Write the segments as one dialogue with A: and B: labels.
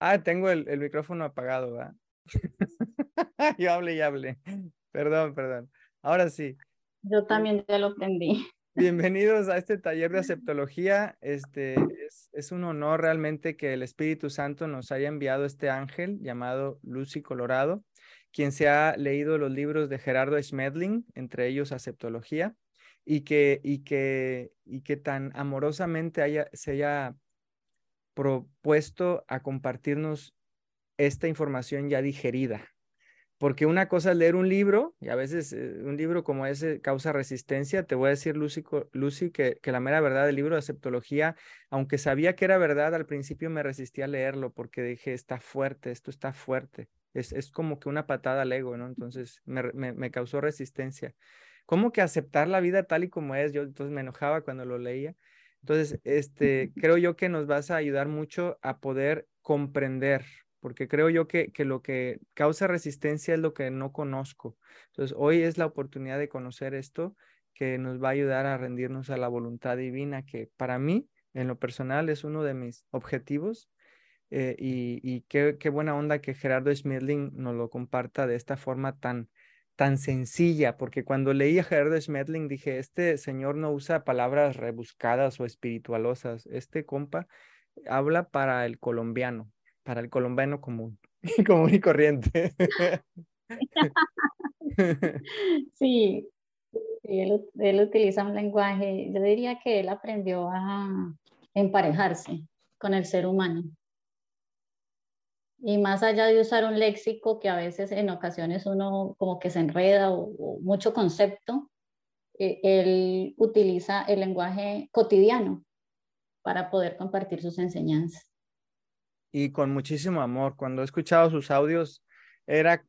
A: Ah, tengo el, el micrófono apagado, ¿verdad? Yo hable y hable. Perdón, perdón. Ahora sí.
B: Yo también ya lo aprendí.
A: Bienvenidos a este taller de aceptología. Este es, es, un honor realmente que el Espíritu Santo nos haya enviado este ángel llamado Lucy Colorado, quien se ha leído los libros de Gerardo Schmedling, entre ellos Aceptología, y que, y que, y que tan amorosamente haya, se haya propuesto a compartirnos esta información ya digerida. Porque una cosa es leer un libro, y a veces eh, un libro como ese causa resistencia. Te voy a decir, Lucy, Lucy que, que, la mera verdad del libro de aceptología, aunque sabía que era verdad, al principio me resistí a leerlo porque dije, está fuerte, esto está fuerte. Es, es como que una patada al ego, ¿no? Entonces me, me, me causó resistencia. ¿Cómo que aceptar la vida tal y como es? Yo entonces me enojaba cuando lo leía. Entonces, este, creo yo que nos vas a ayudar mucho a poder comprender, porque creo yo que, que lo que causa resistencia es lo que no conozco. Entonces, hoy es la oportunidad de conocer esto que nos va a ayudar a rendirnos a la voluntad divina, que para mí, en lo personal, es uno de mis objetivos. Eh, y, y qué, qué, buena onda que Gerardo Schmidling nos lo comparta de esta forma tan, tan sencilla, porque cuando leí a Gerardo Schmedling dije, este señor no usa palabras rebuscadas o espiritualosas, este compa habla para el colombiano, para el colombiano común, común y corriente.
B: Sí, él, él utiliza un lenguaje, yo diría que él aprendió a emparejarse con el ser humano. Y más allá de usar un léxico que a veces en ocasiones uno como que se enreda o, mucho concepto, eh, él utiliza el lenguaje cotidiano para poder compartir sus enseñanzas.
A: Y con muchísimo amor. Cuando he escuchado sus audios, era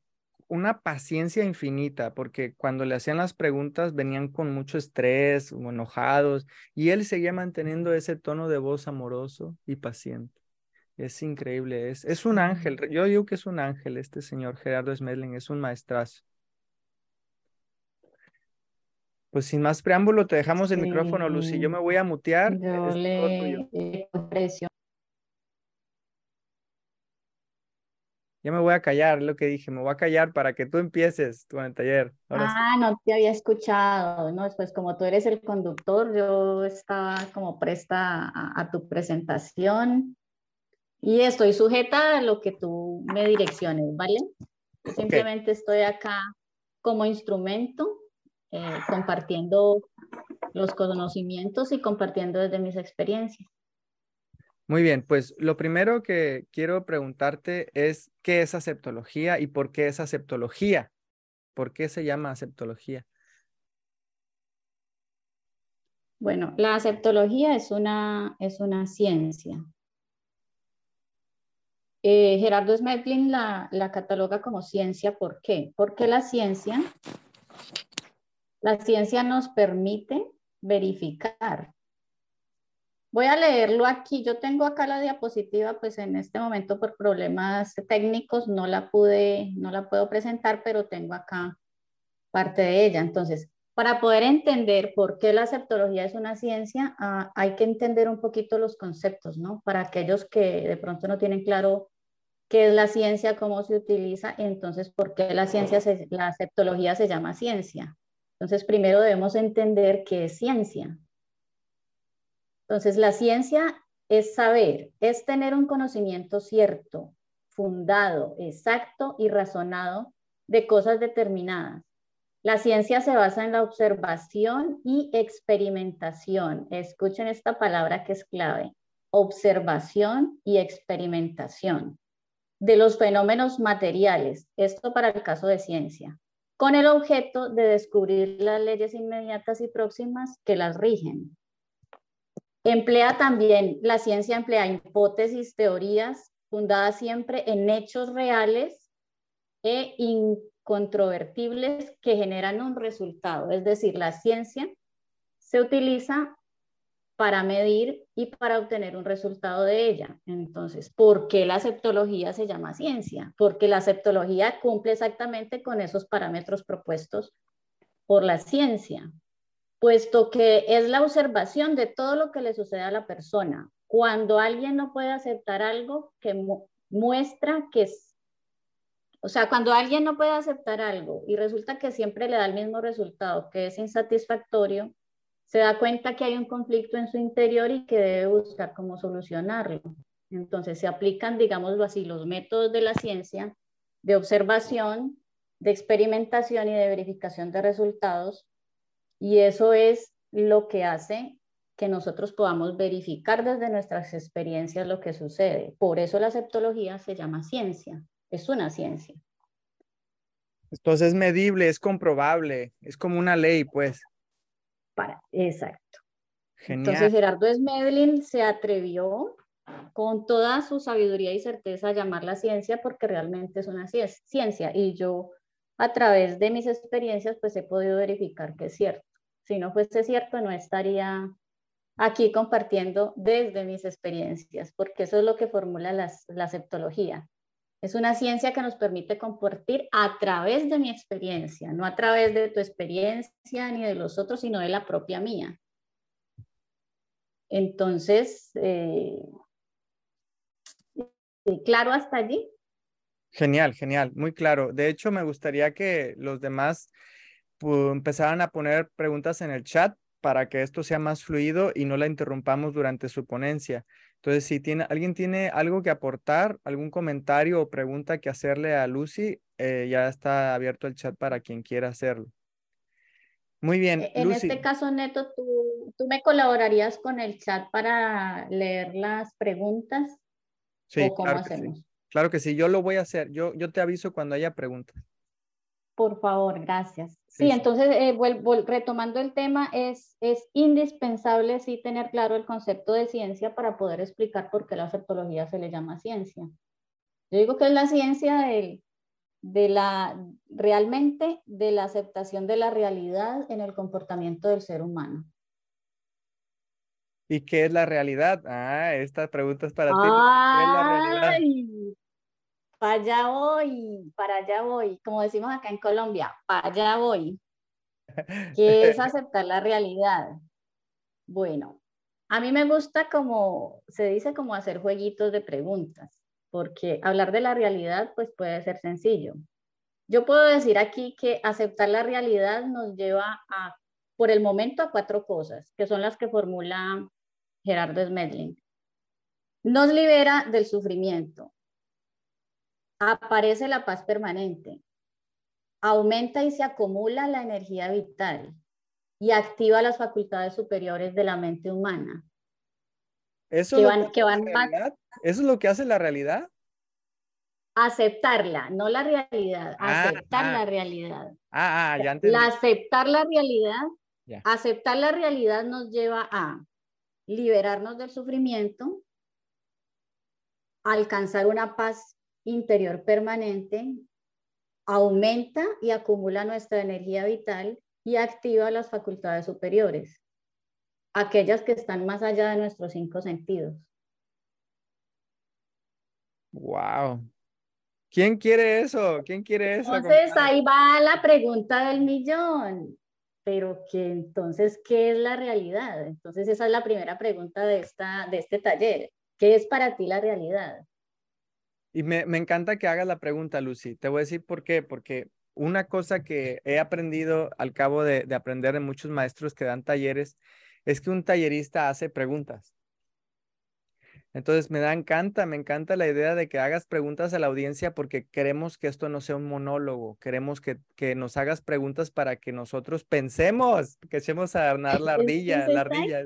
A: una paciencia infinita, porque cuando le hacían las preguntas venían con mucho estrés o enojados, y él seguía manteniendo ese tono de voz amoroso y paciente. Es increíble, es, es un ángel. Yo digo que es un ángel este señor Gerardo Smedling, es un maestrazo. Pues sin más preámbulo, te dejamos el micrófono, Lucy. Yo me voy a mutear.
B: Yo le aprecio.
A: Ya me voy a callar, lo que dije, me voy a callar para que tú empieces tu taller.
B: ah, no te había escuchado, ¿no? Pues como tú eres el conductor, yo estaba como presta a, a tu presentación y estoy sujeta a lo que tú me direcciones, ¿vale? Simplemente estoy acá como instrumento, eh, compartiendo los conocimientos y compartiendo desde mis experiencias.
A: Muy bien, pues lo primero que quiero preguntarte es qué es aceptología y por qué es aceptología. ¿Por qué se llama aceptología?
B: Bueno, la aceptología es una, es una ciencia, eh, Gerardo Smedlin la, cataloga como ciencia, ¿por qué? Porque la ciencia, la ciencia nos permite verificar. Voy a leerlo aquí, yo tengo acá la diapositiva, pues en este momento por problemas técnicos no la pude, no la puedo presentar, pero tengo acá parte de ella. Entonces, para poder entender por qué la aceptología es una ciencia, ah, hay que entender un poquito los conceptos, ¿no? Para aquellos que de pronto no tienen claro qué es la ciencia, cómo se utiliza, entonces, ¿por qué la ciencia, la aceptología se llama ciencia? Entonces, primero debemos entender qué es ciencia. Entonces, la ciencia es saber, es tener un conocimiento cierto, fundado, exacto y razonado de cosas determinadas. La ciencia se basa en la observación y experimentación. Escuchen esta palabra que es clave. Observación y experimentación de los fenómenos materiales, esto para el caso de ciencia, con el objeto de descubrir las leyes inmediatas y próximas que las rigen. Emplea también, la ciencia emplea hipótesis, teorías fundadas siempre en hechos reales e incontrovertibles que generan un resultado. Es decir, la ciencia se utiliza para medir y para obtener un resultado de ella. Entonces, ¿por qué la aceptología se llama ciencia? Porque la aceptología cumple exactamente con esos parámetros propuestos por la ciencia, puesto que es la observación de todo lo que le sucede a la persona. Cuando alguien no puede aceptar algo que muestra que es, o sea, cuando alguien no puede aceptar algo y resulta que siempre le da el mismo resultado, que es insatisfactorio, se da cuenta que hay un conflicto en su interior y que debe buscar cómo solucionarlo. Entonces se aplican, digámoslo así, los métodos de la ciencia de observación, de experimentación y de verificación de resultados. Y eso es lo que hace que nosotros podamos verificar desde nuestras experiencias lo que sucede. Por eso la aceptología se llama ciencia, es una ciencia.
A: Entonces es medible, es comprobable, es como una ley, pues.
B: Para, exacto. Entonces Gerardo Smedlin se atrevió con toda su sabiduría y certeza a llamarla ciencia porque realmente es una ciencia y yo a través de mis experiencias pues he podido verificar que es cierto. Si no fuese cierto no estaría aquí compartiendo desde mis experiencias, porque eso es lo que formula la aceptología. Es una ciencia que nos permite compartir a través de mi experiencia, no a través de tu experiencia ni de los otros, sino de la propia mía. Entonces, eh, ¿claro hasta allí?
A: Genial, genial, muy claro. De hecho, me gustaría que los demás empezaran a poner preguntas en el chat para que esto sea más fluido y no la interrumpamos durante su ponencia. Entonces, si tiene, alguien tiene algo que aportar, algún comentario o pregunta que hacerle a Lucy, eh, ya está abierto el chat para quien quiera hacerlo. Muy bien.
B: E, en este caso, Neto, ¿tú, ¿tú, me colaborarías con el chat para leer las preguntas?
A: Sí, ¿O cómo hacemos? Claro que sí, yo lo voy a hacer. Yo, yo te aviso cuando haya preguntas.
B: Por favor, gracias. Sí, entonces, eh, retomando el tema, es, es indispensable sí tener claro el concepto de ciencia para poder explicar por qué la aceptología se le llama ciencia. Yo digo que es la ciencia del, de la, realmente de la aceptación de la realidad en el comportamiento del ser humano.
A: ¿Y qué es la realidad? Ah, esta pregunta es para ti. ¿Qué es la realidad?
B: Para allá voy, para allá voy, como decimos acá en Colombia, para allá voy, que es aceptar la realidad. Bueno, a mí me gusta como, se dice como hacer jueguitos de preguntas, porque hablar de la realidad pues puede ser sencillo. Yo puedo decir aquí que aceptar la realidad nos lleva a, por el momento, a cuatro cosas, que son las que formula Gerardo Smedlin. Nos libera del sufrimiento, aparece la paz permanente, aumenta y se acumula la energía vital y activa las facultades superiores de la mente humana.
A: ¿Eso, es, lo que ¿Eso es lo que hace la realidad?
B: Aceptarla, no la realidad, ah, aceptar
A: ah.
B: la realidad.
A: Ah, ah, ya entendí.
B: La aceptar la realidad, aceptar la realidad nos lleva a liberarnos del sufrimiento, alcanzar una paz interior permanente, aumenta y acumula nuestra energía vital y activa las facultades superiores, aquellas que están más allá de nuestros cinco sentidos.
A: Wow. ¿Quién quiere eso? ¿Quién quiere eso?
B: Entonces ahí va la pregunta del millón. Pero que entonces, ¿qué es la realidad? Entonces esa es la primera pregunta de, esta, de este taller. ¿Qué es para ti la realidad?
A: Y me, encanta que hagas la pregunta, Lucy. Te voy a decir por qué. Porque una cosa que he aprendido al cabo de, aprender de muchos maestros que dan talleres es que un tallerista hace preguntas. Entonces me da encanta, me encanta la idea de que hagas preguntas a la audiencia porque queremos que esto no sea un monólogo, queremos que, nos hagas preguntas para que nosotros pensemos, que echemos a arnar la ardilla, la ardilla.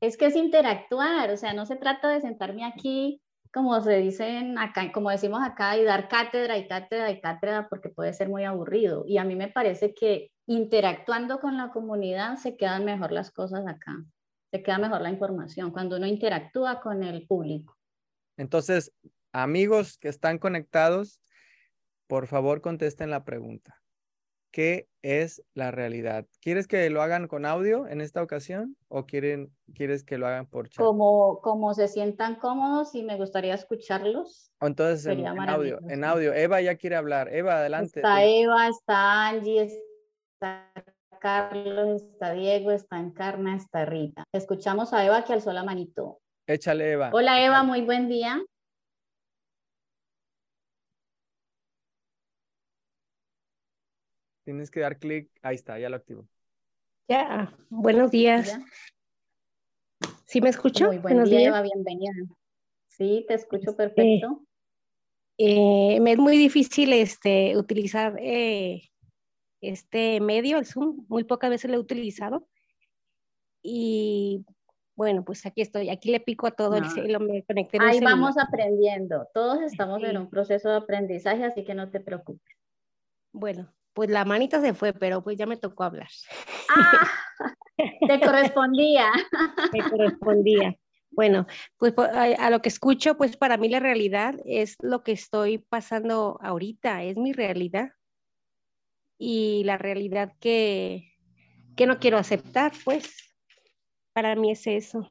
B: Es que es interactuar, o sea, no se trata de sentarme aquí como se dicen acá, como decimos acá, y dar cátedra y cátedra y cátedra porque puede ser muy aburrido. Y a mí me parece que interactuando con la comunidad se quedan mejor las cosas acá, se queda mejor la información cuando uno interactúa con el público.
A: Entonces, amigos que están conectados, por favor contesten la pregunta. ¿Qué es la realidad? ¿Quieres que lo hagan con audio en esta ocasión o quieren, quieres que lo hagan por chat?
B: Como, como se sientan cómodos y me gustaría escucharlos.
A: entonces en, audio, en audio. Eva ya quiere hablar. Eva, adelante.
B: Está Eva, está Angie, está Carlos, está Diego, está Encarna, está Rita. Escuchamos a Eva que alzó la manito.
A: Échale, Eva.
B: Hola, Eva, muy buen día.
A: Tienes que dar clic. Ahí está, ya lo activo.
C: Ya, buenos días. ¿Sí me escucho?
B: Muy buen día, Eva, bienvenida. Sí, te escucho perfecto.
C: Eh, me es muy difícil este, utilizar eh, este medio, el Zoom, muy pocas veces lo he utilizado. Y bueno, pues aquí estoy, aquí le pico a todo el cielo, me conecté.
B: Ahí vamos aprendiendo, todos estamos en un proceso de aprendizaje, así que no te preocupes.
C: Bueno, pues la manita se fue, pero pues ya me tocó hablar.
B: Ah, te correspondía.
C: Me correspondía. Bueno, pues a, lo que escucho, pues para mí la realidad es lo que estoy pasando ahorita, es mi realidad. Y la realidad que, que no quiero aceptar, pues para mí es eso.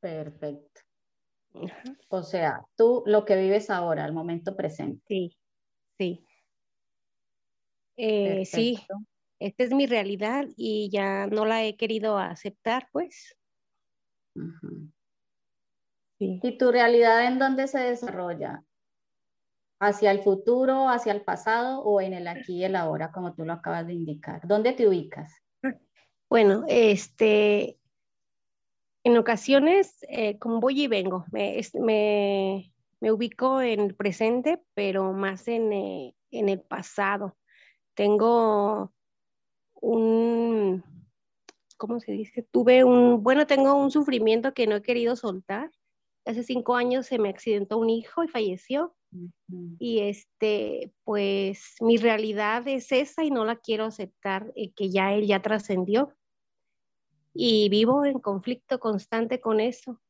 B: Perfecto. O sea, tú lo que vives ahora, al momento presente.
C: Sí, sí. Eh, sí, esta es mi realidad y ya no la he querido aceptar, pues.
B: sí. ¿Y tu realidad en dónde se desarrolla? ¿Hacia el futuro, hacia el pasado o en el aquí y el ahora, como tú lo acabas de indicar? ¿Dónde te ubicas?
C: Bueno, este, en ocasiones, eh, como voy y vengo, me, me, ubico en el presente, pero más en, eh, en el pasado. Tengo un, ¿cómo se dice? Tuve un, bueno, tengo un sufrimiento que no he querido soltar. Hace cinco años se me accidentó un hijo y falleció. Y este, pues mi realidad es esa y no la quiero aceptar, eh, que ya él ya trascendió y vivo en conflicto constante con eso.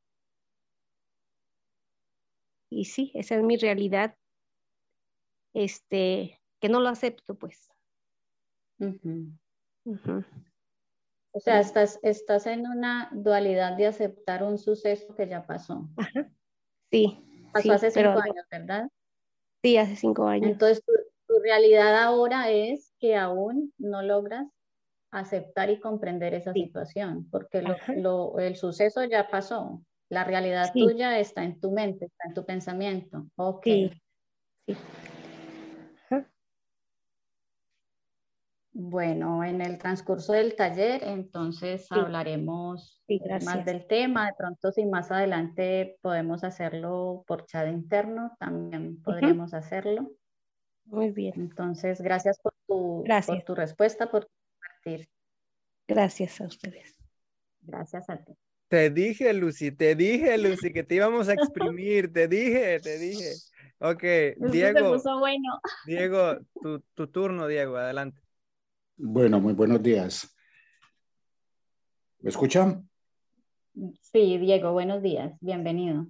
C: Y sí, esa es mi realidad, este, que no lo acepto, pues.
B: O sea, estás, estás en una dualidad de aceptar un suceso que ya pasó.
C: Sí.
B: Pasó hace cinco años, ¿verdad?
C: Sí, hace cinco años.
B: Entonces, tu realidad ahora es que aún no logras aceptar y comprender esa situación, porque lo, el suceso ya pasó, la realidad tuya está en tu mente, está en tu pensamiento. Ok. Bueno, en el transcurso del taller, entonces hablaremos más del tema. De pronto, si más adelante podemos hacerlo por chat interno, también podríamos hacerlo.
C: Muy bien.
B: Entonces, gracias por tu, Por tu respuesta, por
C: Gracias a ustedes.
B: Gracias a ti.
A: Te dije, Lucy, te dije, Lucy, que te íbamos a exprimir, te dije, te dije. Ok, Diego.
B: bueno.
A: Diego, tu, tu, turno, Diego, adelante.
D: Bueno, muy buenos días. ¿Me escuchan?
B: Sí, Diego, buenos días, bienvenido.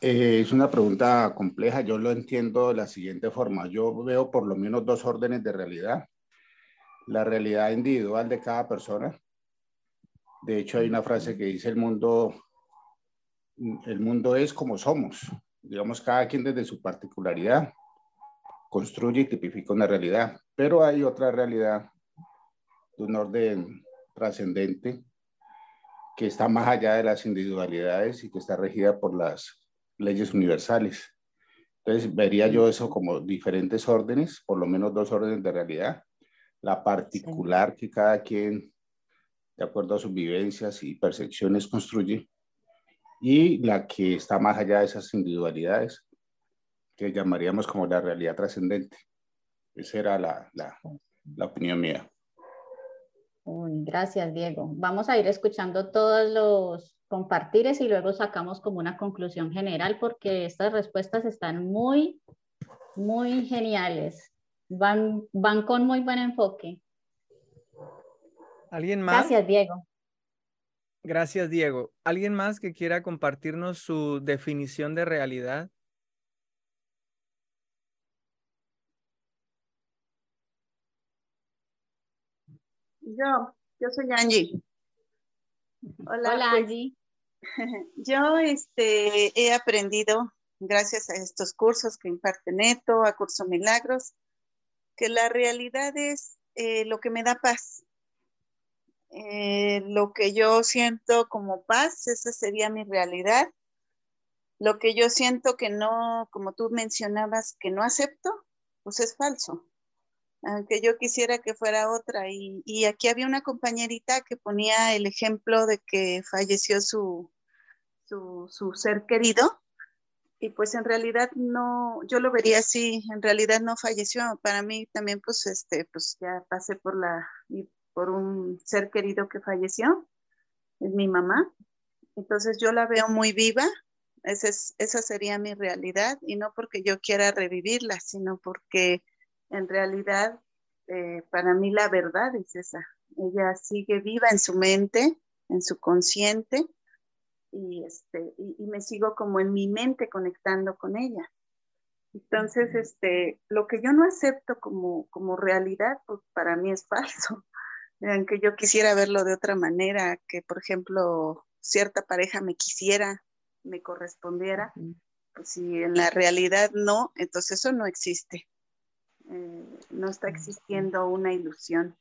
D: Eh, es una pregunta compleja, yo lo entiendo de la siguiente forma. Yo veo por lo menos dos órdenes de realidad la realidad individual de cada persona. De hecho, hay una frase que dice el mundo, el mundo es como somos. Digamos, cada quien desde su particularidad construye y tipifica una realidad. Pero hay otra realidad de un orden trascendente que está más allá de las individualidades y que está regida por las leyes universales. Entonces, vería yo eso como diferentes órdenes, por lo menos dos órdenes de realidad la particular que cada quien, de acuerdo a sus vivencias y percepciones, construye, y la que está más allá de esas individualidades, que llamaríamos como la realidad trascendente. Esa era la, la, opinión mía.
B: gracias, Diego. Vamos a ir escuchando todos los compartires y luego sacamos como una conclusión general porque estas respuestas están muy, muy geniales. Van, van con muy buen enfoque.
A: ¿Alguien más?
B: Gracias, Diego.
A: Gracias, Diego. ¿Alguien más que quiera compartirnos su definición de realidad?
E: Yo, yo soy Angie.
B: Hola, Hola pues, Angie.
E: Yo este, he aprendido, gracias a estos cursos que imparte Neto, a Curso Milagros, que la realidad es eh, lo que me da paz. Eh, lo que yo siento como paz, esa sería mi realidad. Lo que yo siento que no, como tú mencionabas, que no acepto, pues es falso. aunque yo quisiera que fuera otra. Y, aquí había una compañerita que ponía el ejemplo de que falleció su, su, ser querido. Y pues en realidad no, yo lo vería así, en realidad no falleció. Para mí también pues este, pues ya pasé por la, por un ser querido que falleció, es mi mamá. Entonces yo la veo muy viva, esa, esa sería mi realidad y no porque yo quiera revivirla, sino porque en realidad, eh, para mí la verdad es esa. Ella sigue viva en su mente, en su consciente, y, este, y, me sigo como en mi mente conectando con ella. Entonces, este, lo que yo no acepto como, como realidad, pues para mí es falso. Aunque yo quisiera verlo de otra manera, que por ejemplo cierta pareja me quisiera, me correspondiera, pues si en la realidad no, entonces eso no existe. Eh, no está existiendo una ilusión.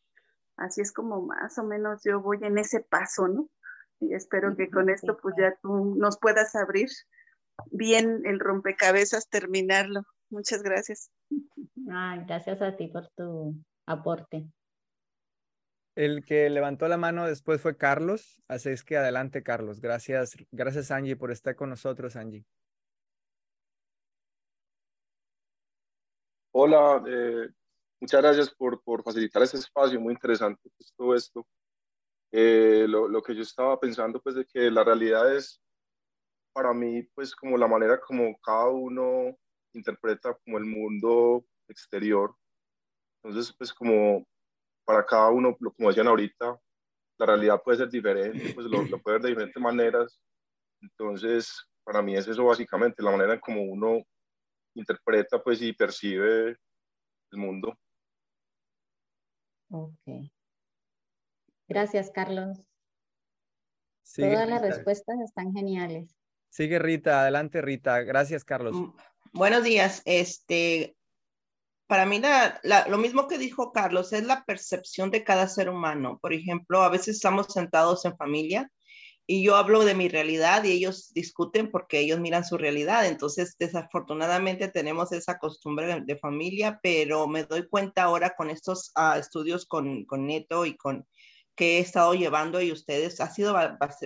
E: Así es como más o menos yo voy en ese paso, ¿no? Y espero que con esto pues ya tú nos puedas abrir bien el rompecabezas, terminarlo. Muchas gracias.
B: gracias a ti por tu aporte.
A: El que levantó la mano después fue Carlos, así es que adelante Carlos. Gracias, gracias Angie por estar con nosotros, Angie.
F: Hola, eh, muchas gracias por, por, facilitar este espacio, muy interesante pues, todo esto. Eh, lo, lo, que yo estaba pensando, pues, de que la realidad es, para mí, pues, como la manera como cada uno interpreta como el mundo exterior. Entonces, pues, como para cada uno, como decían ahorita, la realidad puede ser diferente, pues, lo, lo puede ver de diferentes maneras. Entonces, para mí es eso básicamente, la manera en como uno interpreta pues y percibe el mundo.
B: Ok. Gracias, Carlos. Todas las respuestas están geniales.
A: Sigue Rita, adelante Rita. Gracias, Carlos. Mm,
G: buenos días. Este, para mí lo mismo que dijo Carlos es la percepción de cada ser humano. Por ejemplo, a veces estamos sentados en familia y yo hablo de mi realidad y ellos discuten porque ellos miran su realidad. Entonces, desafortunadamente tenemos esa costumbre de, familia, pero me doy cuenta ahora con estos ah, estudios con, con, Neto y con que he estado llevando y ustedes, ha sido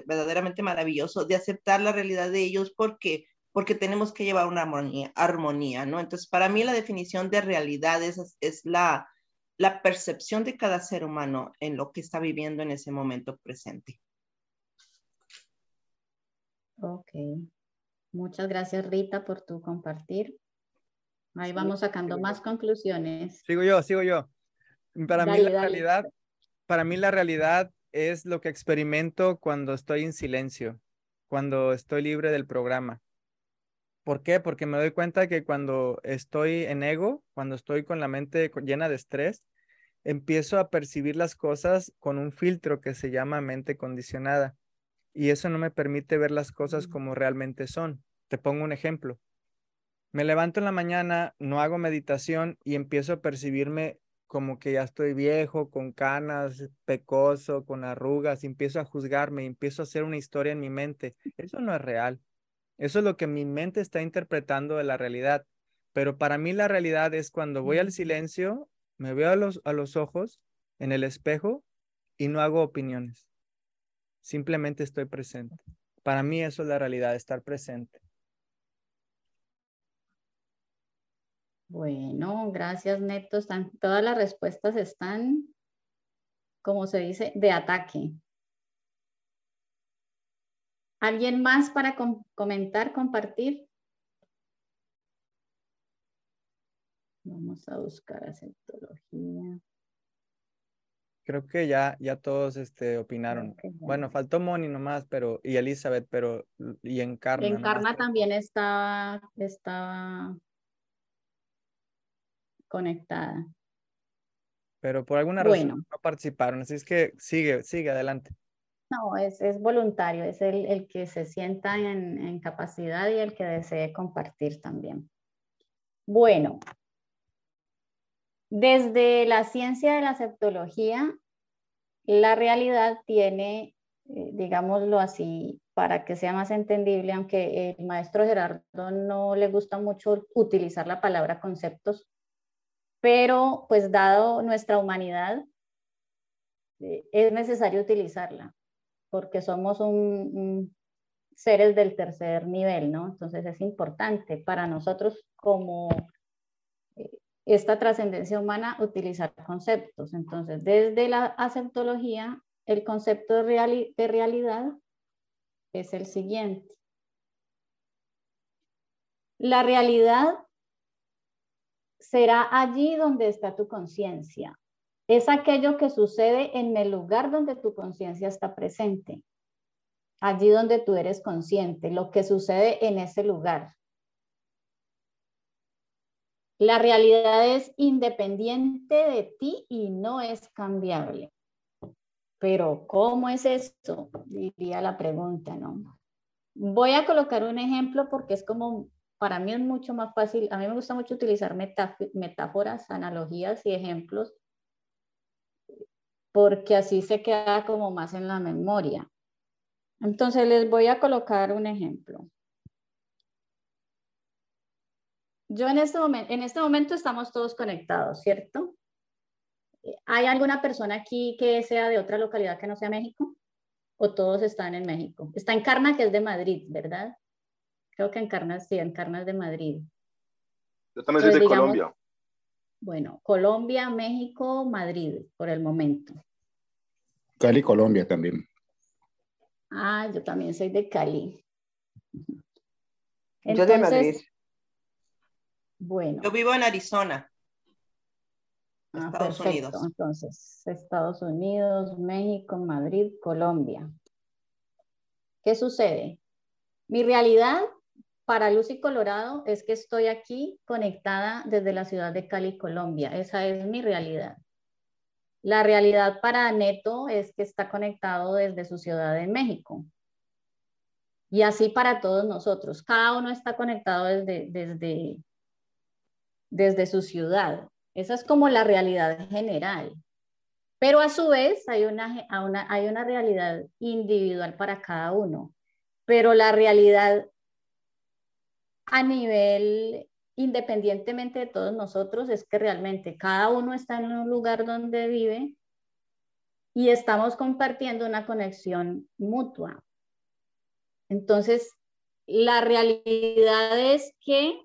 G: verdaderamente maravilloso de aceptar la realidad de ellos porque porque tenemos que llevar una armonía, armonía ¿no? Entonces, para mí la definición de realidad es, es la, la percepción de cada ser humano en lo que está viviendo en ese momento presente.
B: Ok. Muchas gracias, Rita, por tu compartir. Ahí vamos sacando más conclusiones.
A: Sigo yo, sigo yo. Para mí la realidad, para mí la realidad es lo que experimento cuando estoy en silencio, cuando estoy libre del programa. ¿Por qué? Porque me doy cuenta que cuando estoy en ego, cuando estoy con la mente llena de estrés, empiezo a percibir las cosas con un filtro que se llama mente condicionada y eso no me permite ver las cosas mm. como realmente son. Te pongo un ejemplo. Me levanto en la mañana, no hago meditación y empiezo a percibirme como que ya estoy viejo, con canas, pecoso, con arrugas, y empiezo a juzgarme, empiezo a hacer una historia en mi mente. Eso no es real. Eso es lo que mi mente está interpretando de la realidad. Pero para mí la realidad es cuando voy al silencio, me veo a los, a los ojos en el espejo y no hago opiniones simplemente estoy presente. Para mí eso es la realidad, estar presente.
B: Bueno, gracias Neto. Están, todas las respuestas están, como se dice, de ataque. ¿Alguien más para comentar, compartir? Vamos a buscar aceptología.
A: Creo que ya, ya todos este, opinaron. Bueno, faltó Moni nomás, pero, y Elizabeth, pero, y Encarna.
B: Encarna también está, está conectada.
A: Pero por alguna razón no participaron, así es que sigue, sigue adelante.
B: No, es, voluntario, es el, el que se sienta en, en capacidad y el que desee compartir también. Bueno, desde la ciencia de la septología, la realidad tiene, eh, digámoslo así, para que sea más entendible, aunque el maestro Gerardo no le gusta mucho utilizar la palabra conceptos, pero pues dado nuestra humanidad, eh, es necesario utilizarla, porque somos un, seres del tercer nivel, ¿no? Entonces es importante para nosotros como eh, esta trascendencia humana utilizar conceptos. Entonces, desde la aceptología, el concepto de, de realidad es el siguiente. La realidad será allí donde está tu conciencia. Es aquello que sucede en el lugar donde tu conciencia está presente. Allí donde tú eres consciente, lo que sucede en ese lugar. La realidad es independiente de ti y no es cambiable. Pero, ¿cómo es esto? Diría la pregunta, ¿no? Voy a colocar un ejemplo porque es como para mí es mucho más fácil, a mí me gusta mucho utilizar metáforas, analogías y ejemplos, porque así se queda como más en la memoria. Entonces les voy a colocar un ejemplo. Yo en este momento, en este momento estamos todos conectados, ¿cierto? ¿Hay alguna persona aquí que sea de otra localidad que no sea México? ¿O todos están en México? Está en Carna, que es de Madrid, ¿verdad? Creo que Encarnas, sí, Encarnas de Madrid.
F: Yo también soy de Colombia.
B: Bueno, Colombia, México, Madrid, por el momento.
D: Cali, Colombia también.
B: Ah, yo también soy de Cali.
G: yo de Madrid.
B: Bueno.
G: Yo vivo en Arizona.
B: Ah, Estados Unidos. Entonces, Estados Unidos, México, Madrid, Colombia. ¿Qué sucede? Mi realidad para Lucy Colorado es que estoy aquí conectada desde la ciudad de Cali, Colombia. Esa es mi realidad. La realidad para Neto es que está conectado desde su ciudad de México. Y así para todos nosotros. Cada uno está conectado desde, desde, desde su ciudad. Esa es como la realidad general. Pero a su vez hay una, hay una realidad individual para cada uno. Pero la realidad a nivel independientemente de todos nosotros es que realmente cada uno está en un lugar donde vive y estamos compartiendo una conexión mutua. Entonces, la realidad es que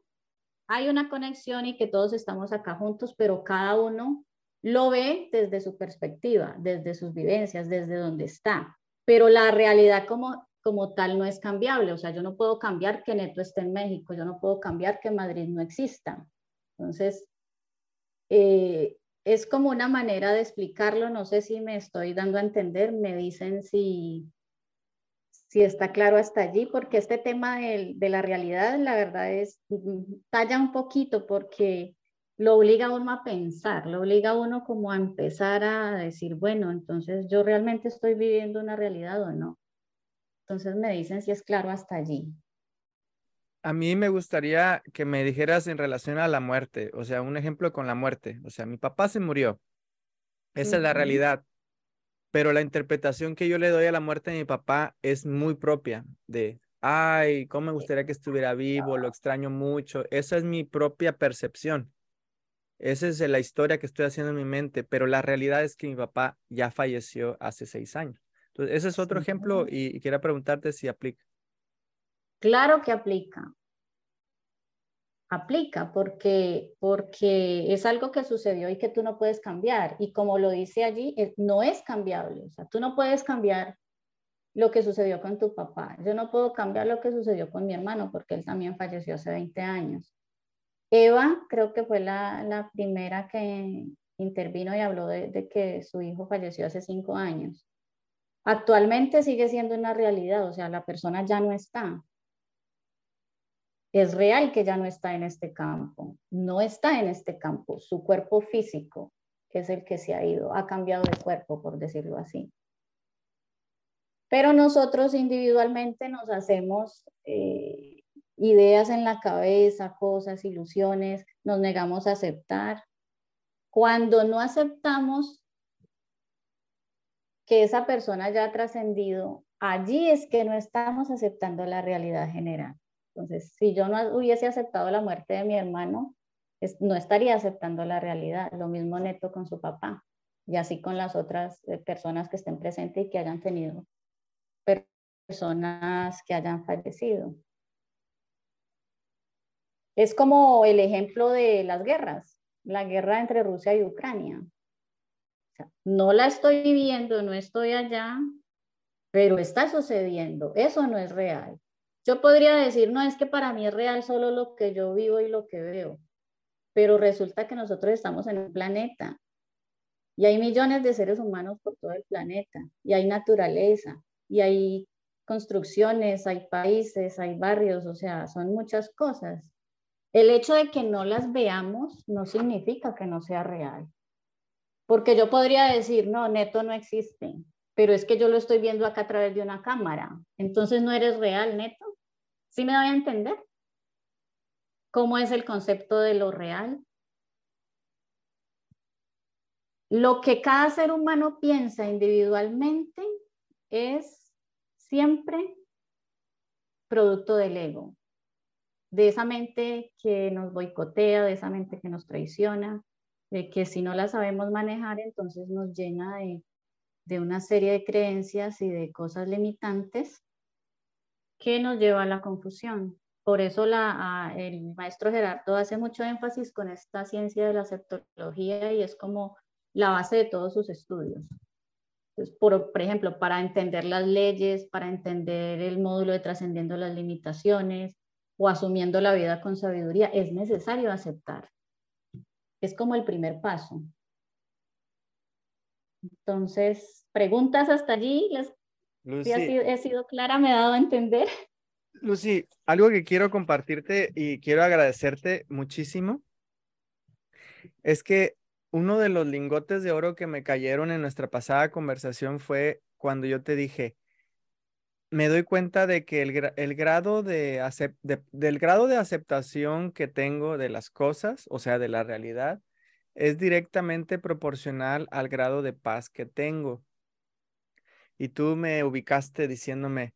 B: hay una conexión y que todos estamos acá juntos, pero cada uno lo ve desde su perspectiva, desde sus vivencias, desde donde está. Pero la realidad como como tal no es cambiable. O sea, yo no puedo cambiar que Neto esté en México, yo no puedo cambiar que Madrid no exista. Entonces, eh, es como una manera de explicarlo. No sé si me estoy dando a entender. Me dicen si, si está claro hasta allí, porque este tema de, de la realidad, la verdad es, talla un poquito porque lo obliga a uno a pensar, lo obliga a uno como a empezar a decir, bueno, entonces yo realmente estoy viviendo una realidad o no. Entonces me dicen si es claro hasta allí.
A: A mí me gustaría que me dijeras en relación a la muerte, o sea, un ejemplo con la muerte. O sea, mi papá se murió. Esa es la realidad. Pero la interpretación que yo le doy a la muerte de mi papá es muy propia de, ay, cómo me gustaría que estuviera vivo, lo extraño mucho. Esa es mi propia percepción. Esa es la historia que estoy haciendo en mi mente, pero la realidad es que mi papá ya falleció hace seis años ese es otro ejemplo y, y quería preguntarte si aplica.
B: Claro que aplica. Aplica porque, porque es algo que sucedió y que tú no puedes cambiar. Y como lo dice allí, no es cambiable. O sea, tú no puedes cambiar lo que sucedió con tu papá. Yo no puedo cambiar lo que sucedió con mi hermano porque él también falleció hace 20 años. Eva creo que fue la, la primera que intervino y habló de, de, que su hijo falleció hace cinco años. Actualmente sigue siendo una realidad, o sea, la persona ya no está. Es real que ya no está en este campo, no está en este campo, su cuerpo físico es el que se ha ido, ha cambiado de cuerpo, por decirlo así. Pero nosotros individualmente nos hacemos eh, ideas en la cabeza, cosas, ilusiones, nos negamos a aceptar. Cuando no aceptamos que esa persona ya ha trascendido, allí es que no estamos aceptando la realidad general. Entonces, si yo no hubiese aceptado la muerte de mi hermano, no estaría aceptando la realidad. Lo mismo Neto con su papá y así con las otras eh, personas que estén presentes y que hayan tenido personas que hayan fallecido. Es como el ejemplo de las guerras, la guerra entre Rusia y Ucrania. No la estoy viviendo, no estoy allá, pero está sucediendo. Eso no es real. Yo podría decir, no, es que para mí es real solo lo que yo vivo y lo que veo, pero resulta que nosotros estamos en un planeta y hay millones de seres humanos por todo el planeta y hay naturaleza y hay construcciones, hay países, hay barrios, o sea, son muchas cosas. El hecho de que no las veamos no significa que no sea real. Porque yo podría decir, no, neto no existe, pero es que yo lo estoy viendo acá a través de una cámara. Entonces no eres real, neto. ¿Sí me voy a entender? ¿Cómo es el concepto de lo real? Lo que cada ser humano piensa individualmente es siempre producto del ego, de esa mente que nos boicotea, de esa mente que nos traiciona, de que si no la sabemos manejar, entonces nos llena de, de una serie de creencias y de cosas limitantes que nos lleva a la confusión. Por eso la, el maestro Gerardo hace mucho énfasis con esta ciencia de la septología y es como la base de todos sus estudios. por, por, ejemplo, para entender las leyes, para entender el módulo de trascendiendo las limitaciones o asumiendo la vida con sabiduría, es necesario aceptar. Es como el primer paso. Entonces, preguntas hasta allí, les Lucy, he sido clara, me he dado a entender.
A: Lucy, algo que quiero compartirte y quiero agradecerte muchísimo es que uno de los lingotes de oro que me cayeron en nuestra pasada conversación fue cuando yo te dije, me doy cuenta de que el, grado de, del grado de aceptación que tengo de las cosas, o sea, de la realidad, es directamente proporcional al grado de paz que tengo. Y tú me ubicaste diciéndome,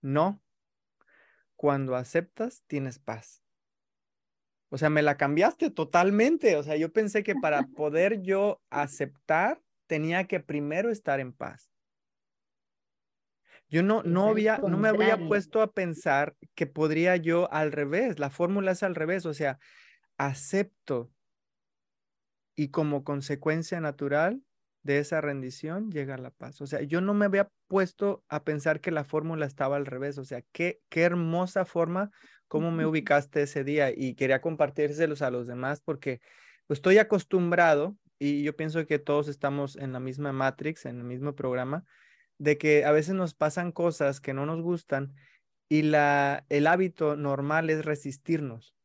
A: no, cuando aceptas tienes paz. O sea, me la cambiaste totalmente. O sea, yo pensé que para poder yo aceptar tenía que primero estar en paz. Yo no, no, había, no me había puesto a pensar que podría yo al revés. La fórmula es al revés. O sea, acepto y como consecuencia natural de esa rendición llega la paz. O sea, yo no me había puesto a pensar que la fórmula estaba al revés. O sea, qué, qué hermosa forma, cómo me ubicaste ese día y quería compartírselos a los demás porque pues, estoy acostumbrado y yo pienso que todos estamos en la misma Matrix, en el mismo programa, de que a veces nos pasan cosas que no nos gustan y la, el hábito normal es resistirnos.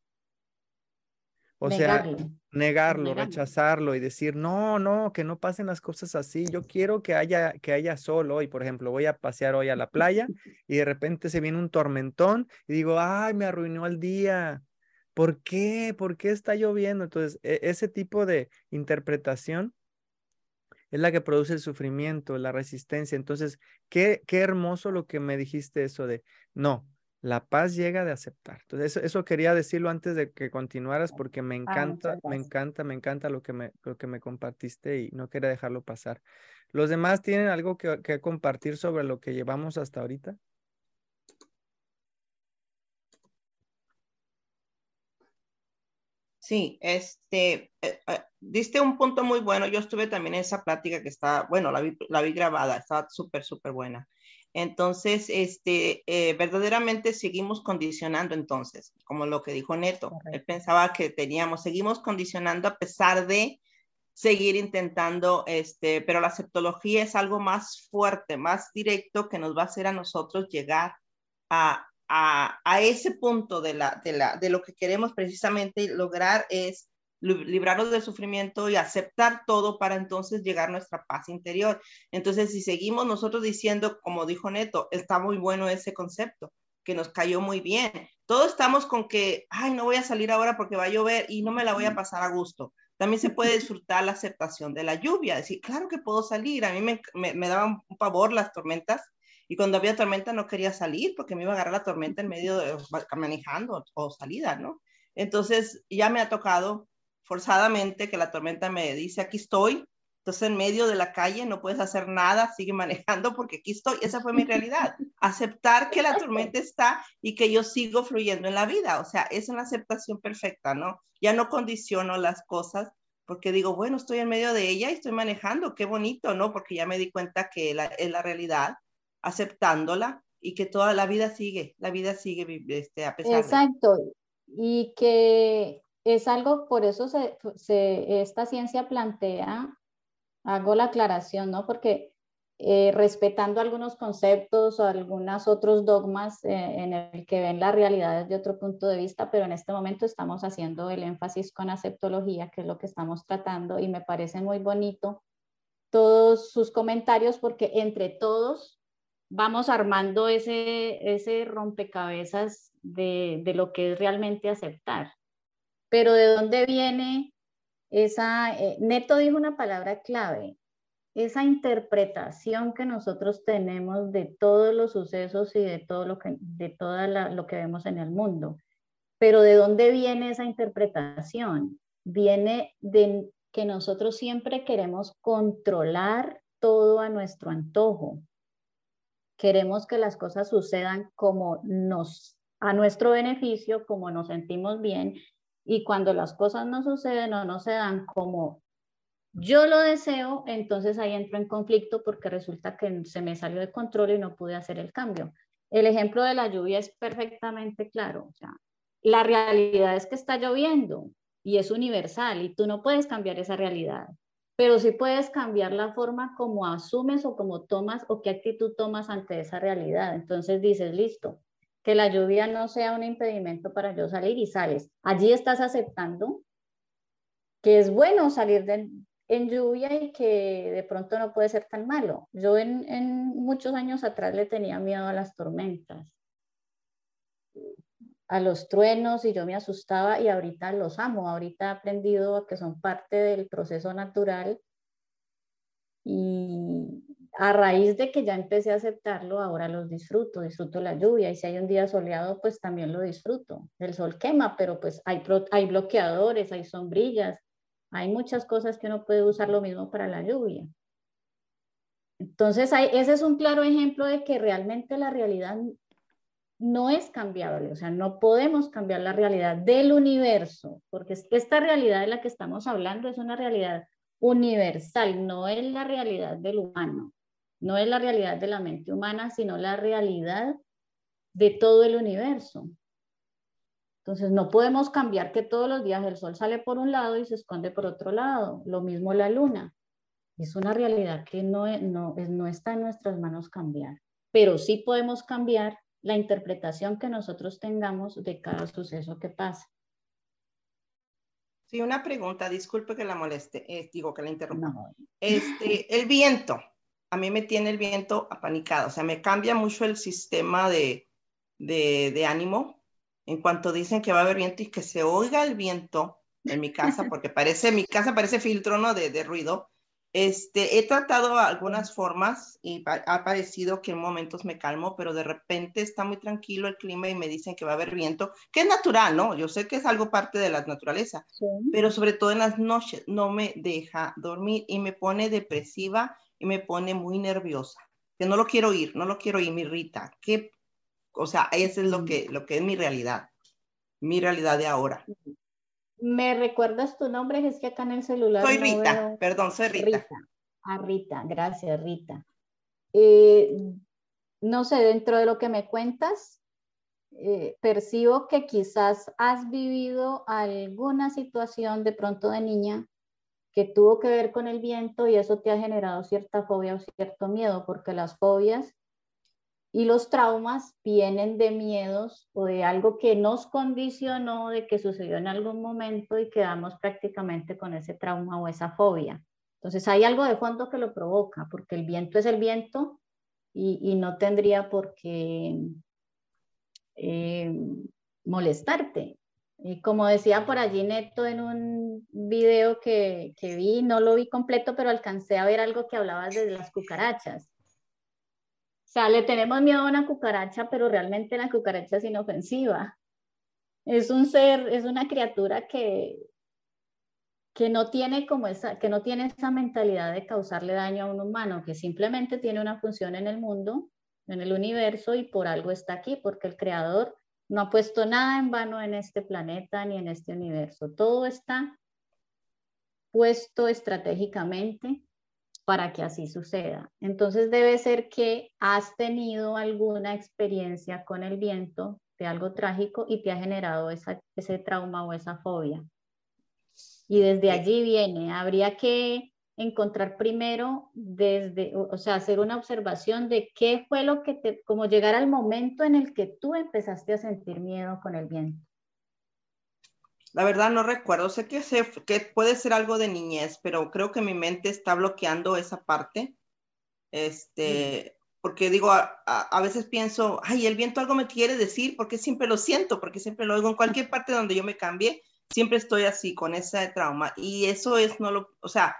A: O sea, negarlo, rechazarlo y decir, no, no, que no pasen las cosas así. Yo quiero que haya, que haya sol hoy, por ejemplo, voy a pasear hoy a la playa y de repente se viene un tormentón y digo, ay, me arruinó el día. ¿Por qué? ¿Por qué está lloviendo? Entonces, e, ese tipo de interpretación es la que produce el sufrimiento, la resistencia. Entonces, qué, qué hermoso lo que me dijiste eso de, no, la paz llega de aceptar. Entonces, eso, quería decirlo antes de que continuaras porque me ah, encanta, me encanta, me encanta lo que me, lo que me compartiste y no quería dejarlo pasar. ¿Los demás tienen algo que, que compartir sobre lo que llevamos hasta ahorita?
G: Sí, este, eh, eh, diste un punto muy bueno. Yo estuve también en esa plática que está, bueno, la vi, la vi grabada, estaba súper, súper buena. Entonces, este, eh, verdaderamente seguimos condicionando entonces, como lo que dijo Neto. Él pensaba que teníamos, seguimos condicionando a pesar de seguir intentando, este, pero la septología es algo más fuerte, más directo que nos va a hacer a nosotros llegar a, a, a ese punto de, la, de, la, de lo que queremos precisamente lograr es librarnos del sufrimiento y aceptar todo para entonces llegar a nuestra paz interior. Entonces, si seguimos nosotros diciendo, como dijo Neto, está muy bueno ese concepto, que nos cayó muy bien. Todos estamos con que, ay, no voy a salir ahora porque va a llover y no me la voy a pasar a gusto. También se puede disfrutar la aceptación de la lluvia, decir, claro que puedo salir. A mí me, me, daban un pavor las tormentas y cuando había tormenta no quería salir porque me iba a agarrar la tormenta en medio de manejando o salida, ¿no? Entonces ya me ha tocado forzadamente que la tormenta me dice, aquí estoy, entonces en medio de la calle no puedes hacer nada, sigue manejando porque aquí estoy. Esa fue mi realidad. Aceptar que la tormenta está y que yo sigo fluyendo en la vida. O sea, es una aceptación perfecta, ¿no? Ya no condiciono las cosas porque digo, bueno, estoy en medio de ella y estoy manejando, qué bonito, ¿no? Porque ya me di cuenta que la, es la realidad, aceptándola y que toda la vida sigue, la vida sigue este, a pesar
B: Exacto. Y que es algo, por eso se, esta ciencia plantea hago la aclaración, ¿no? Porque eh, respetando algunos conceptos o algunos otros dogmas eh, en el que ven la realidad desde otro punto de vista, pero en este momento estamos haciendo el énfasis con aceptología, que es lo que estamos tratando, y me parece muy bonito todos sus comentarios porque entre todos vamos armando ese, ese rompecabezas de, de lo que es realmente aceptar. Pero ¿de dónde viene esa, eh, Neto dijo una palabra clave, esa interpretación que nosotros tenemos de todos los sucesos y de todo lo que, de toda lo que vemos en el mundo. Pero ¿de dónde viene esa interpretación? Viene de que nosotros siempre queremos controlar todo a nuestro antojo. Queremos que las cosas sucedan como nos, a nuestro beneficio, como nos sentimos bien, y cuando las cosas no suceden o no se dan como yo lo deseo, entonces ahí entro en conflicto porque resulta que se me salió de control y no pude hacer el cambio. El ejemplo de la lluvia es perfectamente claro. O la realidad es que está lloviendo y es universal y tú no puedes cambiar esa realidad, pero sí puedes cambiar la forma como asumes o como tomas o qué actitud tomas ante esa realidad. Entonces dices, listo, que la lluvia no sea un impedimento para yo salir y sales. Allí estás aceptando que es bueno salir en lluvia y que de pronto no puede ser tan malo. Yo en, en muchos años atrás le tenía miedo a las tormentas, a los truenos y yo me asustaba y ahorita los amo. Ahorita he aprendido a que son parte del proceso natural y, a raíz de que ya empecé a aceptarlo, ahora los disfruto, disfruto la lluvia y si hay un día soleado, pues también lo disfruto. El sol quema, pero pues hay, hay bloqueadores, hay sombrillas, hay muchas cosas que uno puede usar lo mismo para la lluvia. Entonces, ese es un claro ejemplo de que realmente la realidad no es cambiable, o sea, no podemos cambiar la realidad del universo, porque esta realidad de la que estamos hablando es una realidad universal, no es la realidad del humano. No es la realidad de la mente humana, sino la realidad de todo el universo. Entonces, no podemos cambiar que todos los días el sol sale por un lado y se esconde por otro lado. Lo mismo la luna. Es una realidad que no, no, no está en nuestras manos cambiar, pero sí podemos cambiar la interpretación que nosotros tengamos de cada suceso que pasa.
G: Sí, una pregunta, disculpe que la moleste, eh, digo que la interrumpa. Este, el viento, a mí me tiene el viento apanicado, o sea, me cambia mucho el sistema de, de, ánimo en cuanto dicen que va a haber viento y que se oiga el viento en mi casa, porque parece, mi casa parece filtro, ¿no? De, de ruido. Este, he tratado algunas formas y ha parecido que en momentos me calmo, pero de repente está muy tranquilo el clima y me dicen que va a haber viento, que es natural, ¿no? Yo sé que es algo parte de la naturaleza, pero sobre todo en las noches no me deja dormir y me pone depresiva y me pone muy nerviosa, que no lo quiero oír, no lo quiero oír, me irrita. ¿Qué? O sea, eso es lo que, lo que es mi realidad, mi realidad de ahora.
B: ¿Me recuerdas tu nombre? Es que acá en el celular.
G: Soy Rita, perdón, soy Rita. Rita.
B: Ah, Rita, gracias, Rita. Eh, no sé, dentro de lo que me cuentas, eh, percibo que quizás has vivido alguna situación de pronto de niña que tuvo que ver con el viento y eso te ha generado cierta fobia o cierto miedo, porque las fobias y los traumas vienen de miedos o de algo que nos condicionó, de que sucedió en algún momento y quedamos prácticamente con ese trauma o esa fobia. Entonces hay algo de fondo que lo provoca, porque el viento es el viento y, no tendría por qué eh, molestarte. Y como decía por allí Neto en un video que, que, vi, no lo vi completo, pero alcancé a ver algo que hablaba de las cucarachas. Sea, le tenemos miedo a una cucaracha, pero realmente la cucaracha es inofensiva. es un ser, es una criatura que, que no tiene como esa, que no tiene esa mentalidad de causarle daño a un humano, que simplemente tiene una función en el mundo, en el universo y por algo está aquí, porque el creador no ha puesto nada en vano en este planeta ni en este universo. Todo está puesto estratégicamente para que así suceda. Entonces debe ser que has tenido alguna experiencia con el viento de algo trágico y te ha generado ese trauma o esa fobia. Y desde allí viene, habría que encontrar primero desde, o sea, hacer una observación de qué fue lo que te, como llegar al momento en el que tú empezaste a sentir miedo con el viento.
G: La verdad no recuerdo, sé que, que puede ser algo de niñez, pero creo que mi mente está bloqueando esa parte. Este, porque digo, a, veces pienso, ay, el viento algo me quiere decir, porque siempre lo siento, porque siempre lo oigo en cualquier parte donde yo me cambie, siempre estoy así con ese trauma. Y eso es, no lo, o sea,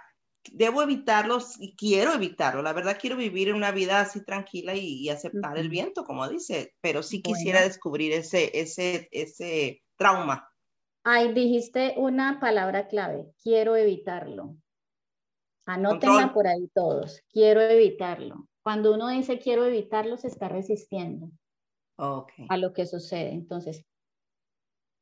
G: debo evitarlo y quiero evitarlo. La verdad quiero vivir una vida así tranquila y, aceptar el viento, como dice, pero sí quisiera descubrir ese, ese, ese trauma.
B: Ay, dijiste una palabra clave, quiero evitarlo. Anótenla por ahí todos, quiero evitarlo. Cuando uno dice quiero evitarlo, se está resistiendo a lo que sucede. Entonces,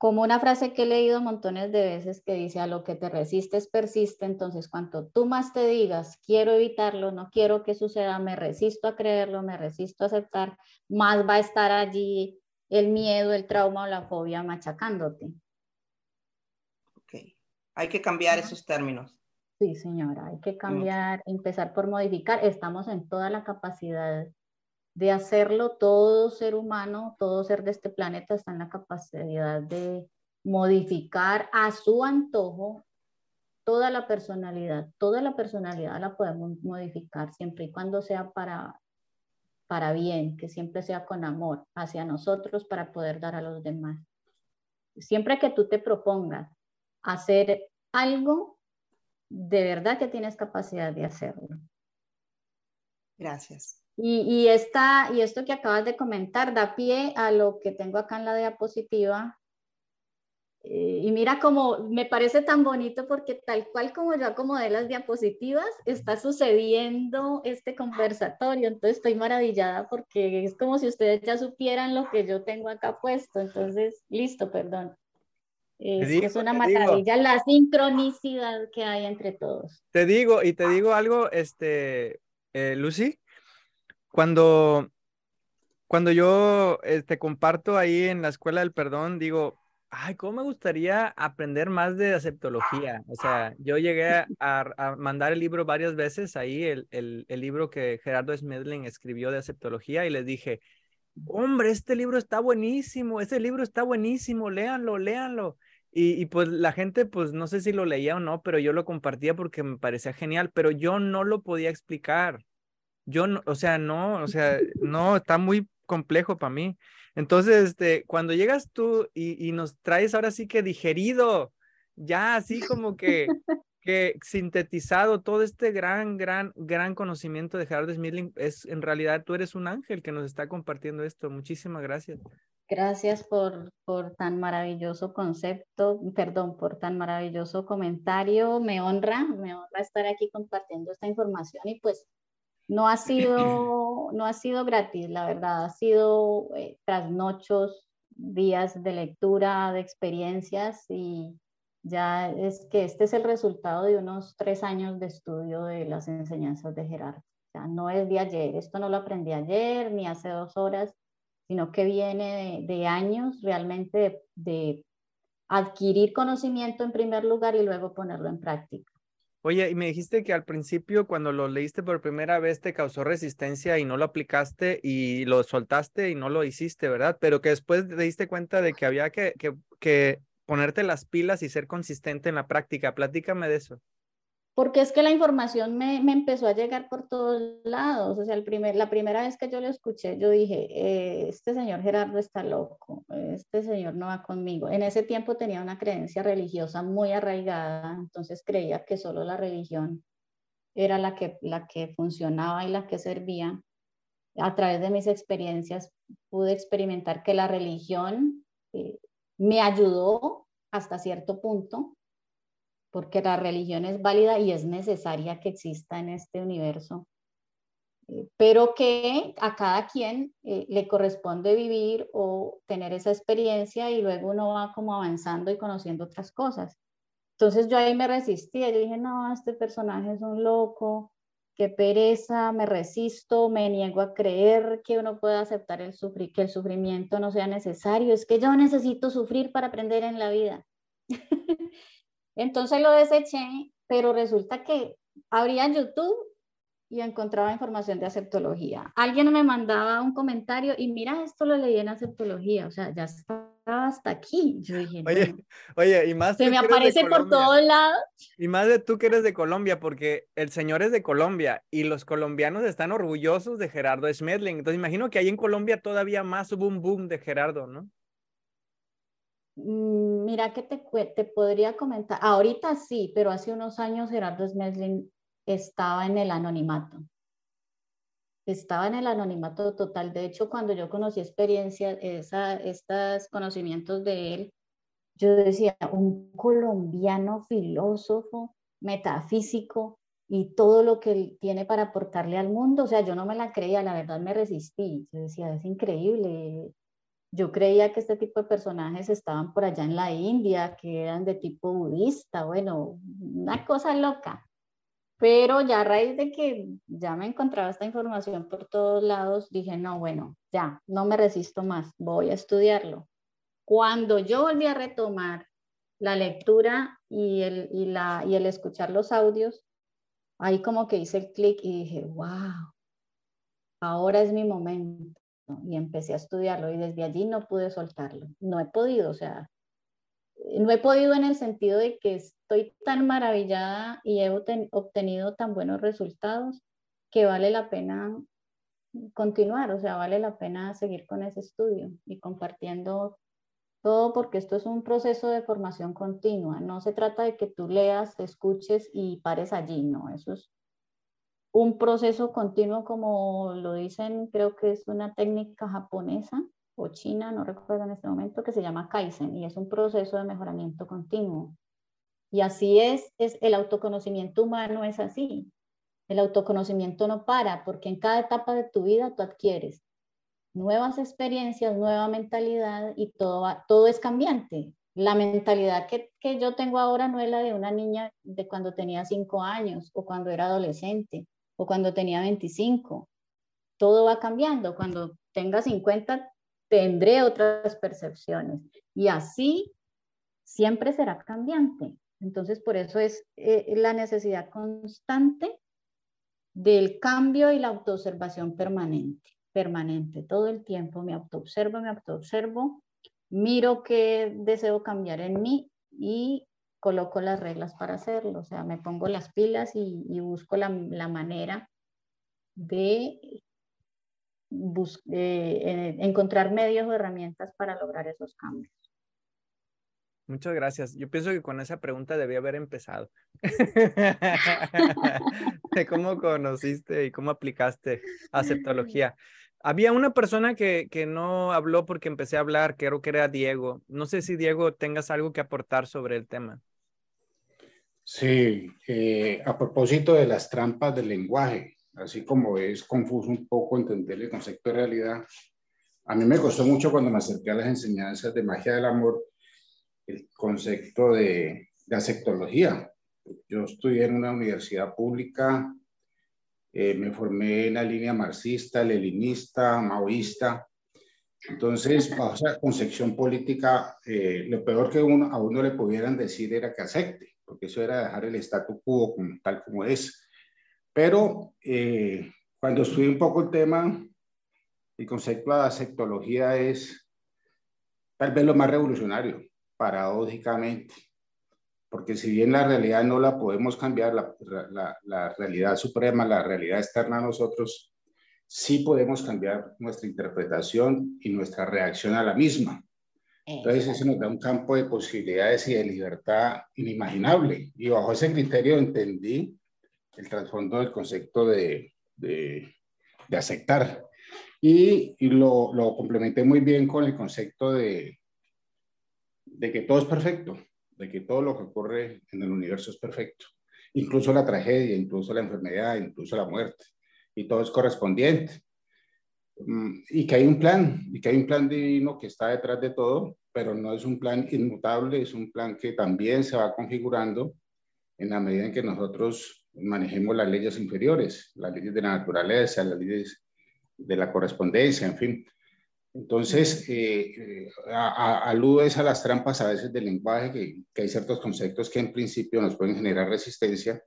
B: como una frase que he leído montones de veces que dice a lo que te resistes persiste, entonces cuanto tú más te digas quiero evitarlo, no quiero que suceda, me resisto a creerlo, me resisto a aceptar, más va a estar allí el miedo, el trauma o la fobia machacándote.
G: Hay que cambiar esos términos.
B: Sí, señora, hay que cambiar, empezar por modificar. Estamos en toda la capacidad de hacerlo. Todo ser humano, todo ser de este planeta está en la capacidad de modificar a su antojo toda la personalidad. Toda la personalidad la podemos modificar siempre y cuando sea para, para bien, que siempre sea con amor hacia nosotros para poder dar a los demás. Siempre que tú te propongas hacer algo, de verdad que tienes capacidad de hacerlo.
G: Gracias.
B: Y, y, esta, y esto que acabas de comentar da pie a lo que tengo acá en la diapositiva. Eh, y mira cómo me parece tan bonito porque tal cual como yo acomodé las diapositivas, está sucediendo este conversatorio. Entonces estoy maravillada porque es como si ustedes ya supieran lo que yo tengo acá puesto. Entonces, listo, perdón. Es, una maravilla la sincronicidad que hay entre todos.
A: Te digo, y te digo algo, este, eh, Lucy, cuando, cuando yo te este, comparto ahí en la Escuela del Perdón, digo, ay, cómo me gustaría aprender más de aceptología. O sea, yo llegué a, mandar el libro varias veces ahí, el, el, el libro que Gerardo Smedling escribió de aceptología, y les dije, hombre, este libro está buenísimo, este libro está buenísimo, léanlo, léanlo. Y, pues la gente, pues no sé si lo leía o no, pero yo lo compartía porque me parecía genial, pero yo no lo podía explicar. Yo no, o sea, no, o sea, no, está muy complejo para mí. Entonces, este, cuando llegas tú y, y, nos traes ahora sí que digerido, ya así como que, que sintetizado todo este gran, gran, gran conocimiento de Gerardo Smithling, es en realidad tú eres un ángel que nos está compartiendo esto. Muchísimas gracias.
B: Gracias por, por tan maravilloso concepto, perdón, por tan maravilloso comentario. Me honra, me honra estar aquí compartiendo esta información y pues no ha sido, no ha sido gratis, la verdad, ha sido eh, trasnochos, días de lectura, de experiencias y ya es que este es el resultado de unos tres años de estudio de las enseñanzas de Gerardo. O sea, no es de ayer, esto no lo aprendí ayer ni hace dos horas, sino que viene de, años realmente de, adquirir conocimiento en primer lugar y luego ponerlo en práctica.
A: Oye, y me dijiste que al principio cuando lo leíste por primera vez te causó resistencia y no lo aplicaste y lo soltaste y no lo hiciste, ¿verdad? Pero que después te diste cuenta de que había que, que, que ponerte las pilas y ser consistente en la práctica. Platícame de eso
B: porque es que la información me, me, empezó a llegar por todos lados. O sea, el primer, la primera vez que yo lo escuché, yo dije, eh, este señor Gerardo está loco, este señor no va conmigo. En ese tiempo tenía una creencia religiosa muy arraigada, entonces creía que solo la religión era la que, la que funcionaba y la que servía. A través de mis experiencias pude experimentar que la religión eh, me ayudó hasta cierto punto, porque la religión es válida y es necesaria que exista en este universo, eh, pero que a cada quien eh, le corresponde vivir o tener esa experiencia y luego uno va como avanzando y conociendo otras cosas. Entonces yo ahí me resistía, yo dije, no, este personaje es un loco, qué pereza, me resisto, me niego a creer que uno pueda aceptar el sufrir, que el sufrimiento no sea necesario, es que yo necesito sufrir para aprender en la vida. Entonces lo deseché, pero resulta que abría YouTube y encontraba información de aceptología. Alguien me mandaba un comentario y mira, esto lo leí en aceptología, o sea, ya está hasta aquí. Yo dije,
A: oye, oye, y más...
B: Se me aparece por todos lados.
A: Y más de tú que eres de Colombia, porque el señor es de Colombia y los colombianos están orgullosos de Gerardo Schmedling. Entonces imagino que ahí en Colombia todavía más hubo un boom de Gerardo, ¿no?
B: Mm, mira que te, te podría comentar, ahorita sí, pero hace unos años Gerardo Schmedling estaba en el anonimato estaba en el anonimato total. De hecho, cuando yo conocí experiencia, esa, estos conocimientos de él, yo decía, un colombiano filósofo, metafísico y todo lo que él tiene para aportarle al mundo. O sea, yo no me la creía, la verdad me resistí. Yo decía, es increíble. Yo creía que este tipo de personajes estaban por allá en la India, que eran de tipo budista, bueno, una cosa loca. Pero ya a raíz de que ya me encontraba esta información por todos lados, dije, no, bueno, ya, no me resisto más, voy a estudiarlo. Cuando yo volví a retomar la lectura y el, y la, y el escuchar los audios, ahí como que hice el clic y dije, wow, ahora es mi momento. Y empecé a estudiarlo y desde allí no pude soltarlo. No he podido, o sea, no he podido en el sentido de que estoy tan maravillada y he obtenido tan buenos resultados que vale la pena continuar, o sea, vale la pena seguir con ese estudio y compartiendo todo porque esto es un proceso de formación continua. No se trata de que tú leas, escuches y pares allí, no, eso es un proceso continuo como lo dicen, creo que es una técnica japonesa o China, no recuerdo en este momento, que se llama Kaizen y es un proceso de mejoramiento continuo. Y así es, es el autoconocimiento humano es así. El autoconocimiento no para porque en cada etapa de tu vida tú adquieres nuevas experiencias, nueva mentalidad y todo, todo es cambiante. La mentalidad que, que yo tengo ahora no es la de una niña de cuando tenía 5 años o cuando era adolescente o cuando tenía 25. Todo va cambiando. Cuando tenga 50, tendré otras percepciones. Y así siempre será cambiante. Entonces, por eso es eh, la necesidad constante del cambio y la autoobservación permanente, permanente, todo el tiempo me autoobservo, me autoobservo, miro qué deseo cambiar en mí y coloco las reglas para hacerlo, o sea, me pongo las pilas y, busco la, la, manera de eh, encontrar medios o herramientas para lograr esos cambios.
A: Muchas gracias. Yo pienso que con esa pregunta debía haber empezado. de cómo conociste y cómo aplicaste aceptología. Había una persona que, que, no habló porque empecé a hablar, creo que era Diego. No sé si Diego tengas algo que aportar sobre el tema.
D: Sí, eh, a propósito de las trampas del lenguaje, así como es confuso un poco entender el concepto de realidad, a mí me costó mucho cuando me acerqué a las enseñanzas de magia del amor el concepto de, aceptología. Yo estudié en una universidad pública, eh, me formé en la línea marxista, leninista, maoísta. Entonces, bajo esa concepción política, eh, lo peor que a uno le pudieran decir era que acepte, porque eso era dejar el statu quo tal como es. Pero eh, cuando estudié un poco el tema, el concepto de aceptología es tal vez lo más revolucionario, paradójicamente, porque si bien la realidad no la podemos cambiar, la, la, la realidad suprema, la realidad externa a nosotros, sí podemos cambiar nuestra interpretación y nuestra reacción a la misma. Entonces eso nos da un campo de posibilidades y de libertad inimaginable. Y bajo ese criterio entendí el trasfondo del concepto de, de, de aceptar. Y, y lo, lo, complementé muy bien con el concepto de, de que todo es perfecto, de que todo lo que ocurre en el universo es perfecto, incluso la tragedia, incluso la enfermedad, incluso la muerte, y todo es correspondiente. Mm, y que hay un plan, y que hay un plan divino que está detrás de todo, pero no es un plan inmutable, es un plan que también se va configurando en la medida en que nosotros manejemos las leyes inferiores, las leyes de la naturaleza, las leyes de la correspondencia, en fin. Entonces, eh, eh aludes a las trampas a veces del lenguaje, que, que, hay ciertos conceptos que en principio nos pueden generar resistencia.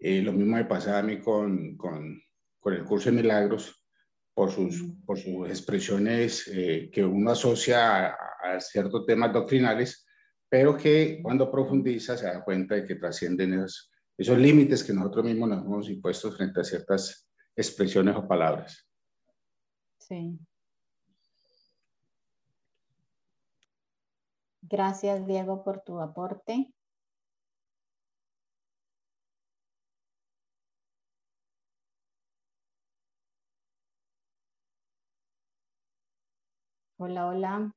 D: Eh, lo mismo me pasa a mí con, con, con, el curso de milagros, por sus, por sus expresiones eh, que uno asocia a, a, ciertos temas doctrinales, pero que cuando profundiza se da cuenta de que trascienden esos, esos límites que nosotros mismos nos hemos impuesto frente a ciertas expresiones o palabras.
B: Sí. Gracias, Diego, por tu aporte. Hola, hola.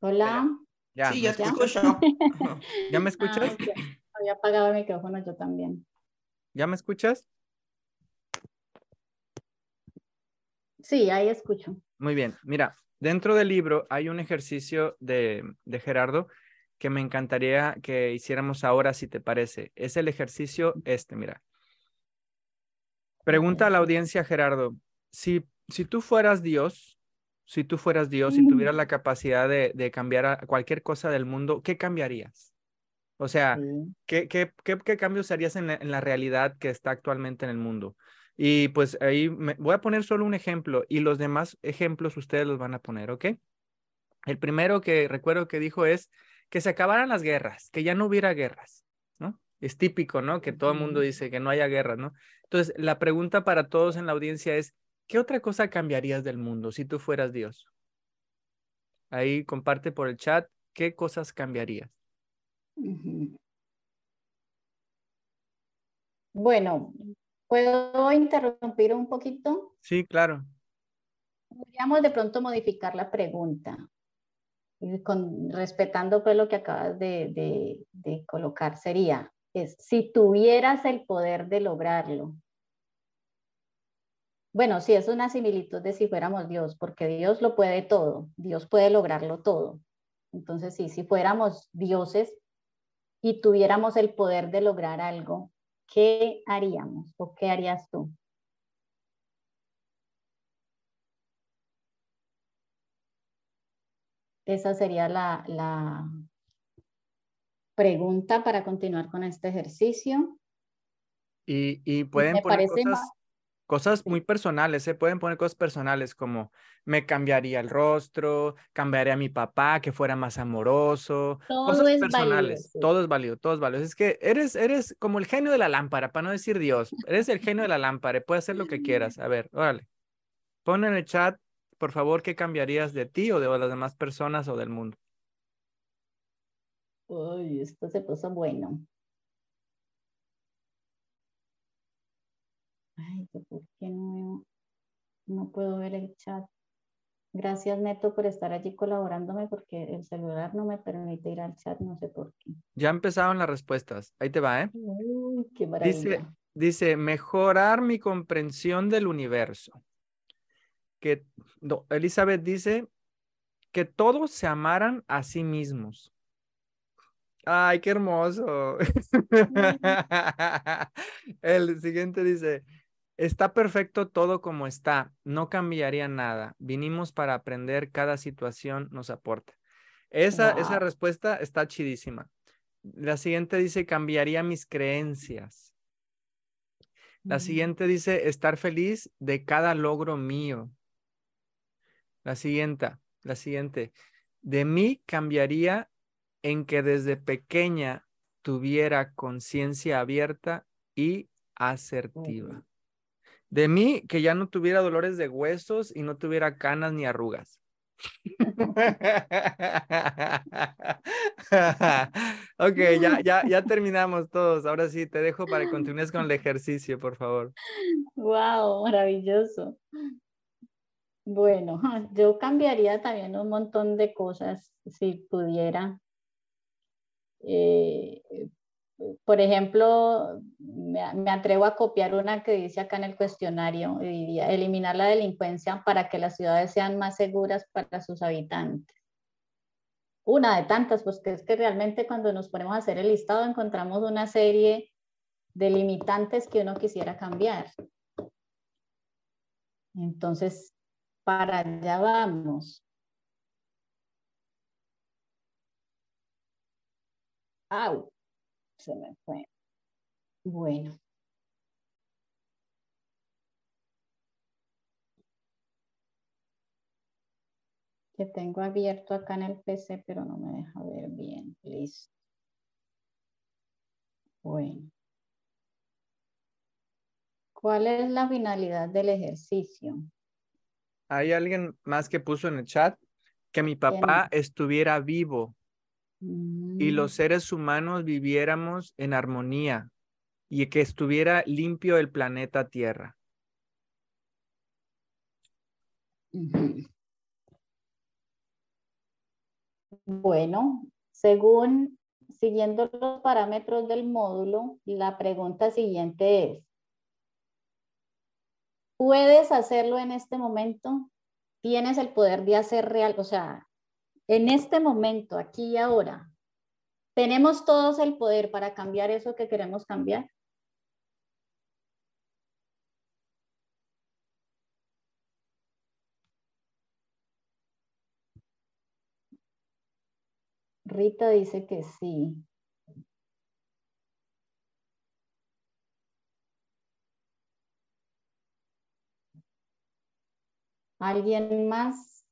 B: Hola.
G: Ya, sí, ya escucho.
A: ¿Ya me escuchas?
B: Ah, había apagado el micrófono yo también.
A: ¿Ya me escuchas?
B: Sí, ahí escucho.
A: Muy bien. Mira, dentro del libro hay un ejercicio de, de Gerardo que me encantaría que hiciéramos ahora, si te parece. Es el ejercicio este, mira. Pregunta a la audiencia, Gerardo, si, si tú fueras Dios, si tú fueras Dios y si tuvieras la capacidad de, de, cambiar a cualquier cosa del mundo, ¿qué cambiarías? O sea, ¿qué, qué, qué, qué cambios harías en la, en la, realidad que está actualmente en el mundo? Y pues ahí me, voy a poner solo un ejemplo y los demás ejemplos ustedes los van a poner, ¿ok? El primero que recuerdo que dijo es que se acabaran las guerras, que ya no hubiera guerras, ¿no? Es típico, ¿no? Que todo el mundo dice que no haya guerras, ¿no? Entonces, la pregunta para todos en la audiencia es, ¿qué otra cosa cambiarías del mundo si tú fueras Dios? Ahí comparte por el chat, ¿qué cosas cambiarías?
B: Bueno, ¿puedo interrumpir un poquito?
A: Sí, claro.
B: Podríamos de pronto modificar la pregunta respetando pues lo que acabas de, de, de colocar, sería, es, si tuvieras el poder de lograrlo, bueno, sí, es una similitud de si fuéramos Dios, porque Dios lo puede todo, Dios puede lograrlo todo. Entonces, sí, si fuéramos dioses y tuviéramos el poder de lograr algo, ¿qué haríamos o qué harías tú? Esa sería la, la pregunta para continuar con este ejercicio.
A: Y, y pueden poner cosas, cosas, muy personales, se ¿eh? pueden poner cosas personales como me cambiaría el rostro, cambiaría a mi papá, que fuera más amoroso,
B: todo
A: cosas
B: es
A: personales,
B: válido,
A: todo es válido, todo es válido. Es que eres, eres como el genio de la lámpara, para no decir Dios, eres el genio de la lámpara, puedes hacer lo que quieras. A ver, órale, pon en el chat por favor, ¿qué cambiarías de ti o de las demás personas o del mundo?
B: Uy, esto se puso bueno. Ay, ¿por qué no, no puedo ver el chat? Gracias, Neto, por estar allí colaborándome porque el celular no me permite ir al chat, no sé por qué.
A: Ya empezaron las respuestas. Ahí te va, ¿eh?
B: Uy, qué maravilla.
A: Dice, dice, mejorar mi comprensión del universo que no, Elizabeth dice que todos se amaran a sí mismos. Ay, qué hermoso. El siguiente dice, está perfecto todo como está, no cambiaría nada. Vinimos para aprender, cada situación nos aporta. Esa, wow. esa respuesta está chidísima. La siguiente dice, cambiaría mis creencias. La siguiente dice, estar feliz de cada logro mío. La siguiente, la siguiente. De mí cambiaría en que desde pequeña tuviera conciencia abierta y asertiva. De mí que ya no tuviera dolores de huesos y no tuviera canas ni arrugas. Ok, ya, ya, ya terminamos todos. Ahora sí, te dejo para que continúes con el ejercicio, por favor.
B: Wow, maravilloso. Bueno, yo cambiaría también un montón de cosas si pudiera. Eh, por ejemplo, me, atrevo a copiar una que dice acá en el cuestionario, diría, eliminar la delincuencia para que las ciudades sean más seguras para sus habitantes. Una de tantas, pues que es que realmente cuando nos ponemos a hacer el listado encontramos una serie de limitantes que uno quisiera cambiar. Entonces, para allá vamos. Au se me fue. Bueno. Que tengo abierto acá en el PC, pero no me deja ver bien. Listo. Bueno. ¿Cuál es la finalidad del ejercicio?
A: Hay alguien más que puso en el chat que mi papá estuviera vivo y los mm. seres humanos viviéramos en armonía y que estuviera limpio el planeta Tierra.
B: Bueno, según siguiendo los parámetros del módulo, la pregunta siguiente es, ¿puedes hacerlo en este momento? ¿Tienes el poder de hacer real? O sea, en este momento, aquí y ahora, ¿tenemos todos el poder para cambiar eso que queremos cambiar? Rita dice que sí. ¿Alguien más?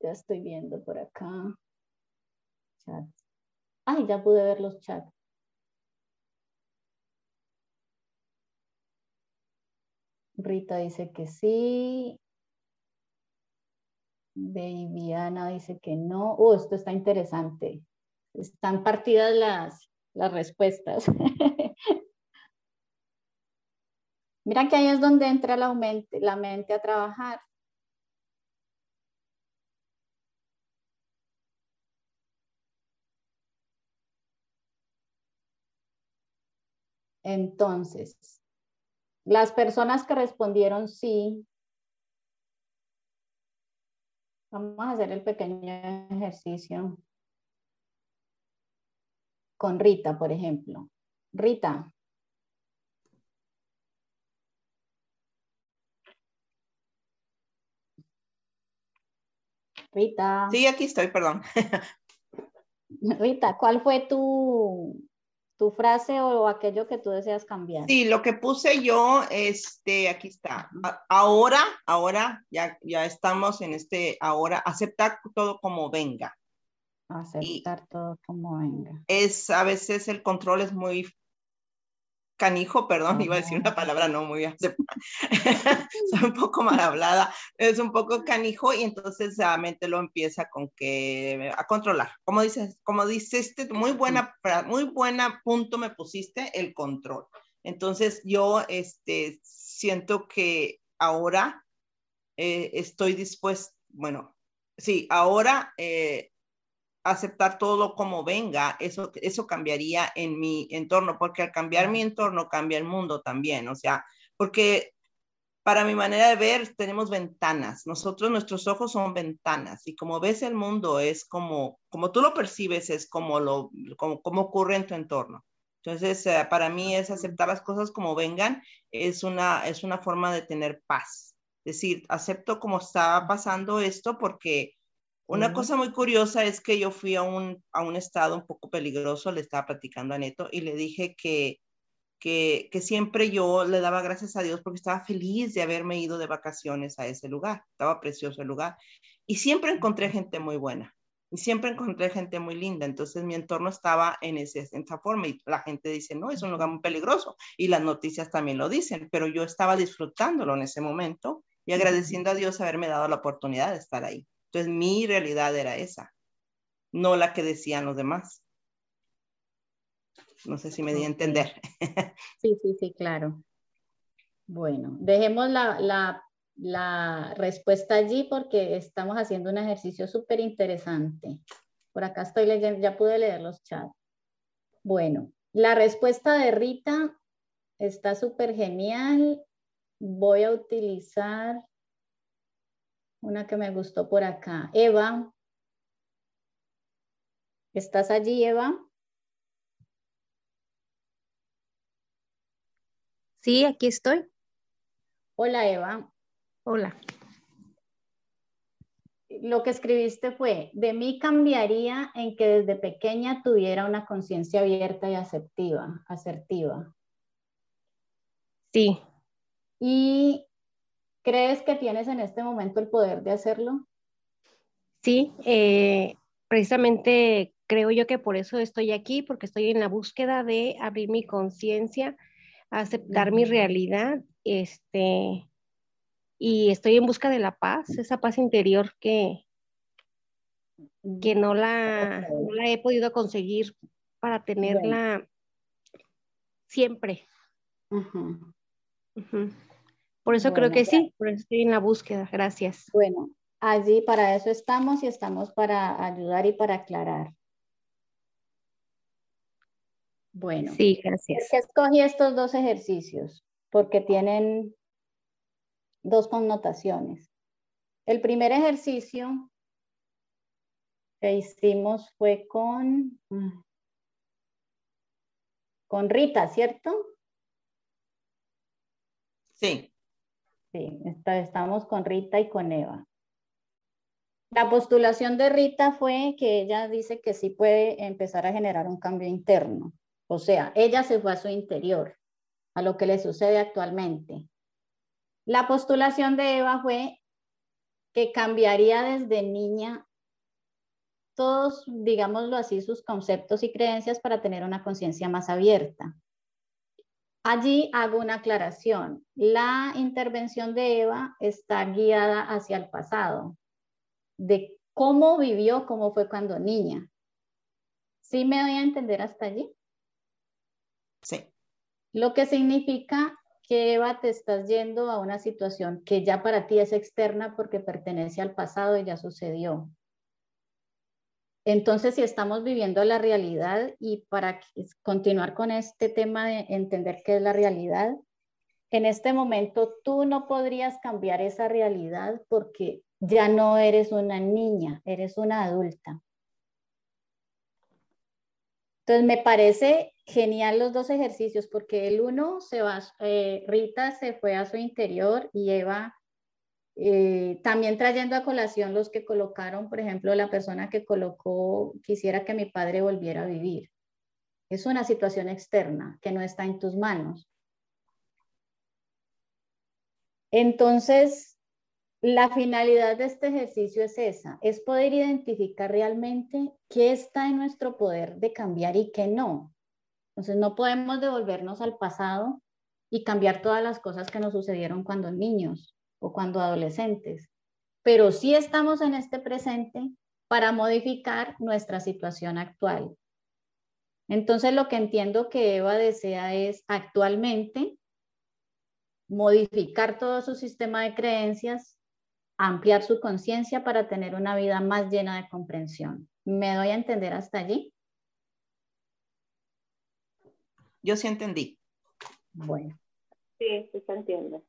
B: Ya estoy viendo por acá. Chat. Ay, ya pude ver los chats. Rita dice que sí. Babyana dice que no. Oh, esto está interesante. Están partidas las, las respuestas. Mira que ahí es donde entra la mente a trabajar. Entonces, las personas que respondieron sí, vamos a hacer el pequeño ejercicio con Rita, por ejemplo. Rita. Rita.
G: Sí, aquí estoy, perdón.
B: Rita, ¿cuál fue tu, tu frase o aquello que tú deseas cambiar.
G: Sí, lo que puse yo, este, aquí está. Ahora, ahora, ya, ya estamos en este, ahora, aceptar todo como venga.
B: Aceptar todo como venga.
G: Es, a veces el control es muy canijo, perdón, iba a decir una palabra no muy soy un poco mal hablada, es un poco canijo y entonces la mente lo empieza con que a controlar. Como dices, como dices, muy buena, muy buena punto me pusiste el control. Entonces yo este, siento que ahora eh, estoy dispuesto, bueno, sí, ahora eh, aceptar todo como venga, eso, eso cambiaría en mi entorno, porque al cambiar mi entorno cambia el mundo también, o sea, porque para mi manera de ver tenemos ventanas, nosotros nuestros ojos son ventanas y como ves el mundo es como, como tú lo percibes, es como lo, como, como ocurre en tu entorno. Entonces, eh, para mí es aceptar las cosas como vengan, es una, es una forma de tener paz. Es decir, acepto como está pasando esto porque una cosa muy curiosa es que yo fui a un, a un estado un poco peligroso, le estaba platicando a Neto y le dije que, que, que, siempre yo le daba gracias a Dios porque estaba feliz de haberme ido de vacaciones a ese lugar, estaba precioso el lugar. Y siempre encontré gente muy buena y siempre encontré gente muy linda, entonces mi entorno estaba en, ese, en esa forma y la gente dice, no, es un lugar muy peligroso y las noticias también lo dicen, pero yo estaba disfrutándolo en ese momento y agradeciendo a Dios haberme dado la oportunidad de estar ahí. Entonces mi realidad era esa, no la que decían los demás. No sé si me di a entender.
B: Sí, sí, sí, claro. Bueno, dejemos la, la respuesta allí porque estamos haciendo un ejercicio súper interesante. Por acá estoy leyendo, ya pude leer los chats. Bueno, la respuesta de Rita está súper genial. Voy a utilizar una que me gustó por acá. Eva, ¿estás allí, Eva?
C: Sí, aquí estoy.
B: Hola, Eva.
C: Hola.
B: Lo que escribiste fue, de mí cambiaría en que desde pequeña tuviera una conciencia abierta y asertiva, asertiva.
C: Sí.
B: ¿Y crees que tienes en este momento el poder de hacerlo?
C: Sí, eh, precisamente creo yo que por eso estoy aquí, porque estoy en la búsqueda de abrir mi conciencia, aceptar mi realidad, este, y estoy en busca de la paz, esa paz interior que, que no, la, la he podido conseguir para tenerla siempre. Por eso creo que sí, por eso estoy en la búsqueda. Gracias.
B: Bueno, allí para eso estamos y estamos para ayudar y para aclarar. Bueno.
C: Sí, gracias.
B: escogí estos dos ejercicios? Porque tienen dos connotaciones. El primer ejercicio que hicimos fue con, con Rita, ¿cierto?
G: Sí.
B: Sí, estamos con Rita y con Eva. La postulación de Rita fue que ella dice que sí puede empezar a generar un cambio interno. O sea, ella se fue a su interior, a lo que le sucede actualmente. La postulación de Eva fue que cambiaría desde niña todos, digámoslo así, sus conceptos y creencias para tener una conciencia más abierta. Allí hago una aclaración. La intervención de Eva está guiada hacia el pasado, de cómo vivió, cómo fue cuando niña. ¿Sí me doy a entender hasta allí?
G: Sí.
B: Lo que significa que Eva te estás yendo a una situación que ya para ti es externa porque pertenece al pasado y ya sucedió. Entonces, si estamos viviendo la realidad y para continuar con este tema de entender qué es la realidad, en este momento tú no podrías cambiar esa realidad porque ya no eres una niña, eres una adulta. Entonces, me parece genial los dos ejercicios porque el uno se va, eh, Rita se fue a su interior y Eva eh, también trayendo a colación los que colocaron, por ejemplo, la persona que colocó, quisiera que mi padre volviera a vivir. Es una situación externa que no está en tus manos. Entonces, la finalidad de este ejercicio es esa, es poder identificar realmente qué está en nuestro poder de cambiar y qué no. Entonces no podemos devolvernos al pasado y cambiar todas las cosas que nos sucedieron cuando niños o cuando adolescentes, pero sí estamos en este presente para modificar nuestra situación actual. Entonces lo que entiendo que Eva desea es actualmente modificar todo su sistema de creencias, ampliar su conciencia para tener una vida más llena de comprensión. ¿Me doy a entender hasta allí?
G: Yo sí entendí.
B: Bueno.
H: Sí, sí se entiende.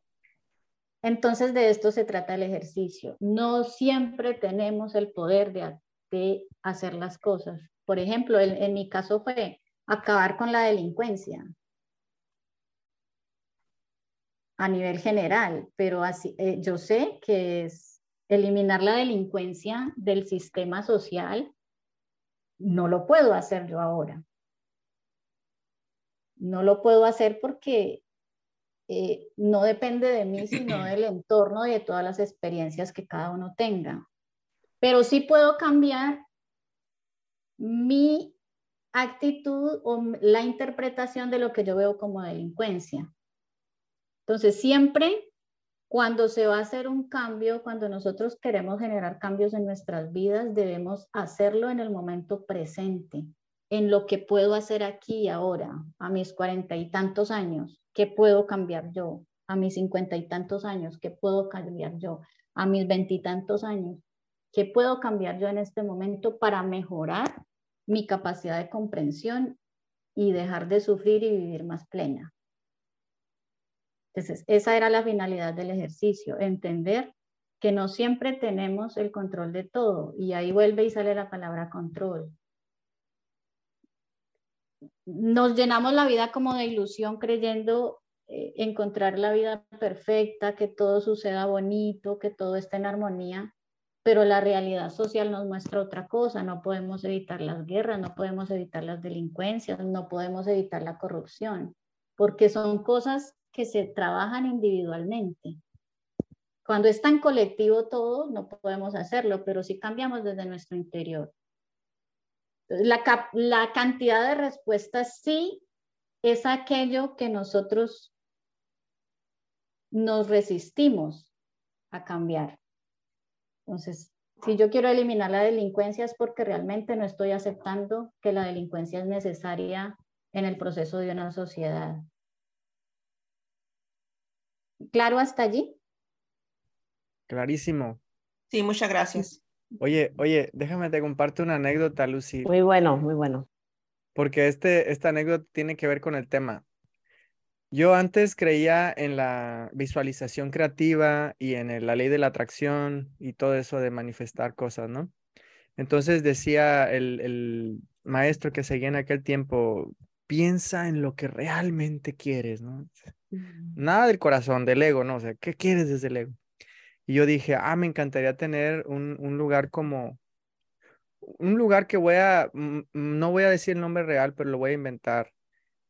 B: Entonces de esto se trata el ejercicio. No siempre tenemos el poder de, hacer las cosas. Por ejemplo, en, mi caso fue acabar con la delincuencia a nivel general, pero eh, yo sé que es eliminar la delincuencia del sistema social, no lo puedo hacer yo ahora. No lo puedo hacer porque eh, no depende de mí, sino del entorno y de todas las experiencias que cada uno tenga. Pero sí puedo cambiar mi actitud o la interpretación de lo que yo veo como delincuencia. Entonces, siempre cuando se va a hacer un cambio, cuando nosotros queremos generar cambios en nuestras vidas, debemos hacerlo en el momento presente en lo que puedo hacer aquí y ahora, a mis cuarenta y tantos años, ¿qué puedo cambiar yo? A mis cincuenta y tantos años, ¿qué puedo cambiar yo? A mis veintitantos años, ¿qué puedo cambiar yo en este momento para mejorar mi capacidad de comprensión y dejar de sufrir y vivir más plena? Entonces, esa era la finalidad del ejercicio, entender que no siempre tenemos el control de todo. Y ahí vuelve y sale la palabra control. Nos llenamos la vida como de ilusión creyendo eh, encontrar la vida perfecta, que todo suceda bonito, que todo esté en armonía, pero la realidad social nos muestra otra cosa. No podemos evitar las guerras, no podemos evitar las delincuencias, no podemos evitar la corrupción, porque son cosas que se trabajan individualmente. Cuando está en colectivo todo, no podemos hacerlo, pero sí cambiamos desde nuestro interior. La, la cantidad de respuestas sí es aquello que nosotros nos resistimos a cambiar. Entonces, si yo quiero eliminar la delincuencia es porque realmente no estoy aceptando que la delincuencia es necesaria en el proceso de una sociedad. ¿Claro hasta allí?
A: Clarísimo.
G: Sí, muchas gracias.
A: Oye, oye, déjame te comparto una anécdota, Lucy.
I: Muy bueno, muy bueno.
A: Porque este, esta anécdota tiene que ver con el tema. Yo antes creía en la visualización creativa y en la ley de la atracción y todo eso de manifestar cosas, ¿no? Entonces decía el, el maestro que seguía en aquel tiempo, piensa en lo que realmente quieres, ¿no? Nada del corazón, del ego, ¿no? O sea, ¿qué quieres desde el ego? Y yo dije, ah, me encantaría tener un, un lugar como, un lugar que voy a, mm, mm, no voy a decir el nombre real, pero lo voy a inventar.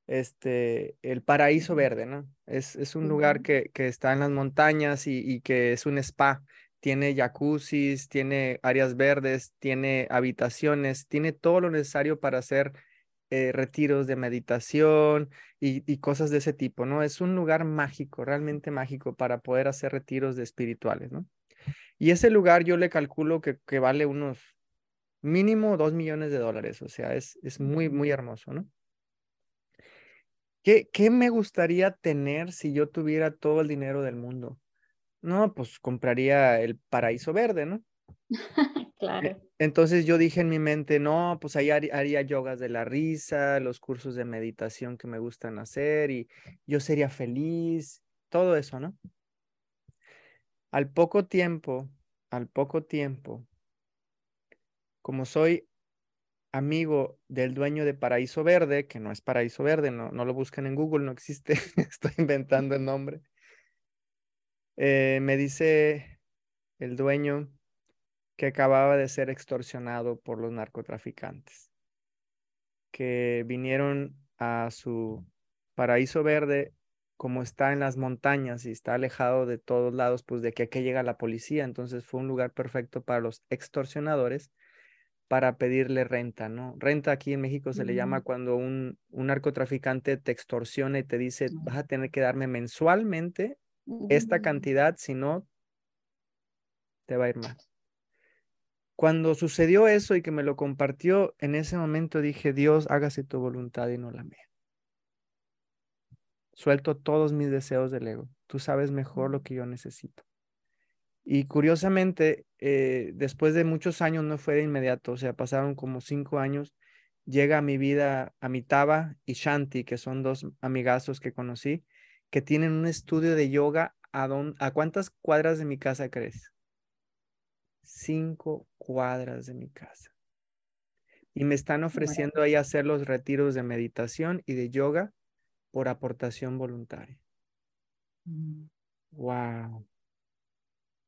A: Este, el Paraíso Verde, ¿no? Es, es un lugar que, que, está en las montañas y, y que es un spa. Tiene jacuzzis, tiene áreas verdes, tiene habitaciones, tiene todo lo necesario para hacer eh, retiros de meditación y, cosas de ese tipo, ¿no? Es un lugar mágico, realmente mágico para poder hacer retiros de espirituales, ¿no? Y ese lugar yo le calculo que, que vale unos mínimo dos millones de dólares, o sea, es, es muy, muy hermoso, ¿no? ¿Qué, ¿Qué me gustaría tener si yo tuviera todo el dinero del mundo? No, pues compraría el paraíso verde, ¿no?
B: claro.
A: E, entonces yo dije en mi mente, no, pues ahí haría yogas de la risa, los cursos de meditación que me gustan hacer y yo sería feliz, todo eso, ¿no? Al poco tiempo, al poco tiempo, como soy amigo del dueño de Paraíso Verde, que no es Paraíso Verde, no, no lo busquen en Google, no existe, estoy inventando el nombre, eh, me dice el dueño, que acababa de ser extorsionado por los narcotraficantes, que vinieron a su paraíso verde, como está en las montañas y está alejado de todos lados, pues de que aquí llega la policía, entonces fue un lugar perfecto para los extorsionadores para pedirle renta, ¿no? Renta aquí en México se le llama cuando un, un narcotraficante te extorsiona y te dice, vas a tener que darme mensualmente esta cantidad, si no, te va a ir mal. Cuando sucedió eso y que me lo compartió, en ese momento dije, Dios, hágase tu voluntad y no la mía. Suelto todos mis deseos del ego. Tú sabes mejor lo que yo necesito. Y curiosamente, eh, después de muchos años, no fue de inmediato, o sea, pasaron como cinco años, llega a mi vida Amitaba y Shanti, que son dos amigazos que conocí, que tienen un estudio de yoga. ¿A, ¿A cuántas cuadras de mi casa crees? cinco cuadras de mi casa. Y me están ofreciendo ahí hacer los retiros de meditación y de yoga por aportación voluntaria. Wow. Mm.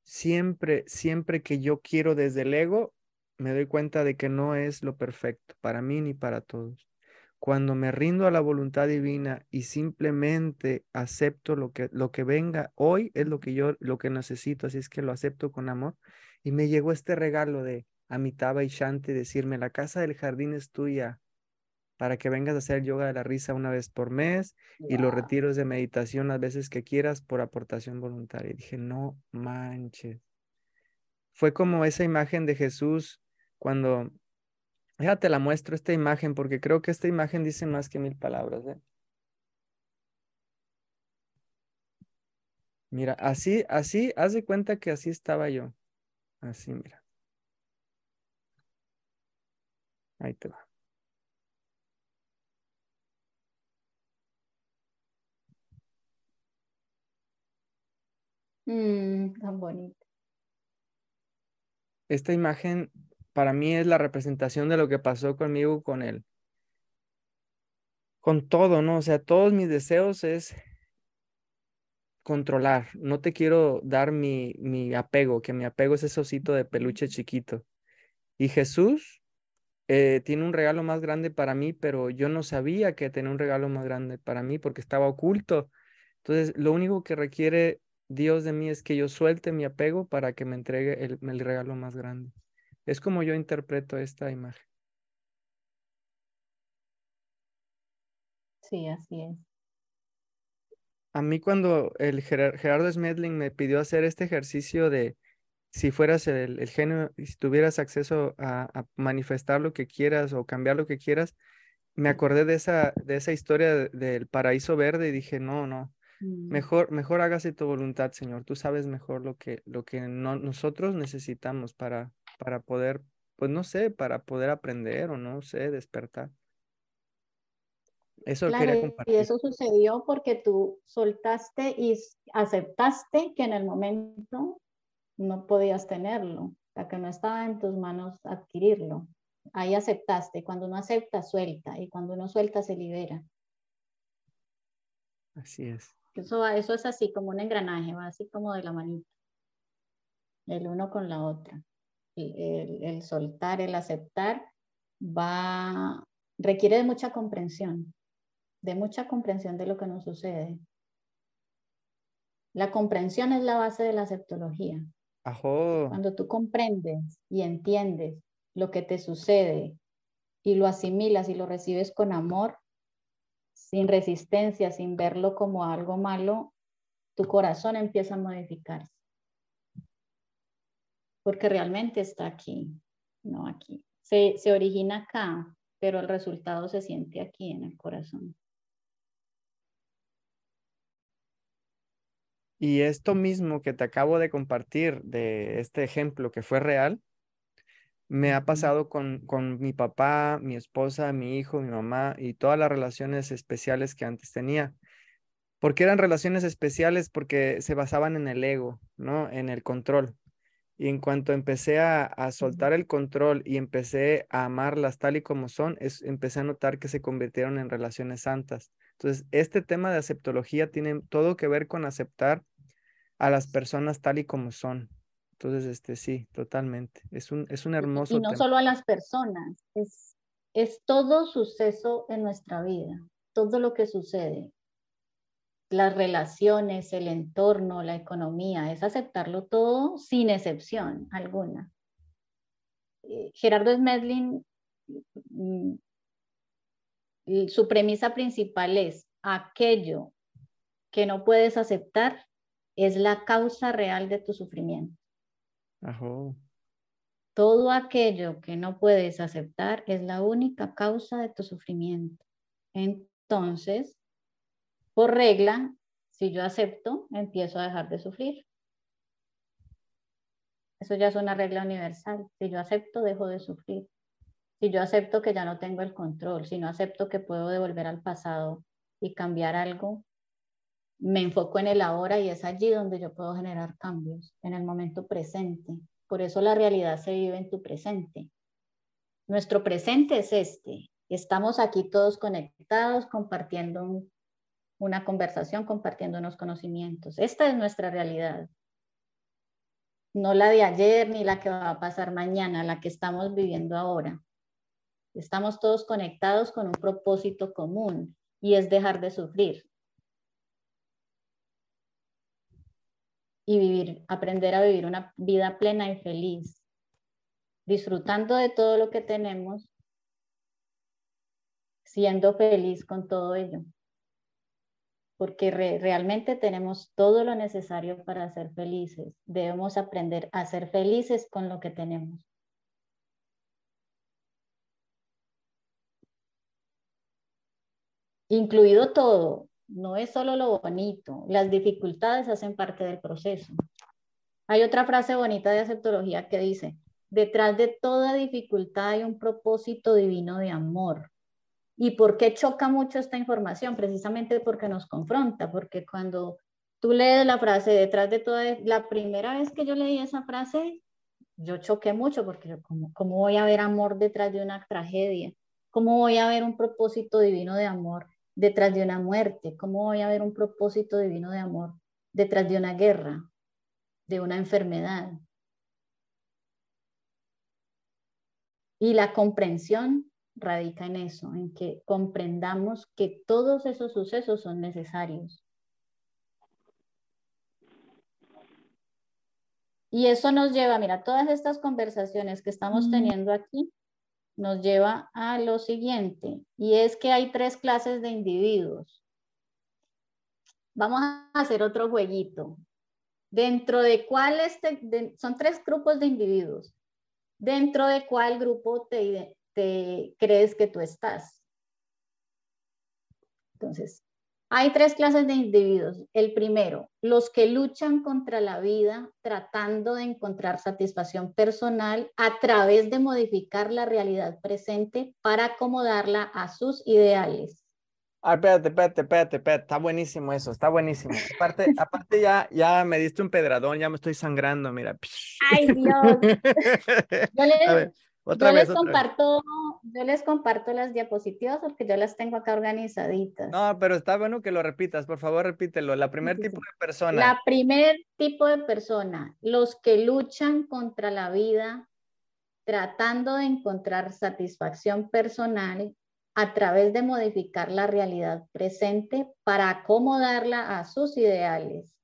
A: Siempre, siempre que yo quiero desde el ego, me doy cuenta de que no es lo perfecto para mí ni para todos. Cuando me rindo a la voluntad divina y simplemente acepto lo que, lo que venga hoy es lo que yo lo que necesito, así es que lo acepto con amor y me llegó este regalo de Amitabha y Shanti decirme, la casa del jardín es tuya para que vengas a hacer yoga de la risa una vez por mes y los retiros de meditación las veces que quieras por aportación voluntaria. Y dije, no manches. Fue como esa imagen de Jesús cuando Déjate la muestro esta imagen porque creo que esta imagen dice más que mil palabras. ¿eh? Mira, así, así, haz de cuenta que así estaba yo. Así, mira. Ahí te va.
B: Mm, tan bonito.
A: Esta imagen para mí es la representación de lo que pasó conmigo con él. Con todo, ¿no? O sea, todos mis deseos es controlar. No te quiero dar mi, mi apego, que mi apego es ese osito de peluche chiquito. Y Jesús eh, tiene un regalo más grande para mí, pero yo no sabía que tenía un regalo más grande para mí porque estaba oculto. Entonces, lo único que requiere Dios de mí es que yo suelte mi apego para que me entregue el, el regalo más grande. Es como yo interpreto esta imagen.
B: Sí, así es.
A: A mí cuando el Gerardo Smedling me pidió hacer este ejercicio de si fueras el, el genio y si tuvieras acceso a, manifestar lo que quieras o cambiar lo que quieras, me acordé de esa, de esa historia del paraíso verde y dije, no, no, mm. mejor, mejor hágase tu voluntad, Señor. Tú sabes mejor lo que, lo que no, nosotros necesitamos para, para poder, pues no sé, para poder aprender o no sé, despertar.
B: Eso quería compartir. Y eso sucedió porque tú soltaste y aceptaste que en el momento no podías tenerlo, o sea, que no estaba en tus manos adquirirlo. Ahí aceptaste. Cuando uno acepta, suelta. Y cuando uno suelta, se libera.
A: Así es.
B: Eso, eso es así como un engranaje, va así como de la manita. El uno con la otra el, soltar, el aceptar, va, requiere de mucha comprensión, de mucha comprensión de lo que nos sucede. La comprensión es la base de la aceptología. Cuando tú comprendes y entiendes lo que te sucede y lo asimilas y lo recibes con amor, sin resistencia, sin verlo como algo malo, tu corazón empieza a modificarse porque realmente está aquí, no aquí. Se, se origina acá, pero el resultado se siente aquí en el corazón.
A: Y esto mismo que te acabo de compartir de este ejemplo que fue real, me ha pasado con, con, mi papá, mi esposa, mi hijo, mi mamá y todas las relaciones especiales que antes tenía. porque eran relaciones especiales? Porque se basaban en el ego, ¿no? En el control. Y en cuanto empecé a, soltar el control y empecé a amarlas tal y como son, es, empecé a notar que se convirtieron en relaciones santas. Entonces, este tema de aceptología tiene todo que ver con aceptar a las personas tal y como son. Entonces, este sí, totalmente. Es un, es un hermoso.
B: Y no solo a las personas, es, es todo suceso en nuestra vida, todo lo que sucede las relaciones, el entorno, la economía, es aceptarlo todo sin excepción alguna. Eh, Gerardo Smedlin, mm, su premisa principal es aquello que no puedes aceptar es la causa real de tu sufrimiento. Todo aquello que no puedes aceptar es la única causa de tu sufrimiento. Entonces, por regla, si yo acepto, empiezo a dejar de sufrir. Eso ya es una regla universal. Si yo acepto, dejo de sufrir. Si yo acepto que ya no tengo el control, si no acepto que puedo devolver al pasado y cambiar algo, me enfoco en el ahora y es allí donde yo puedo generar cambios, en el momento presente. Por eso la realidad se vive en tu presente. Nuestro presente es este. Estamos aquí todos conectados, compartiendo un una conversación compartiendo unos conocimientos. Esta es nuestra realidad. No la de ayer ni la que va a pasar mañana, la que estamos viviendo ahora. Estamos todos conectados con un propósito común y es dejar de sufrir. y vivir, aprender a vivir una vida plena y feliz, disfrutando de todo lo que tenemos, siendo feliz con todo ello, porque realmente tenemos todo lo necesario para ser felices. Debemos aprender a ser felices con lo que tenemos. Incluido todo, no es solo lo bonito, las dificultades hacen parte del proceso. Hay otra frase bonita de aceptología que dice, detrás de toda dificultad hay un propósito divino de amor. ¿Y por qué choca mucho esta información? Precisamente porque nos confronta, porque cuando tú lees la frase detrás de toda, la primera vez que yo leí esa frase, yo choqué mucho porque ¿cómo, ¿cómo voy a ver amor detrás de una tragedia? ¿Cómo voy a ver un propósito divino de amor detrás de una muerte? ¿Cómo voy a ver un propósito divino de amor detrás de una guerra, de una enfermedad? Y la comprensión radica en eso, en que comprendamos que todos esos sucesos son necesarios. Y eso nos lleva, mira, todas estas conversaciones que estamos teniendo aquí nos lleva a lo siguiente, y es que hay tres clases de individuos. Vamos a hacer otro jueguito. Dentro de cuáles, son tres grupos de individuos. ¿Dentro de cuál grupo te, te crees que tú estás? Entonces, hay tres clases de individuos. El primero, los que luchan contra la vida tratando de encontrar satisfacción personal a través de modificar la realidad presente para acomodarla a sus ideales.
A: Ah, espérate, espérate, espérate, espérate, está buenísimo eso, está buenísimo. Aparte, aparte ya, ya me diste un pedradón, ya me estoy sangrando, mira.
B: Ay, Dios. a yo les comparto, yo les comparto las diapositivas porque yo las tengo acá organizaditas.
A: No, pero está bueno que lo repitas, por favor, repítelo. La primer tipo de persona.
B: La primer tipo de persona, los que luchan contra la vida tratando de encontrar satisfacción personal a través de modificar la realidad presente para acomodarla a sus ideales.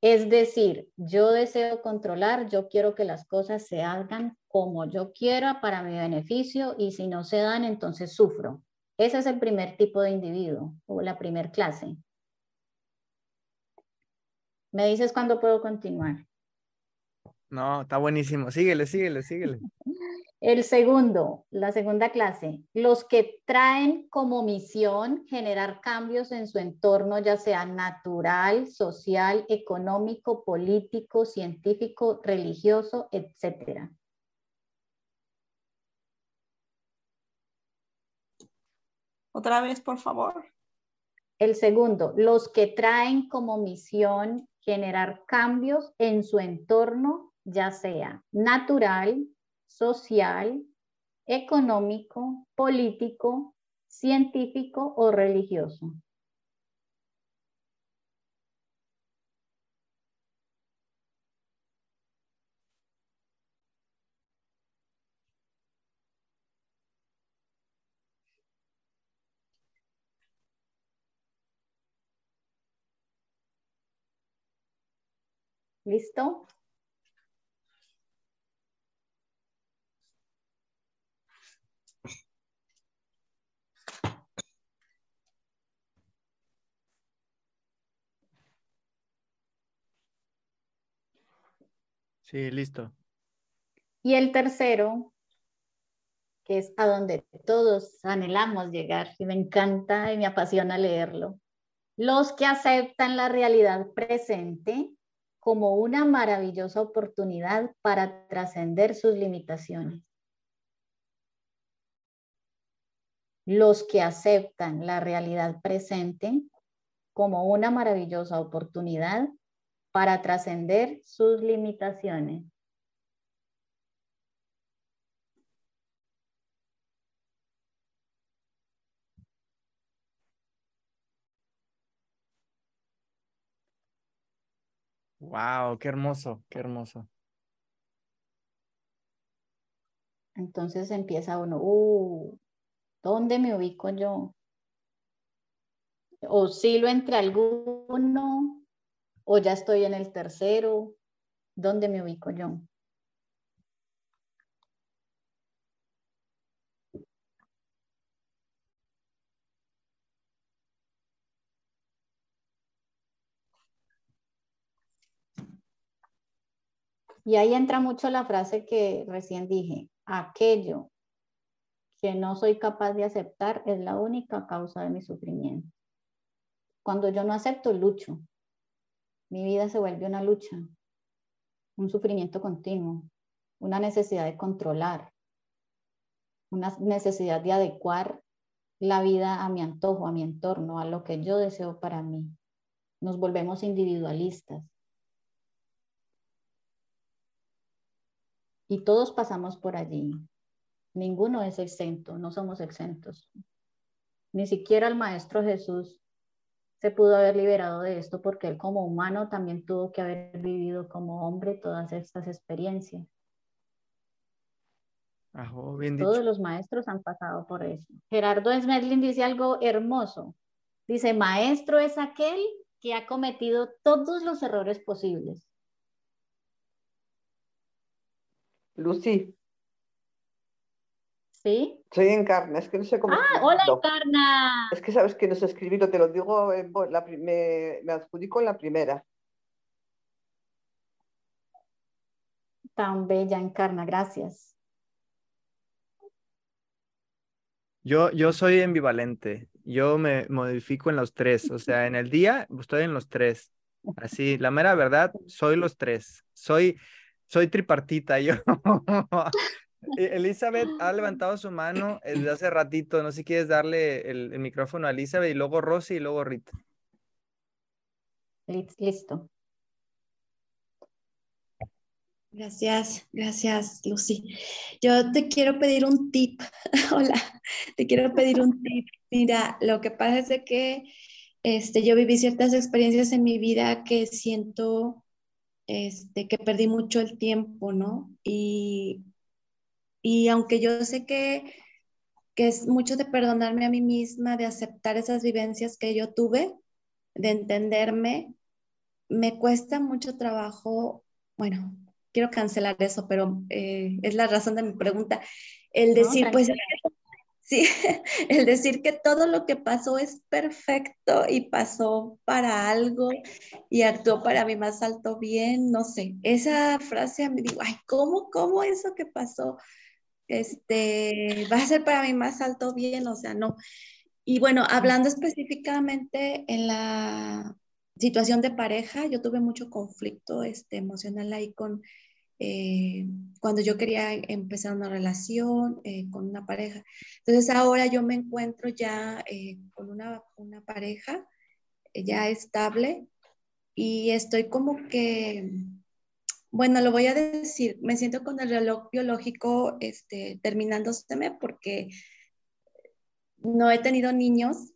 B: Es decir, yo deseo controlar, yo quiero que las cosas se hagan como yo quiera para mi beneficio y si no se dan, entonces sufro. Ese es el primer tipo de individuo o la primer clase. ¿Me dices cuándo puedo continuar?
A: No, está buenísimo. Síguele, síguele, síguele.
B: El segundo, la segunda clase, los que traen como misión generar cambios en su entorno, ya sea natural, social, económico, político, científico, religioso, etcétera.
G: Otra vez, por favor.
B: El segundo, los que traen como misión generar cambios en su entorno, ya sea natural, social, económico, político, científico o religioso. ¿Listo?
A: Sí, listo.
B: Y el tercero, que es a donde todos anhelamos llegar, y me encanta y me apasiona leerlo, los que aceptan la realidad presente como una maravillosa oportunidad para trascender sus limitaciones. Los que aceptan la realidad presente como una maravillosa oportunidad para trascender sus limitaciones.
A: Wow, qué hermoso, qué hermoso.
B: Entonces empieza uno, uh, ¿dónde me ubico yo? Oscilo entre alguno o ya estoy en el tercero, ¿dónde me ubico yo? Y ahí entra mucho la frase que recién dije, aquello que no soy capaz de aceptar es la única causa de mi sufrimiento. Cuando yo no acepto, lucho. Mi vida se vuelve una lucha, un sufrimiento continuo, una necesidad de controlar, una necesidad de adecuar la vida a mi antojo, a mi entorno, a lo que yo deseo para mí. Nos volvemos individualistas. Y todos pasamos por allí. Ninguno es exento, no somos exentos. Ni siquiera el Maestro Jesús se pudo haber liberado de esto porque él como humano también tuvo que haber vivido como hombre todas estas experiencias. Todos los maestros han pasado por eso. Gerardo Smedlin dice algo hermoso. Dice, maestro es aquel que ha cometido todos los errores posibles.
I: Lucy.
B: ¿Sí?
I: Soy Encarna, es que no sé cómo.
B: Ah, hola Encarna.
I: Es que sabes que no sé escribirlo, te lo digo, la, me, me adjudico en la primera.
B: Tan bella Encarna, gracias.
A: Yo, yo soy ambivalente. Yo me modifico en los tres. O sea, en el día estoy en los tres. Así, la mera verdad, soy los tres. Soy, soy tripartita. Yo. E, Elizabeth ha levantado su mano desde hace ratito. No sé si quieres darle el, el micrófono a Elizabeth y luego Rosy y luego Rita.
B: Listo.
J: Gracias, gracias, Lucy. Yo te quiero pedir un tip. Hola, te quiero pedir un tip. Mira, lo que pasa es de que este, yo viví ciertas experiencias en mi vida que siento este, que perdí mucho el tiempo, ¿no? Y, y aunque yo sé que, que es mucho de perdonarme a mí misma, de aceptar esas vivencias que yo tuve, de entenderme, me cuesta mucho trabajo, bueno, quiero cancelar eso, pero eh, es la razón de mi pregunta. El decir, pues, sí, el decir que todo lo que pasó es perfecto y pasó para algo y actuó para mi más alto bien, no sé, esa frase me digo, ay, ¿cómo, cómo eso que pasó? Este, va a ser para mi más alto bien, o sea, no. Y bueno, hablando específicamente en la situación de pareja, yo tuve mucho conflicto este, emocional ahí con, eh, cuando yo quería empezar una relación eh, con una pareja. Entonces ahora yo me encuentro ya eh, con una, una pareja ya estable y estoy como que, bueno, lo voy a decir, me siento con el reloj biológico este, terminándose porque no he tenido niños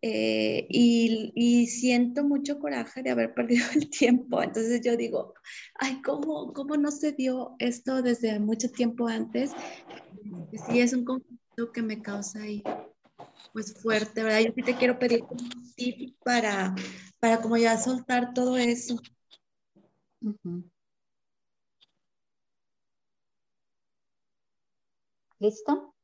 J: eh, y, siento mucho coraje de haber perdido el tiempo. Entonces yo digo, ay, ¿cómo, cómo no se dio esto desde mucho tiempo antes? Sí, es un conflicto que me causa ahí, pues fuerte, ¿verdad? Yo sí te quiero pedir un tip para, para como ya soltar todo eso.
B: ¿Listo?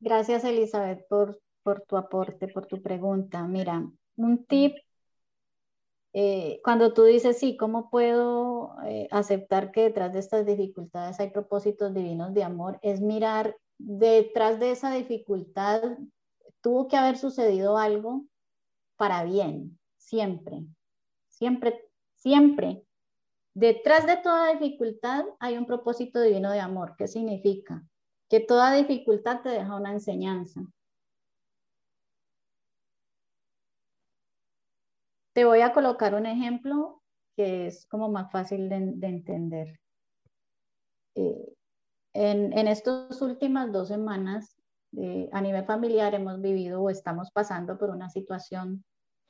B: Gracias, Elizabeth, por por tu aporte, por tu pregunta. Mira, un tip, eh, cuando tú dices, sí, ¿cómo puedo eh, aceptar que detrás de estas dificultades hay propósitos divinos de amor? Es mirar detrás de esa dificultad, tuvo que haber sucedido algo para bien, siempre, siempre, siempre. Detrás de toda dificultad hay un propósito divino de amor. ¿Qué significa? Que toda dificultad te deja una enseñanza. Te voy a colocar un ejemplo que es como más fácil de, entender. Eh, en, estas últimas dos semanas, eh, a nivel familiar, hemos vivido o estamos pasando por una situación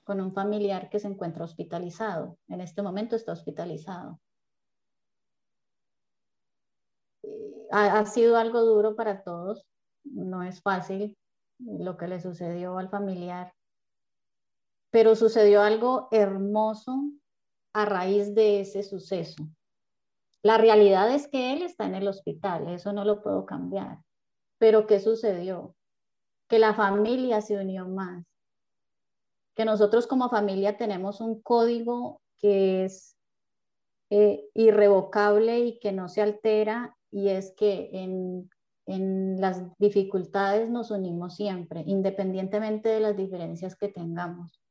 B: con un familiar que se encuentra hospitalizado. En este momento está hospitalizado. Eh, ha, ha sido algo duro para todos. No es fácil lo que le sucedió al familiar pero sucedió algo hermoso a raíz de ese suceso. La realidad es que él está en el hospital, eso no lo puedo cambiar. Pero ¿qué sucedió? Que la familia se unió más. Que nosotros como familia tenemos un código que es eh, irrevocable y que no se altera y es que en, en las dificultades nos unimos siempre, independientemente de las diferencias que tengamos.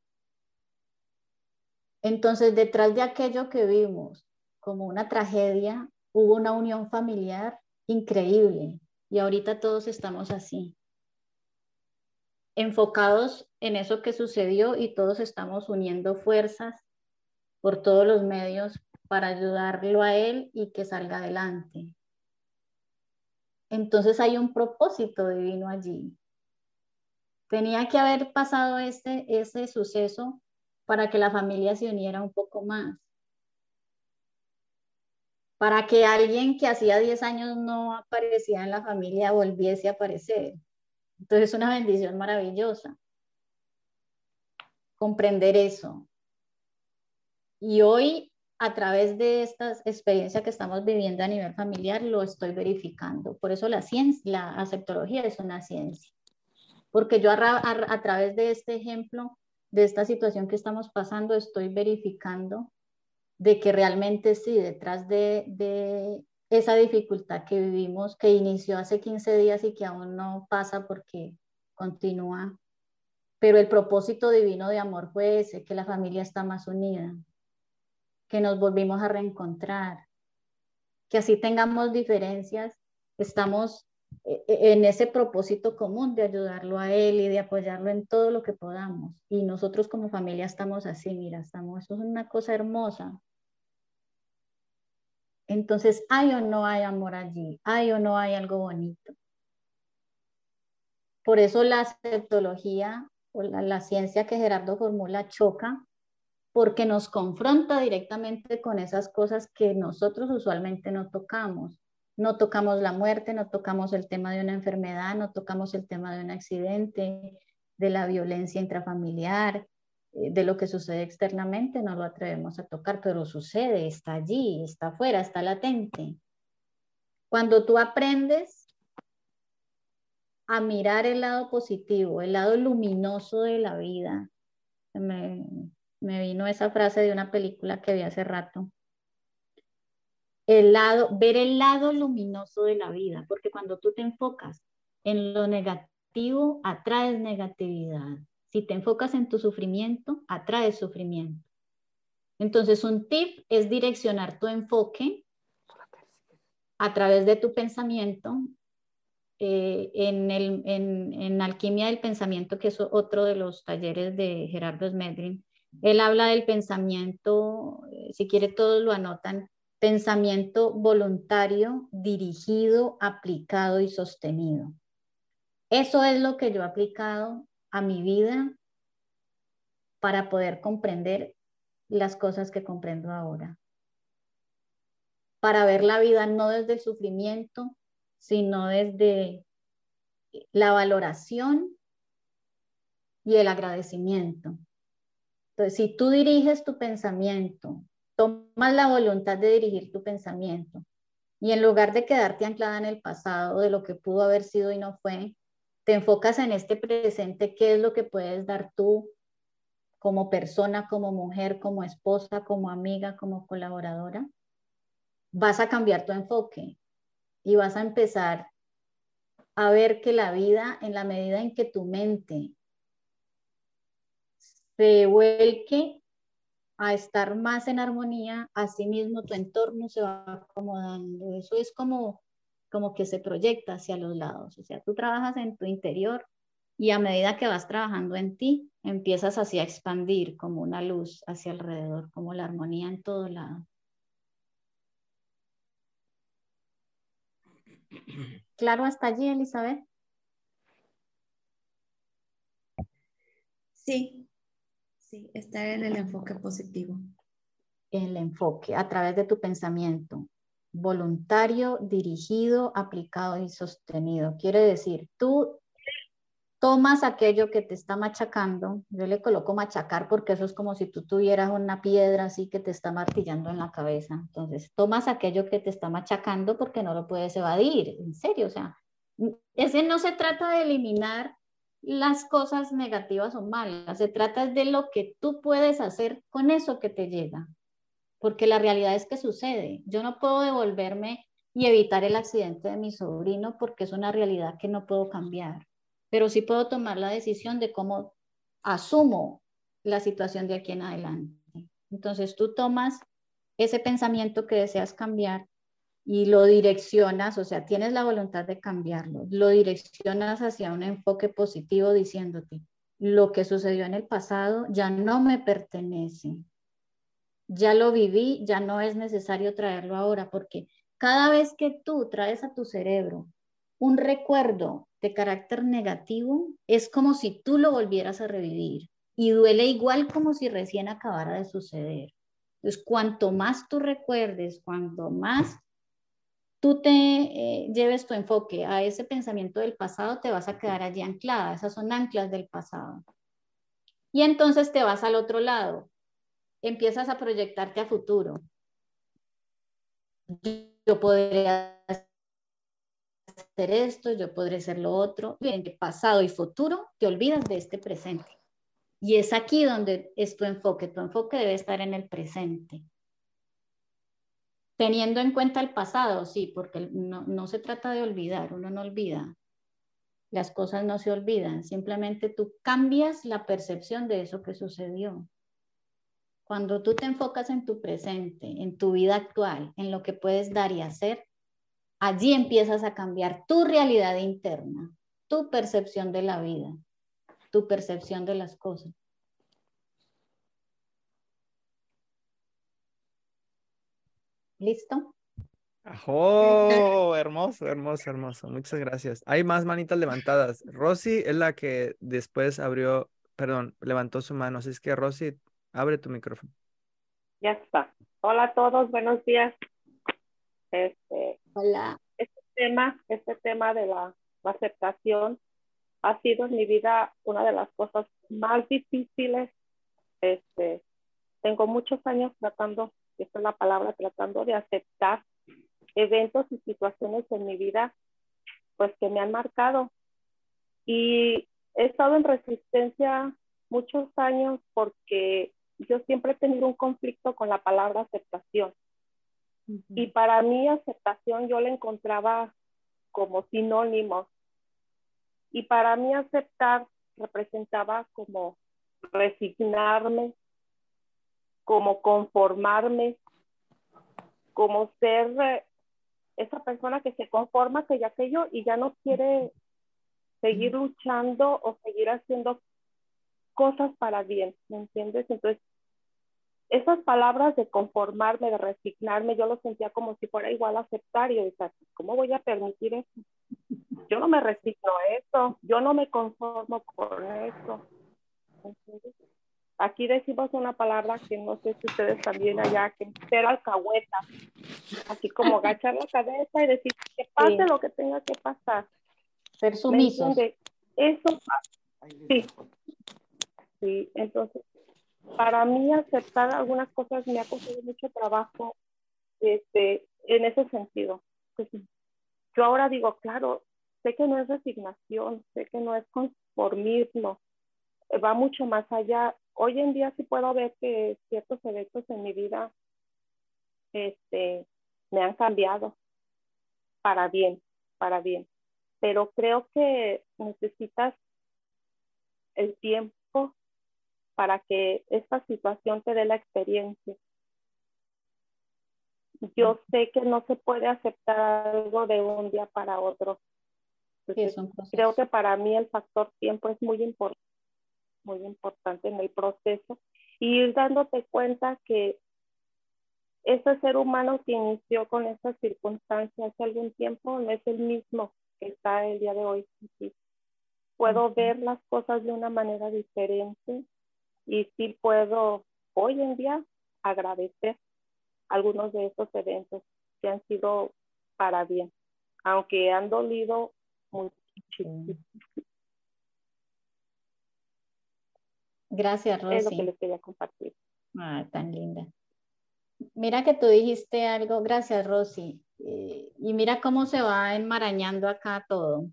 B: Entonces, detrás de aquello que vimos como una tragedia, hubo una unión familiar increíble y ahorita todos estamos así, enfocados en eso que sucedió y todos estamos uniendo fuerzas por todos los medios para ayudarlo a él y que salga adelante. Entonces hay un propósito divino allí. Tenía que haber pasado ese, ese suceso para que la familia se uniera un poco más. Para que alguien que hacía 10 años no aparecía en la familia volviese a aparecer. Entonces es una bendición maravillosa. Comprender eso. Y hoy a través de esta experiencia que estamos viviendo a nivel familiar, lo estoy verificando. Por eso la ciencia, la aceptología es una ciencia. Porque yo a, través de este ejemplo, de esta situación que estamos pasando, estoy verificando de que realmente sí, detrás de, de esa dificultad que vivimos, que inició hace 15 días y que aún no pasa porque continúa, pero el propósito divino de amor fue ese, que la familia está más unida, que nos volvimos a reencontrar, que así tengamos diferencias, estamos eh, eh, en ese propósito común de ayudarlo a él y de apoyarlo en todo lo que podamos. Y nosotros como familia estamos así, mira, estamos, eso es una cosa hermosa. Entonces, ¿hay o no hay amor allí? ¿Hay o no hay algo bonito? Por eso la aceptología o la, ciencia que Gerardo formula choca porque nos confronta directamente con esas cosas que nosotros usualmente no tocamos. No tocamos la muerte, no tocamos el tema de una enfermedad, no tocamos el tema de un accidente, de la violencia intrafamiliar, de lo que sucede externamente, no lo atrevemos a tocar, pero sucede, está allí, está afuera, está latente. Cuando tú aprendes a mirar el lado positivo, el lado luminoso de la vida, me, me vino esa frase de una película que vi hace rato. El lado, ver el lado luminoso de la vida, porque cuando tú te enfocas en lo negativo, atraes negatividad. Si te enfocas en tu sufrimiento, atraes sufrimiento. Entonces, un tip es direccionar tu enfoque a través de tu pensamiento eh, en, el, en, en, Alquimia del Pensamiento, que es otro de los talleres de Gerardo Smedrin, él habla del pensamiento, eh, si quiere todos lo anotan, pensamiento voluntario, dirigido, aplicado y sostenido. Eso es lo que yo he aplicado a mi vida para poder comprender las cosas que comprendo ahora. Para ver la vida no desde el sufrimiento, sino desde la valoración y el agradecimiento. Entonces, si tú diriges tu pensamiento, tomas la voluntad de dirigir tu pensamiento y en lugar de quedarte anclada en el pasado de lo que pudo haber sido y no fue, te enfocas en este presente, qué es lo que puedes dar tú como persona, como mujer, como esposa, como amiga, como colaboradora, vas a cambiar tu enfoque y vas a empezar a ver que la vida, en la medida en que tu mente se vuelque a estar más en armonía, mismo tu entorno se va acomodando. Eso es como, como que se proyecta hacia los lados. O sea, tú trabajas en tu interior y a medida que vas trabajando en ti, empiezas así a expandir como una luz hacia alrededor, como la armonía en todo lado. ¿Claro hasta allí, Elizabeth?
J: Sí, Sí, estar en el enfoque positivo.
B: El enfoque a través de tu pensamiento, voluntario, dirigido, aplicado y sostenido. Quiere decir, tú tomas aquello que te está machacando, yo le coloco machacar porque eso es como si tú tuvieras una piedra así que te está martillando en la cabeza. Entonces, tomas aquello que te está machacando porque no lo puedes evadir, en serio, o sea, ese no se trata de eliminar las cosas negativas o malas, se trata de lo que tú puedes hacer con eso que te llega, porque la realidad es que sucede. Yo no puedo devolverme y evitar el accidente de mi sobrino porque es una realidad que no puedo cambiar, pero sí puedo tomar la decisión de cómo asumo la situación de aquí en adelante. Entonces tú tomas ese pensamiento que deseas cambiar y lo direccionas, o sea, tienes la voluntad de cambiarlo, lo direccionas hacia un enfoque positivo diciéndote, lo que sucedió en el pasado ya no me pertenece, ya lo viví, ya no es necesario traerlo ahora, porque cada vez que tú traes a tu cerebro un recuerdo de carácter negativo, es como si tú lo volvieras a revivir y duele igual como si recién acabara de suceder. Entonces, cuanto más tú recuerdes, cuanto más tú te eh, lleves tu enfoque a ese pensamiento del pasado, te vas a quedar allí anclada. Esas son anclas del pasado. Y entonces te vas al otro lado. Empiezas a proyectarte a futuro. Yo podría hacer esto, yo podré ser lo otro. En pasado y futuro te olvidas de este presente. Y es aquí donde es tu enfoque. Tu enfoque debe estar en el presente. Teniendo en cuenta el pasado, sí, porque no, no se trata de olvidar, uno no olvida. Las cosas no se olvidan, simplemente tú cambias la percepción de eso que sucedió. Cuando tú te enfocas en tu presente, en tu vida actual, en lo que puedes dar y hacer, allí empiezas a cambiar tu realidad interna, tu percepción de la vida, tu percepción de las cosas. ¿Listo?
A: ¡Oh! Hermoso, hermoso, hermoso. Muchas gracias. Hay más manitas levantadas. Rosy es la que después abrió, perdón, levantó su mano. Así es que Rosy, abre tu micrófono.
H: Ya está. Hola a todos, buenos días. Este,
B: Hola.
H: Este tema, este tema de la, aceptación ha sido en mi vida una de las cosas más difíciles. Este, tengo muchos años tratando, esta es la palabra, tratando de aceptar eventos y situaciones en mi vida, pues que me han marcado. Y he estado en resistencia muchos años porque yo siempre he tenido un conflicto con la palabra aceptación. Y para mí aceptación yo la encontraba como sinónimo. Y para mí aceptar representaba como resignarme, como conformarme, como ser eh, esa persona que se conforma que ya que yo y ya no quiere seguir luchando o seguir haciendo cosas para bien, ¿me entiendes? Entonces, esas palabras de conformarme, de resignarme, yo lo sentía como si fuera igual a aceptar y yo decía, ¿cómo voy a permitir eso? Yo no me resigno a eso, yo no me conformo con eso. Aquí decimos una palabra que no sé si ustedes también allá, que es ser alcahueta, así como agachar la cabeza y decir que pase lo que tenga que pasar.
B: Ser sumisos.
H: Eso, sí, sí, entonces para mí aceptar algunas cosas me ha costado mucho trabajo este, en ese sentido. Pues, yo ahora digo, claro, sé que no es resignación, sé que no es conformismo, va mucho más allá. Hoy en día sí puedo ver que ciertos eventos en mi vida este, me han cambiado para bien, para bien. Pero creo que necesitas el tiempo para que esta situación te dé la experiencia. Yo sé que no se puede aceptar algo de un día para otro. creo que para mí el factor tiempo es muy importante, muy importante en el proceso y ir dándote cuenta que ese ser humano que inició con estas circunstancias hace algún tiempo no es el mismo que está el día de hoy. Puedo ver las cosas de una manera diferente, y sí puedo hoy en día agradecer algunos de estos eventos que han sido para bien, aunque han dolido muchísimo.
B: Gracias, Rosy.
H: Es lo que les quería compartir.
B: Ah, tan linda. Mira que tú dijiste algo, gracias, Rosy. Eh, y mira cómo se va enmarañando acá todo.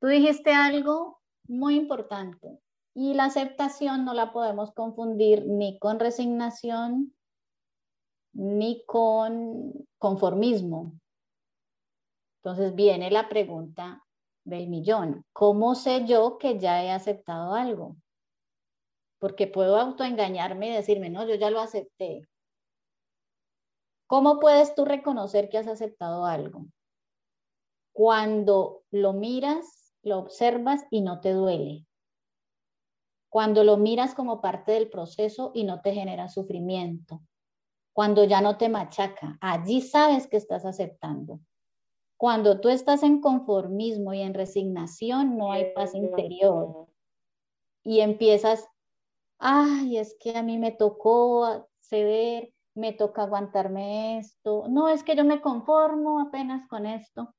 B: Tú dijiste algo muy importante. Y la aceptación no la podemos confundir ni con resignación ni con conformismo. Entonces viene la pregunta del millón. ¿Cómo sé yo que ya he aceptado algo? Porque puedo autoengañarme y decirme, no, yo ya lo acepté. ¿Cómo puedes tú reconocer que has aceptado algo? Cuando lo miras, lo observas y no te duele. Cuando lo miras como parte del proceso y no te genera sufrimiento. Cuando ya no te machaca. Allí sabes que estás aceptando. Cuando tú estás en conformismo y en resignación, no hay paz interior. Y empiezas, ay, es que a mí me tocó ceder, me toca aguantarme esto. No, es que yo me conformo apenas con esto.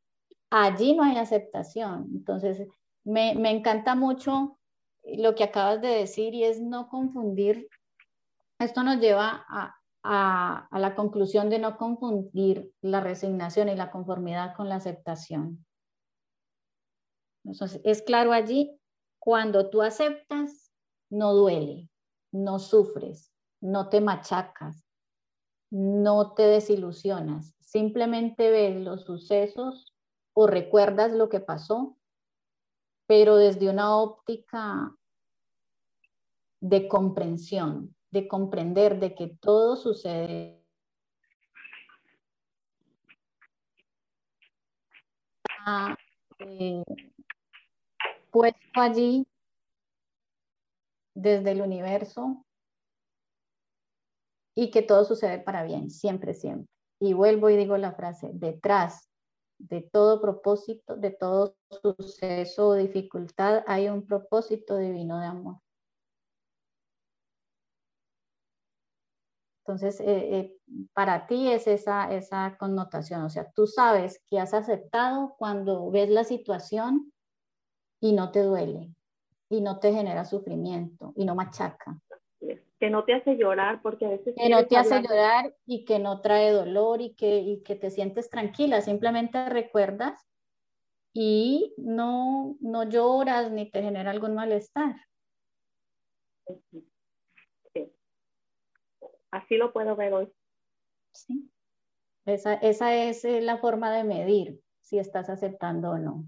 B: Allí no hay aceptación. Entonces, me, me encanta mucho lo que acabas de decir y es no confundir. Esto nos lleva a, a, la conclusión de no confundir la resignación y la conformidad con la aceptación. Entonces, es claro allí, cuando tú aceptas, no duele, no sufres, no te machacas, no te desilusionas, simplemente ves los sucesos o recuerdas lo que pasó, pero desde una óptica de comprensión, de comprender de que todo sucede eh, puesto allí desde el universo y que todo sucede para bien, siempre, siempre. Y vuelvo y digo la frase, detrás de todo propósito, de todo suceso o dificultad, hay un propósito divino de amor. Entonces, eh, eh, para ti es esa, esa connotación, o sea, tú sabes que has aceptado cuando ves la situación y no te duele, y no te genera sufrimiento, y no machaca.
H: Que no te hace llorar, porque a veces...
B: Que no te hace llorar y que no trae dolor y que, y que te sientes tranquila, simplemente recuerdas y no, no lloras ni te genera algún malestar.
H: Así lo puedo ver hoy.
B: Sí. Esa, esa es eh, la forma de medir si estás aceptando o no.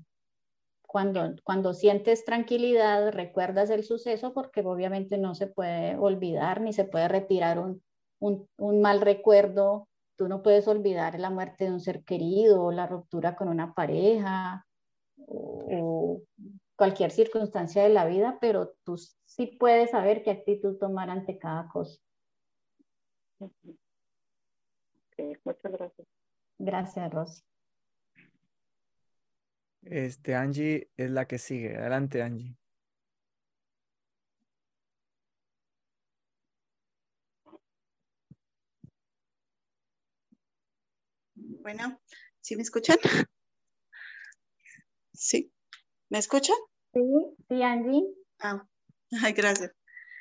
B: Cuando, cuando sientes tranquilidad, recuerdas el suceso porque obviamente no se puede olvidar ni se puede retirar un, un, un mal recuerdo. Tú no puedes olvidar la muerte de un ser querido la ruptura con una pareja o, cualquier circunstancia de la vida, pero tú sí puedes saber qué actitud tomar ante cada cosa
H: muchas gracias.
B: Gracias, Rosy.
A: Este, Angie es la que sigue. Adelante, Angie.
E: Bueno, ¿sí me escuchan? ¿Sí? ¿Me escuchan?
B: Sí, sí, Angie.
E: Ah, ay, gracias.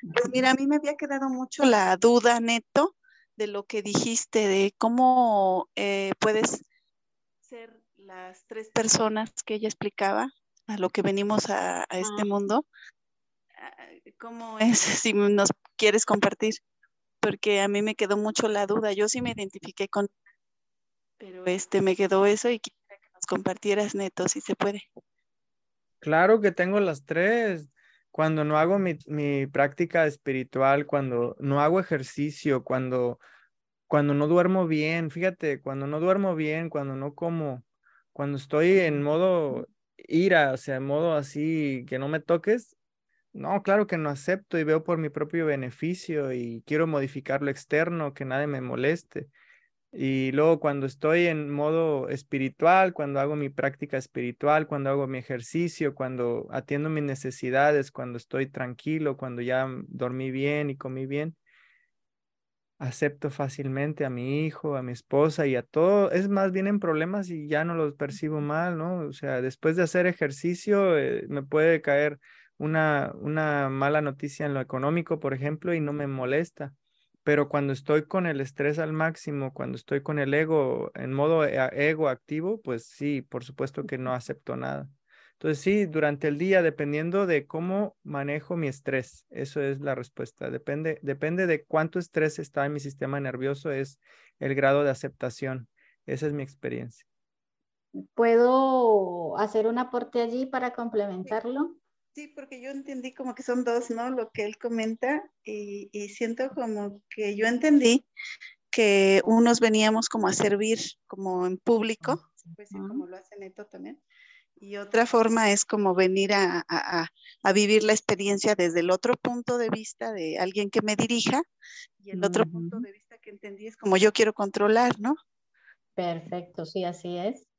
E: Pues mira, a mí me había quedado mucho la duda, Neto, de lo que dijiste, de cómo eh, puedes ser las tres personas que ella explicaba a lo que venimos a, este mundo. Ah, ¿Cómo es si nos quieres compartir? Porque a mí me quedó mucho la duda. Yo sí me identifiqué con, pero este me quedó eso y quisiera que nos compartieras, Neto, si se puede.
A: Claro que tengo las tres cuando no hago mi, práctica espiritual, cuando no hago ejercicio, cuando, cuando no duermo bien, fíjate, cuando no duermo bien, cuando no como, cuando estoy en modo ira, o sea, en modo así, que no me toques, no, claro que no acepto y veo por mi propio beneficio y quiero modificar lo externo, que nadie me moleste. Y luego cuando estoy en modo espiritual, cuando hago mi práctica espiritual, cuando hago mi ejercicio, cuando atiendo mis necesidades, cuando estoy tranquilo, cuando ya dormí bien y comí bien, acepto fácilmente a mi hijo, a mi esposa y a todo. Es más, vienen problemas y ya no los percibo mal, ¿no? O sea, después de hacer ejercicio, eh, me puede caer una, una mala noticia en lo económico, por ejemplo, y no me molesta pero cuando estoy con el estrés al máximo, cuando estoy con el ego en modo e, ego activo, pues sí, por supuesto que no acepto nada. Entonces sí, durante el día, dependiendo de cómo manejo mi estrés, eso es la respuesta. Depende, depende de cuánto estrés está en mi sistema nervioso, es el grado de aceptación. Esa es mi experiencia.
B: ¿Puedo hacer un aporte allí para complementarlo?
E: Sí, porque yo entendí como que son dos, ¿no? Lo que él comenta y, y siento como que yo entendí que unos veníamos como a servir como en público, decir como lo hace Neto también, y otra forma es como venir a, a, a, vivir la experiencia desde el otro punto de vista de alguien que me dirija y el otro punto de vista que entendí es como yo quiero controlar, ¿no?
B: Perfecto, sí, así es.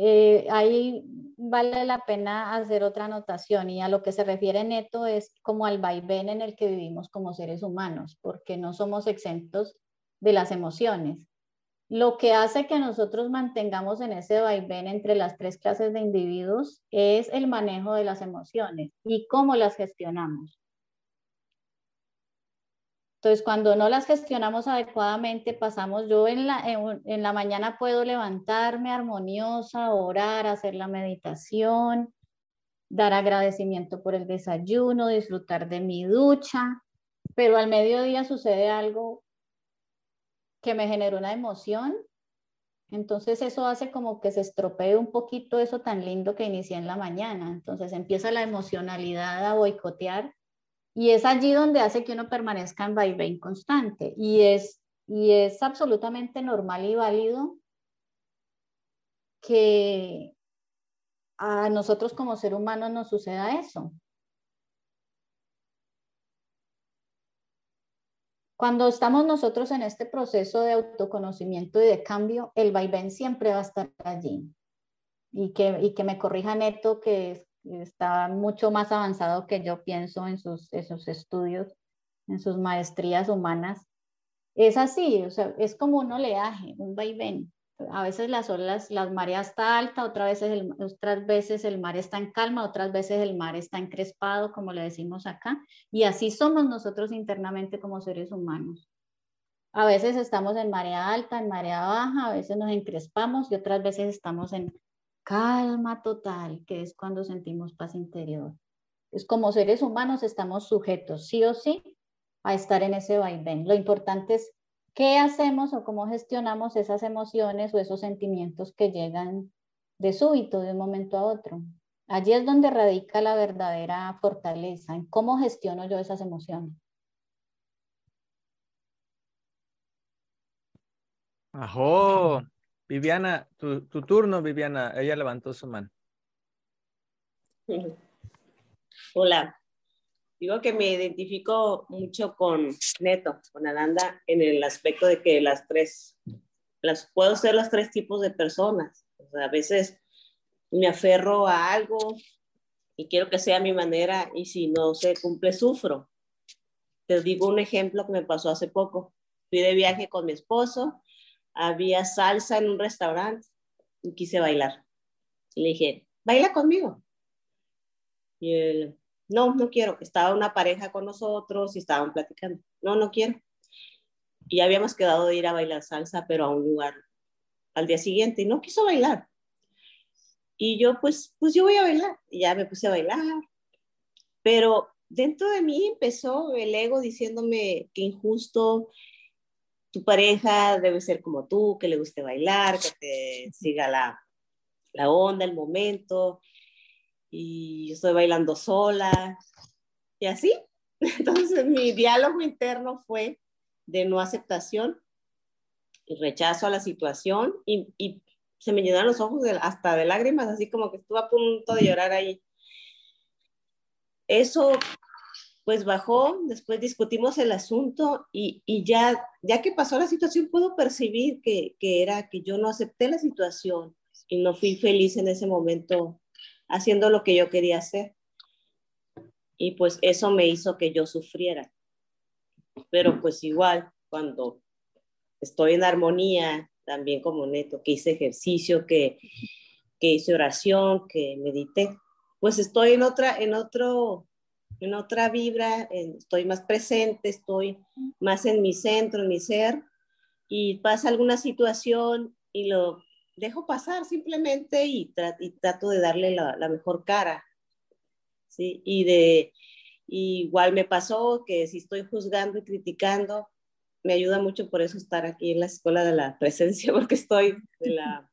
B: Eh, ahí vale la pena hacer otra anotación y a lo que se refiere Neto es como al vaivén en el que vivimos como seres humanos, porque no somos exentos de las emociones. Lo que hace que nosotros mantengamos en ese vaivén entre las tres clases de individuos es el manejo de las emociones y cómo las gestionamos. Entonces, cuando no las gestionamos adecuadamente, pasamos, yo en la, en, la mañana puedo levantarme armoniosa, orar, hacer la meditación, dar agradecimiento por el desayuno, disfrutar de mi ducha, pero al mediodía sucede algo que me genera una emoción, entonces eso hace como que se estropee un poquito eso tan lindo que inicié en la mañana, entonces empieza la emocionalidad a boicotear y es allí donde hace que uno permanezca en vaivén constante. Y es, y es absolutamente normal y válido que a nosotros como ser humano nos suceda eso. Cuando estamos nosotros en este proceso de autoconocimiento y de cambio, el vaivén siempre va a estar allí. Y que, y que me corrija Neto, que está mucho más avanzado que yo pienso en sus, estudios, en sus maestrías humanas. Es así, o sea, es como un oleaje, un vaivén. A veces las olas, las marea está alta, otras veces, el, otras veces el mar está en calma, otras veces el mar está encrespado, como le decimos acá. Y así somos nosotros internamente como seres humanos. A veces estamos en marea alta, en marea baja, a veces nos encrespamos y otras veces estamos en calma total, que es cuando sentimos paz interior. Es como seres humanos estamos sujetos, sí o sí, a estar en ese vaivén. Lo importante es qué hacemos o cómo gestionamos esas emociones o esos sentimientos que llegan de súbito, de un momento a otro. Allí es donde radica la verdadera fortaleza, en cómo gestiono yo esas emociones.
A: Ajo, Viviana, tu, turno, Viviana. Ella levantó su mano.
K: Hola. Digo que me identifico mucho con Neto, con Alanda, en el aspecto de que las tres, las puedo ser los tres tipos de personas. a veces me aferro a algo y quiero que sea mi manera y si no se cumple, sufro. Te digo un ejemplo que me pasó hace poco. Fui de viaje con mi esposo había salsa en un restaurante y quise bailar. Y le dije, baila conmigo. Y él, no, no quiero. Estaba una pareja con nosotros y estaban platicando. No, no quiero. Y habíamos quedado de ir a bailar salsa, pero a un lugar al día siguiente y no quiso bailar. Y yo, pues, pues yo voy a bailar. Y ya me puse a bailar. Pero dentro de mí empezó el ego diciéndome que injusto, tu pareja debe ser como tú, que le guste bailar, que te siga la, la onda, el momento, y yo estoy bailando sola, y así. Entonces mi diálogo interno fue de no aceptación y rechazo a la situación y, y se me llenaron los ojos hasta de lágrimas, así como que estuve a punto de llorar ahí. Eso pues bajó, después discutimos el asunto y, ya, ya que pasó la situación, puedo percibir que, era que yo no acepté la situación y no fui feliz en ese momento haciendo lo que yo quería hacer. Y pues eso me hizo que yo sufriera. Pero pues igual, cuando estoy en armonía, también como neto, que hice ejercicio, que, que hice oración, que medité, pues estoy en otra, en otro en otra vibra, estoy más presente, estoy más en mi centro, en mi ser, y pasa alguna situación y lo dejo pasar simplemente y, trato de darle la, mejor cara. ¿sí? Y de igual me pasó que si estoy juzgando y criticando, me ayuda mucho por eso estar aquí en la escuela de la presencia, porque estoy de la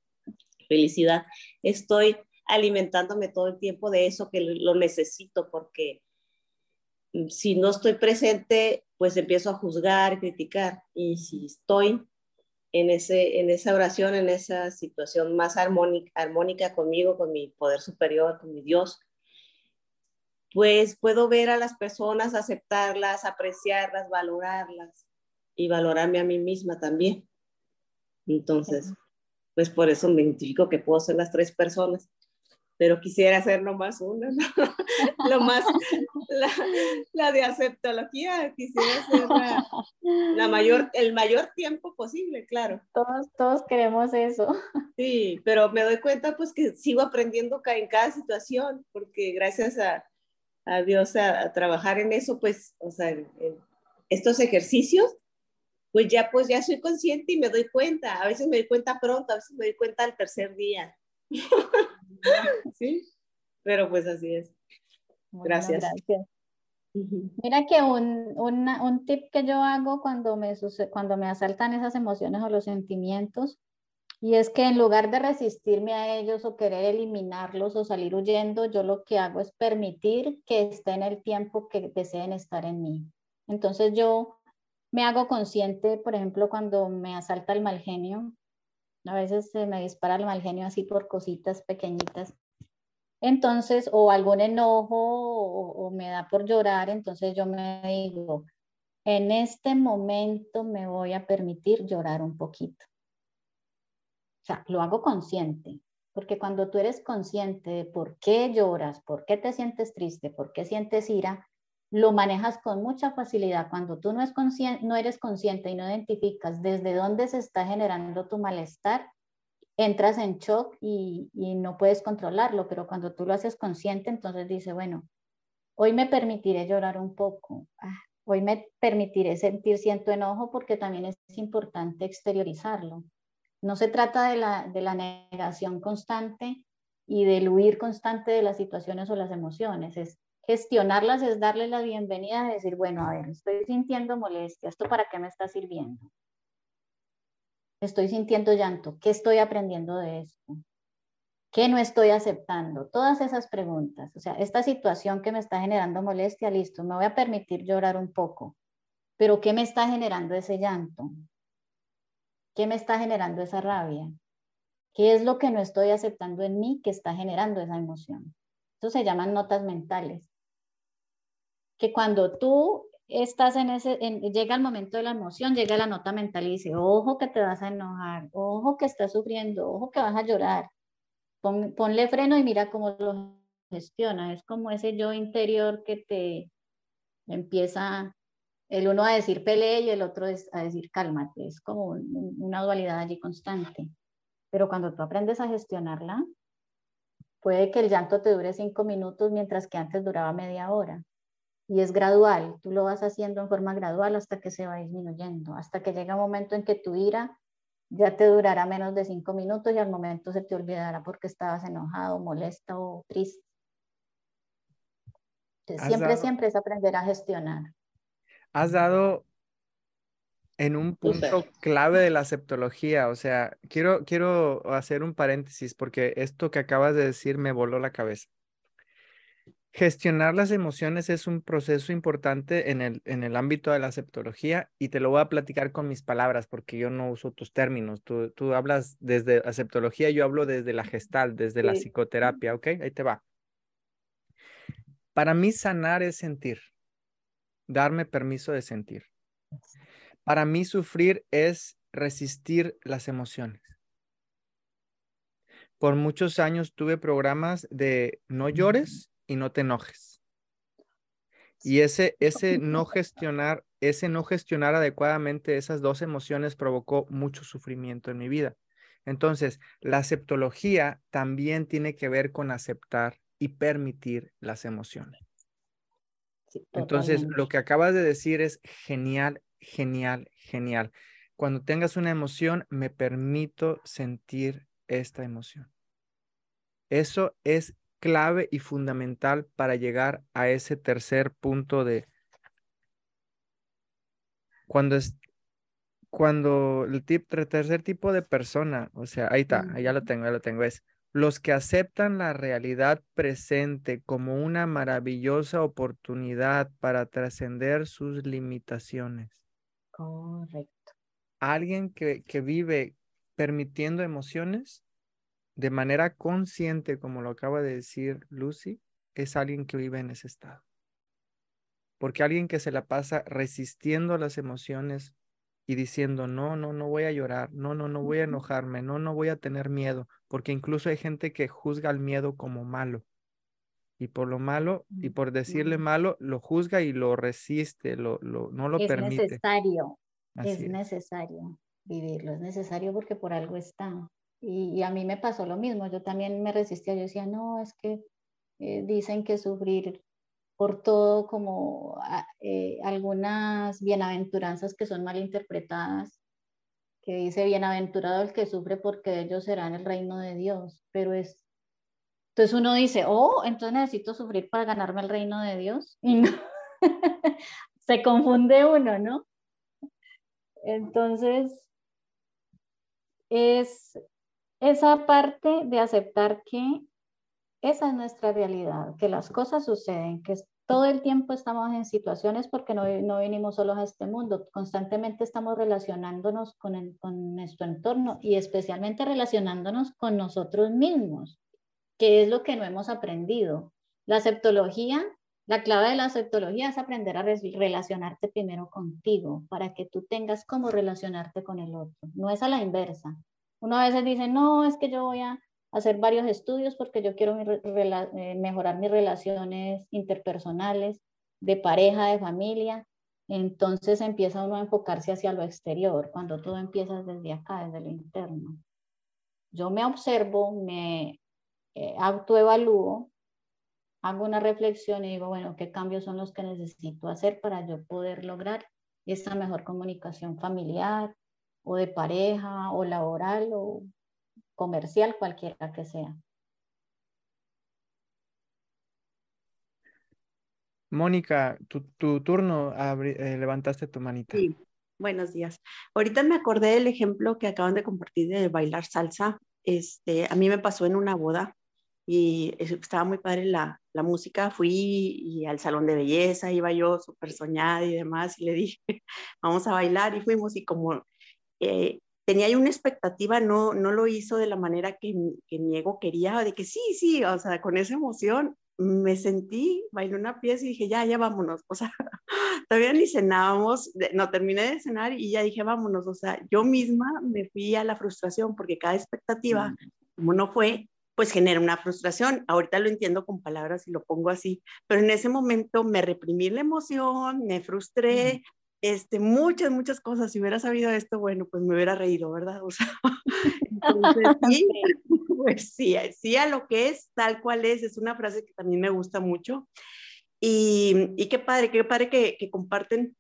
K: felicidad, estoy alimentándome todo el tiempo de eso que lo necesito porque si no estoy presente, pues empiezo a juzgar, criticar. Y si estoy en, ese, en esa oración, en esa situación más armónica, armónica conmigo, con mi poder superior, con mi Dios, pues puedo ver a las personas, aceptarlas, apreciarlas, valorarlas y valorarme a mí misma también. Entonces, pues por eso me identifico que puedo ser las tres personas pero quisiera hacer nomás una, ¿no? Lo más, la, la, de aceptología, quisiera hacer la, mayor, el mayor tiempo posible, claro.
B: Todos, todos queremos eso.
K: Sí, pero me doy cuenta pues que sigo aprendiendo en cada situación, porque gracias a, a Dios a, trabajar en eso, pues, o sea, en, estos ejercicios, pues ya, pues ya soy consciente y me doy cuenta. A veces me doy cuenta pronto, a veces me doy cuenta al tercer día. sí, pero pues así es. Gracias.
B: Mira que un, un, tip que yo hago cuando me, cuando me asaltan esas emociones o los sentimientos, y es que en lugar de resistirme a ellos o querer eliminarlos o salir huyendo, yo lo que hago es permitir que estén el tiempo que deseen estar en mí. Entonces yo me hago consciente, por ejemplo, cuando me asalta el mal genio, a veces se me dispara el mal genio así por cositas pequeñitas. Entonces, o algún enojo o, me da por llorar, entonces yo me digo, en este momento me voy a permitir llorar un poquito. O sea, lo hago consciente, porque cuando tú eres consciente de por qué lloras, por qué te sientes triste, por qué sientes ira, lo manejas con mucha facilidad. Cuando tú no, es no eres consciente y no identificas desde dónde se está generando tu malestar, entras en shock y, no puedes controlarlo, pero cuando tú lo haces consciente, entonces dice, bueno, hoy me permitiré llorar un poco, ah, hoy me permitiré sentir cierto enojo porque también es importante exteriorizarlo. No se trata de la, de la negación constante y del huir constante de las situaciones o las emociones, es Gestionarlas es darle la bienvenida, de decir, bueno, a ver, estoy sintiendo molestia, ¿esto para qué me está sirviendo? Estoy sintiendo llanto, ¿qué estoy aprendiendo de esto? ¿Qué no estoy aceptando? Todas esas preguntas. O sea, esta situación que me está generando molestia, listo, me voy a permitir llorar un poco, pero ¿qué me está generando ese llanto? ¿Qué me está generando esa rabia? ¿Qué es lo que no estoy aceptando en mí que está generando esa emoción? Eso se llaman notas mentales que cuando tú estás en ese, llega el momento de la emoción, llega la nota mental y dice, ojo que te vas a enojar, ojo que estás sufriendo, ojo que vas a llorar. ponle freno y mira cómo lo gestiona. Es como ese yo interior que te empieza el uno a decir pelee y el otro a decir cálmate. Es como una dualidad allí constante. Pero cuando tú aprendes a gestionarla, puede que el llanto te dure cinco minutos mientras que antes duraba media hora y es gradual, tú lo vas haciendo en forma gradual hasta que se va disminuyendo, hasta que llega un momento en que tu ira ya te durará menos de cinco minutos y al momento se te olvidará porque estabas enojado, molesto o triste. siempre, siempre es aprender a gestionar.
A: Has dado en un punto clave de la aceptología, o sea, quiero, quiero hacer un paréntesis porque esto que acabas de decir me voló la cabeza. Gestionar las emociones es un proceso importante en el, en el ámbito de la aceptología y te lo voy a platicar con mis palabras porque yo no uso tus términos. Tú, tú hablas desde aceptología, yo hablo desde la gestal, desde la psicoterapia, ¿ok? Ahí te va. Para mí sanar es sentir, darme permiso de sentir. Para mí sufrir es resistir las emociones. Por muchos años tuve programas de no llores y no te enojes. Y ese, ese no gestionar, ese no gestionar adecuadamente esas dos emociones provocó mucho sufrimiento en mi vida. Entonces, la aceptología también tiene que ver con aceptar y permitir las emociones. Entonces, lo que acabas de decir es genial, genial, genial. Cuando tengas una emoción, me permito sentir esta emoción. Eso es clave y fundamental para llegar a ese tercer punto de cuando es cuando el tip, tercer tipo de persona, o sea, ahí está, ya lo tengo, ya lo tengo, es los que aceptan la realidad presente como una maravillosa oportunidad para trascender sus limitaciones.
B: Correcto.
A: Alguien que, que vive permitiendo emociones de manera consciente, como lo acaba de decir Lucy, es alguien que vive en ese estado. Porque alguien que se la pasa resistiendo las emociones y diciendo, no, no, no voy a llorar, no, no, no voy a enojarme, no, no voy a tener miedo, porque incluso hay gente que juzga al miedo como malo. Y por lo malo, y por decirle malo, lo juzga y lo resiste, lo, lo, no lo permite.
B: Es necesario, es, necesario vivirlo, es necesario porque por algo está. Y, a mí me pasó lo mismo, yo también me resistía, yo decía, no, es que eh, dicen que sufrir por todo como ah, eh, algunas bienaventuranzas que son mal interpretadas, que dice bienaventurado el que sufre porque ellos serán el reino de Dios, pero es, entonces uno dice, oh, entonces necesito sufrir para ganarme el reino de Dios, y no, se confunde uno, ¿no? Entonces, es esa parte de aceptar que esa es nuestra realidad, que las cosas suceden, que todo el tiempo estamos en situaciones porque no, no venimos solos a este mundo, constantemente estamos relacionándonos con, con nuestro entorno y especialmente relacionándonos con nosotros mismos, que es lo que no hemos aprendido. La aceptología, la clave de la aceptología es aprender a relacionarte primero contigo para que tú tengas cómo relacionarte con el otro. No es a la inversa. Uno a veces dice, no, es que yo voy a hacer varios estudios porque yo quiero eh, mejorar mis relaciones interpersonales, de pareja, de familia. Entonces empieza uno a enfocarse hacia lo exterior, cuando todo empieza desde acá, desde lo interno. Yo me observo, me eh, autoevalúo, hago una reflexión y digo, bueno, ¿qué cambios son los que necesito hacer para yo poder lograr esta mejor comunicación familiar o de pareja o laboral o comercial, cualquiera que sea.
A: Mónica, tu, turno, eh, levantaste tu manita.
L: Sí, buenos días. Ahorita me acordé del ejemplo que acaban de compartir de bailar salsa. Este, a mí me pasó en una boda y estaba muy padre la, la música. Fui y al salón de belleza, iba yo súper soñada y demás, y le dije, vamos a bailar y fuimos y como eh, tenía ahí una expectativa, no, no lo hizo de la manera que, que mi ego quería, de que sí, sí, o sea, con esa emoción me sentí, bailé una pieza y dije, ya, ya vámonos, o sea, todavía ni cenábamos, no terminé de cenar y ya dije, vámonos, o sea, yo misma me fui a la frustración porque cada expectativa, como no fue, pues genera una frustración. Ahorita lo entiendo con palabras y lo pongo así, pero en ese momento me reprimí la emoción, me frustré, este, muchas, muchas cosas. Si hubiera sabido esto, bueno, pues me hubiera reído, ¿verdad? O sea, entonces, sí, pues sí, sí a lo que es, tal cual es, es una frase que también me gusta mucho. Y, y qué padre, qué padre que, que comparten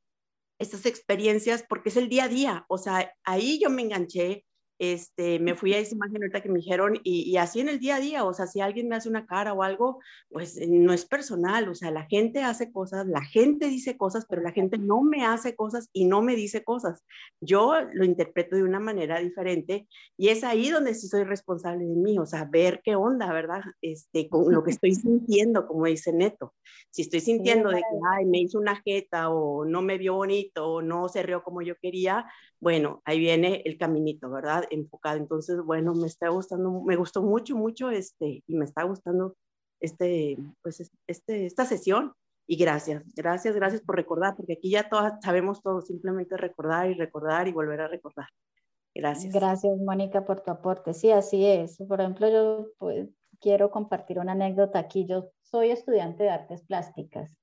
L: estas experiencias porque es el día a día. O sea, ahí yo me enganché, este, me fui a esa imagen ahorita que me dijeron y, así en el día a día, o sea, si alguien me hace una cara o algo, pues eh, no es personal, o sea, la gente hace cosas, la gente dice cosas, pero la gente no me hace cosas y no me dice cosas. Yo lo interpreto de una manera diferente y es ahí donde sí soy responsable de mí, o sea, ver qué onda, ¿verdad? Este, con lo que estoy sintiendo, como dice Neto. Si estoy sintiendo de que, ay, me hizo una jeta o no me vio bonito o no se rió como yo quería, bueno, ahí viene el caminito, ¿verdad? Enfocado. Entonces, bueno, me está gustando, me gustó mucho, mucho este, y me está gustando este, pues, este, esta sesión. Y gracias, gracias, gracias por recordar, porque aquí ya todas sabemos todo, simplemente recordar y recordar y volver a recordar. Gracias.
B: Gracias, Mónica, por tu aporte. Sí, así es. Por ejemplo, yo pues, quiero compartir una anécdota aquí. Yo soy estudiante de artes plásticas.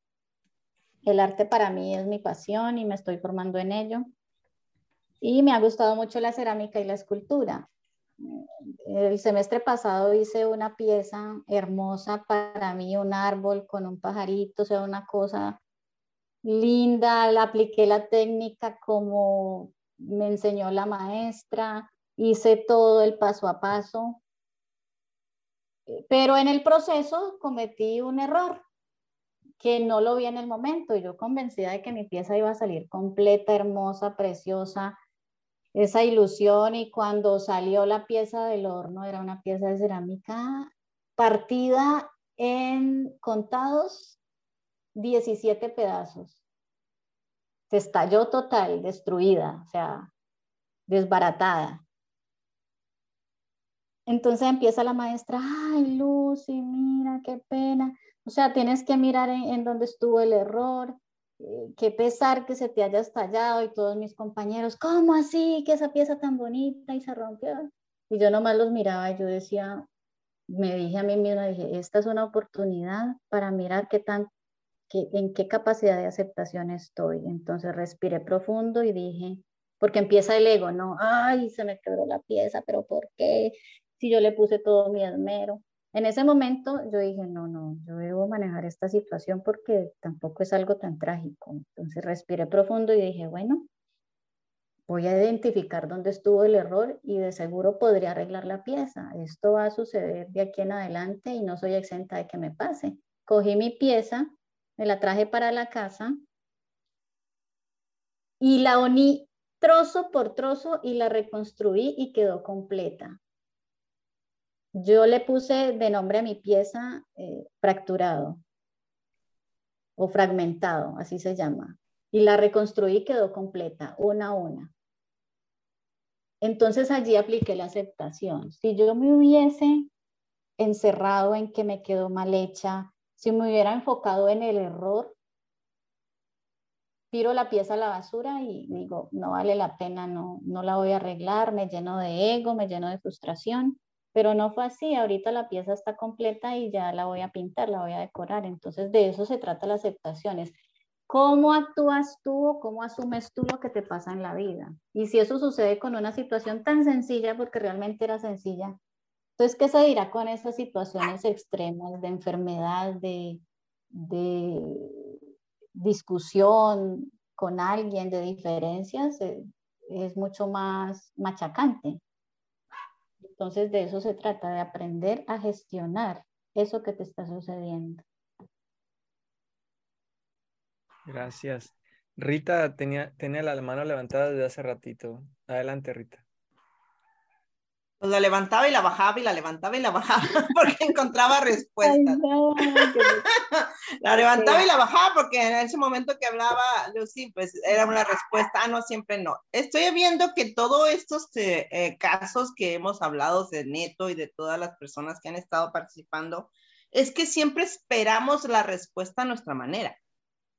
B: El arte para mí es mi pasión y me estoy formando en ello y me ha gustado mucho la cerámica y la escultura. El semestre pasado hice una pieza hermosa para mí, un árbol con un pajarito, o sea, una cosa linda, la apliqué la técnica como me enseñó la maestra, hice todo el paso a paso, pero en el proceso cometí un error que no lo vi en el momento. Yo convencida de que mi pieza iba a salir completa, hermosa, preciosa, esa ilusión y cuando salió la pieza del horno, era una pieza de cerámica partida en contados 17 pedazos. Se estalló total, destruida, o sea, desbaratada. Entonces empieza la maestra, ay Lucy, mira, qué pena. O sea, tienes que mirar en, en dónde estuvo el error, qué pesar que se te haya estallado y todos mis compañeros, ¿cómo así? Que esa pieza tan bonita y se rompió. Y yo nomás los miraba y yo decía, me dije a mí misma, dije, esta es una oportunidad para mirar qué tan, qué, en qué capacidad de aceptación estoy. Entonces respiré profundo y dije, porque empieza el ego, ¿no? Ay, se me quebró la pieza, pero ¿por qué? Si yo le puse todo mi esmero. En ese momento yo dije, no, no, yo debo manejar esta situación porque tampoco es algo tan trágico. Entonces respiré profundo y dije, bueno, voy a identificar dónde estuvo el error y de seguro podría arreglar la pieza. Esto va a suceder de aquí en adelante y no soy exenta de que me pase. Cogí mi pieza, me la traje para la casa y la uní trozo por trozo y la reconstruí y quedó completa. Yo le puse de nombre a mi pieza eh, fracturado o fragmentado, así se llama. Y la reconstruí y quedó completa, una a una. Entonces allí apliqué la aceptación. Si yo me hubiese encerrado en que me quedó mal hecha, si me hubiera enfocado en el error, tiro la pieza a la basura y digo, no vale la pena, no, no la voy a arreglar, me lleno de ego, me lleno de frustración, pero no fue así, ahorita la pieza está completa y ya la voy a pintar, la voy a decorar, entonces de eso se trata la aceptación, es ¿Cómo actúas tú o cómo asumes tú lo que te pasa en la vida? Y si eso sucede con una situación tan sencilla, porque realmente era sencilla, entonces, ¿qué se dirá con esas situaciones extremas de enfermedad, de, discusión con alguien, de diferencias? Eh, es mucho más machacante. Entonces, de eso se trata, de aprender a gestionar eso que te está sucediendo.
A: Gracias. Rita tenía, tenía la mano levantada desde hace ratito. Adelante, Rita.
G: Pues la levantaba y la bajaba y la levantaba y la bajaba porque encontraba respuestas. la levantaba y la bajaba porque en ese momento que hablaba Lucy, pues era una respuesta, ah, no, siempre no. Estoy viendo que todos estos eh, eh, casos que hemos hablado de Neto y de todas las personas que han estado participando, es que siempre esperamos la respuesta a nuestra manera.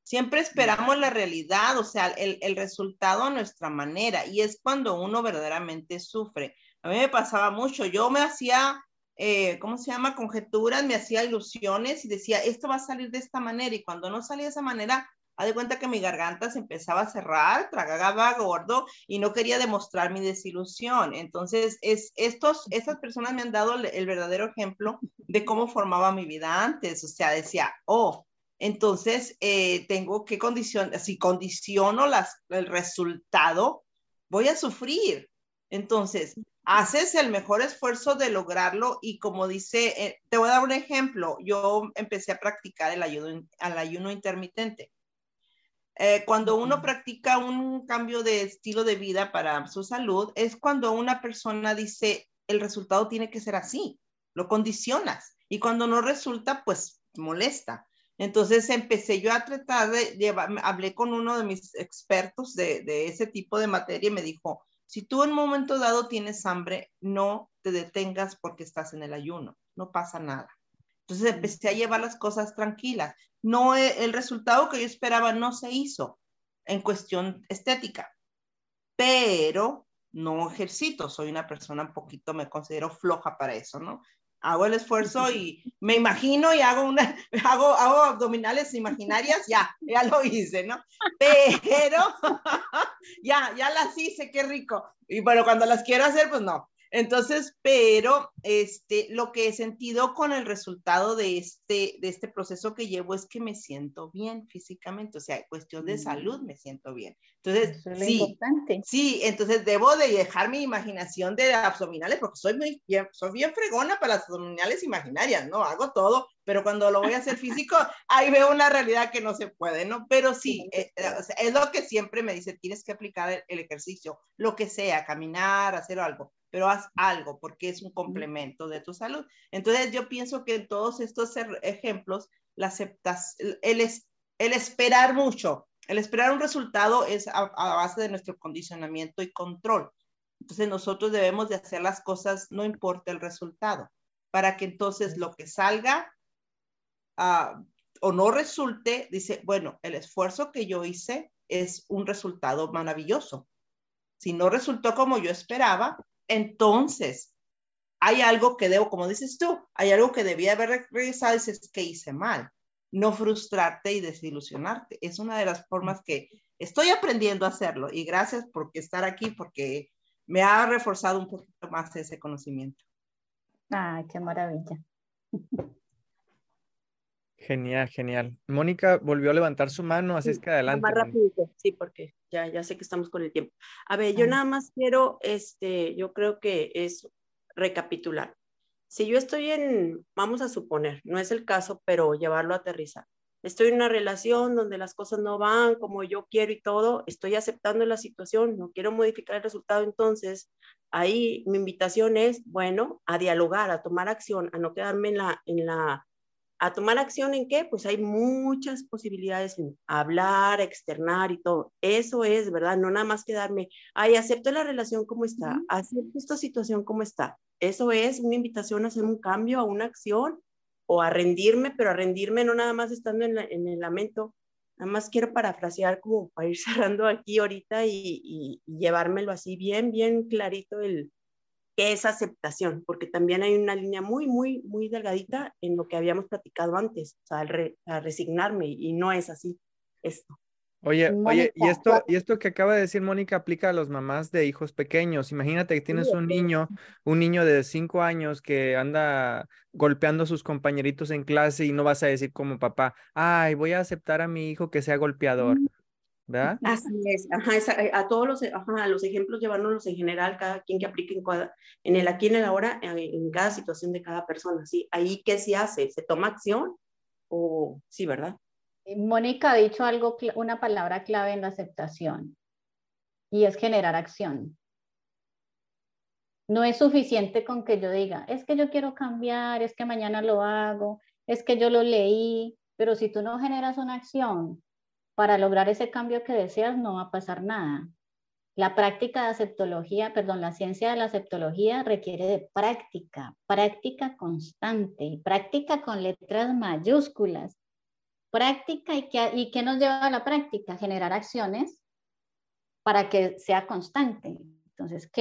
G: Siempre esperamos la realidad, o sea, el, el, resultado a nuestra manera, y es cuando uno verdaderamente sufre. A mí me pasaba mucho, yo me hacía, eh, ¿cómo se llama? Conjeturas, me hacía ilusiones y decía, esto va a salir de esta manera, y cuando no salía de esa manera, haz de cuenta que mi garganta se empezaba a cerrar, tragaba gordo y no quería demostrar mi desilusión. Entonces, es, estos, estas personas me han dado el, el verdadero ejemplo de cómo formaba mi vida antes. O sea, decía, oh, entonces, eh, tengo que condicionar, si condiciono las, el resultado, voy a sufrir. Entonces, haces el mejor esfuerzo de lograrlo y como dice, eh, te voy a dar un ejemplo, yo empecé a practicar el ayuno, el ayuno intermitente. Eh, cuando uno practica un cambio de estilo de vida para su salud, es cuando una persona dice, el resultado tiene que ser así, lo condicionas y cuando no resulta, pues molesta. Entonces empecé yo a tratar de llevar, hablé con uno de mis expertos de, de ese tipo de materia y me dijo, si tú en un momento dado tienes hambre, no te detengas porque estás en el ayuno, no pasa nada. Entonces empecé a llevar las cosas tranquilas. No, e, el resultado que yo esperaba no se hizo en cuestión estética, pero no ejercito, soy una persona un poquito, me considero floja para eso, ¿no? Hago el esfuerzo y me imagino y hago una, hago, hago abdominales imaginarias, ya, ya lo hice, ¿no? Pero ya, ya las hice, qué rico. Y bueno, cuando las quiero hacer, pues no. Entonces, pero este, lo que he sentido con el resultado de este, de este proceso que llevo es que me siento bien físicamente, o sea, cuestión de salud me siento bien. Entonces,
B: Eso es lo
G: sí,
B: importante.
G: sí, entonces debo de dejar mi imaginación de abdominales porque soy muy bien, soy bien fregona para las abdominales imaginarias, ¿no? Hago todo, pero cuando lo voy a hacer físico, ahí veo una realidad que no se puede, ¿no? Pero sí, eh, eh, sea, es lo que siempre me dice, tienes que aplicar el, el ejercicio, lo que sea, caminar, hacer algo, pero haz algo porque es un complemento de tu salud. Entonces yo pienso que en todos estos er- ejemplos, la aceptas, el, es- el esperar mucho, el esperar un resultado es a, a base de nuestro condicionamiento y control. Entonces nosotros debemos de hacer las cosas, no importa el resultado, para que entonces lo que salga ah, o no resulte, dice, bueno, el esfuerzo que yo hice es un resultado maravilloso. Si no resultó como yo esperaba, entonces hay algo que debo, como dices tú, hay algo que debía haber regresado y dices que hice mal. No frustrarte y desilusionarte. Es una de las formas que estoy aprendiendo a hacerlo y gracias por estar aquí porque me ha reforzado un poquito más ese conocimiento.
B: Ay, qué maravilla.
A: Genial, genial. Mónica volvió a levantar su mano, así es que adelante.
L: Más rápido, sí, porque ya, ya sé que estamos con el tiempo. A ver, yo nada más quiero, este, yo creo que es recapitular. Si yo estoy en, vamos a suponer, no es el caso, pero llevarlo a aterrizar. Estoy en una relación donde las cosas no van como yo quiero y todo, estoy aceptando la situación, no quiero modificar el resultado, entonces ahí mi invitación es, bueno, a dialogar, a tomar acción, a no quedarme en la, en la, a tomar acción en qué? Pues hay muchas posibilidades en hablar, externar y todo. Eso es, ¿verdad? No nada más quedarme, ay, acepto la relación como está, acepto esta situación como está. Eso es una invitación a hacer un cambio, a una acción o a rendirme, pero a rendirme no nada más estando en, la- en el lamento. Nada más quiero parafrasear como para ir cerrando aquí ahorita y, y- y llevármelo así bien, bien clarito el qué es aceptación, porque también hay una línea muy, muy, muy delgadita en lo que habíamos platicado antes, o sea, al re- a resignarme y no es así esto.
A: Oye, oye, y esto, y esto que acaba de decir Mónica aplica a los mamás de hijos pequeños. Imagínate que tienes un niño, un niño de cinco años que anda golpeando a sus compañeritos en clase y no vas a decir como papá, ay, voy a aceptar a mi hijo que sea golpeador, ¿verdad?
L: Así es, ajá, esa- eh, a todos los, ajá, a los ejemplos llevándolos en general, cada quien que aplique en, cada- en el aquí, en el ahora, en, en cada situación de cada persona, ¿sí? Ahí, ¿qué se hace? ¿Se toma acción? O, sí, ¿verdad?
B: Mónica ha dicho algo, una palabra clave en la aceptación y es generar acción. No es suficiente con que yo diga, es que yo quiero cambiar, es que mañana lo hago, es que yo lo leí, pero si tú no generas una acción para lograr ese cambio que deseas, no va a pasar nada. La práctica de aceptología, perdón, la ciencia de la aceptología requiere de práctica, práctica constante, práctica con letras mayúsculas. Práctica y qué, y qué nos lleva a la práctica? Generar acciones para que sea constante. Entonces,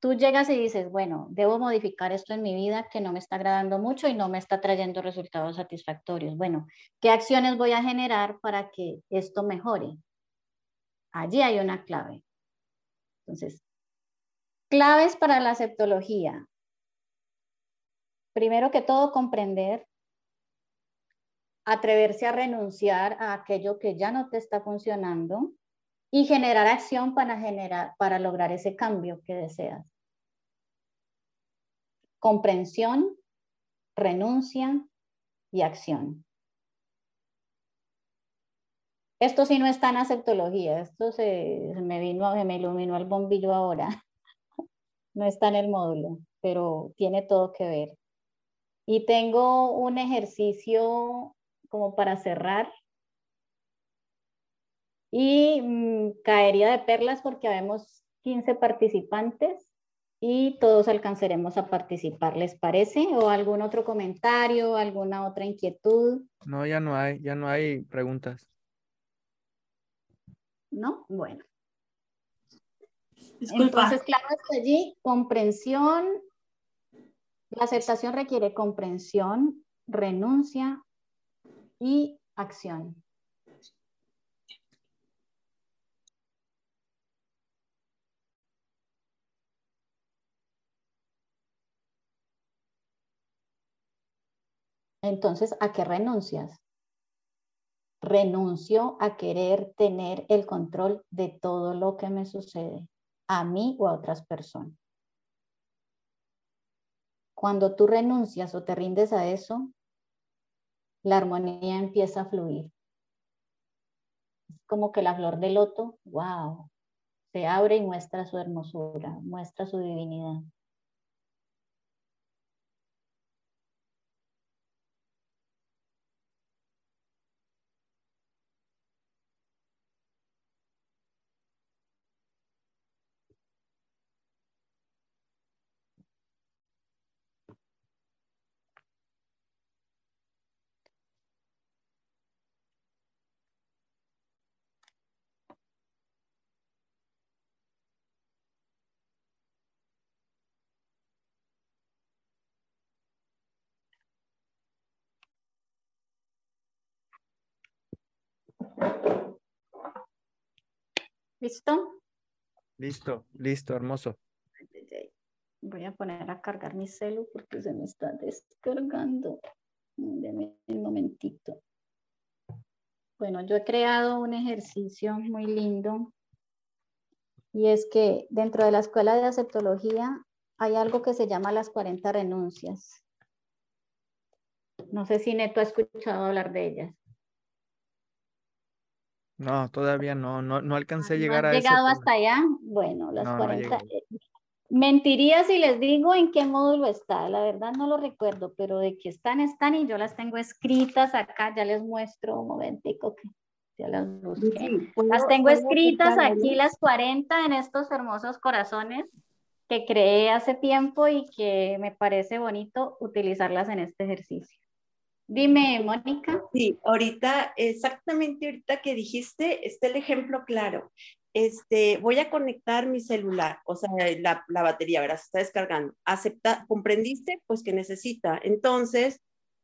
B: tú llegas y dices, bueno, debo modificar esto en mi vida que no me está agradando mucho y no me está trayendo resultados satisfactorios. Bueno, ¿qué acciones voy a generar para que esto mejore? Allí hay una clave. Entonces, claves para la aceptología. Primero que todo, comprender, atreverse a renunciar a aquello que ya no te está funcionando y generar acción para, generar, para lograr ese cambio que deseas. Comprensión, renuncia y acción. Esto sí no está en aceptología, esto se, se me vino, se me iluminó el bombillo ahora. No está en el módulo, pero tiene todo que ver. Y tengo un ejercicio como para cerrar. Y mm, caería de perlas porque habemos 15 participantes y todos alcanzaremos a participar, ¿les parece? ¿O algún otro comentario, alguna otra inquietud?
A: No, ya no hay, ya no hay preguntas.
B: ¿No? Bueno.
L: Disculpa.
B: Entonces, claro, hasta allí, comprensión. La aceptación requiere comprensión, renuncia y acción. Entonces, ¿a qué renuncias? Renuncio a querer tener el control de todo lo que me sucede, a mí o a otras personas. Cuando tú renuncias o te rindes a eso, la armonía empieza a fluir. Es como que la flor de loto, wow, se abre y muestra su hermosura, muestra su divinidad. ¿Listo?
A: Listo, listo, hermoso.
B: Voy a poner a cargar mi celu porque se me está descargando. Deme un momentito. Bueno, yo he creado un ejercicio muy lindo y es que dentro de la escuela de aceptología hay algo que se llama las 40 renuncias. No sé si Neto ha escuchado hablar de ellas.
A: No, todavía no, no, no alcancé a
B: ¿No
A: llegar a ese
B: llegado hasta allá? Bueno, las
A: No, no
B: 40.
A: llegué.
B: eh, Mentiría si les digo en qué módulo está. La verdad no lo recuerdo, pero de que están, están y yo las tengo escritas acá. Ya les muestro un momentico que ya las busqué.
L: Sí, ¿puedo-
B: Las tengo escritas aquí, las 40 en estos hermosos corazones que creé hace tiempo y que me parece bonito utilizarlas en este ejercicio. Dime, Mónica.
L: Sí, ahorita, exactamente ahorita que dijiste, está el ejemplo claro. Este, voy a conectar mi celular, o sea, la, la batería, ¿verdad? Se está descargando. Acepta, comprendiste, pues que necesita. Entonces,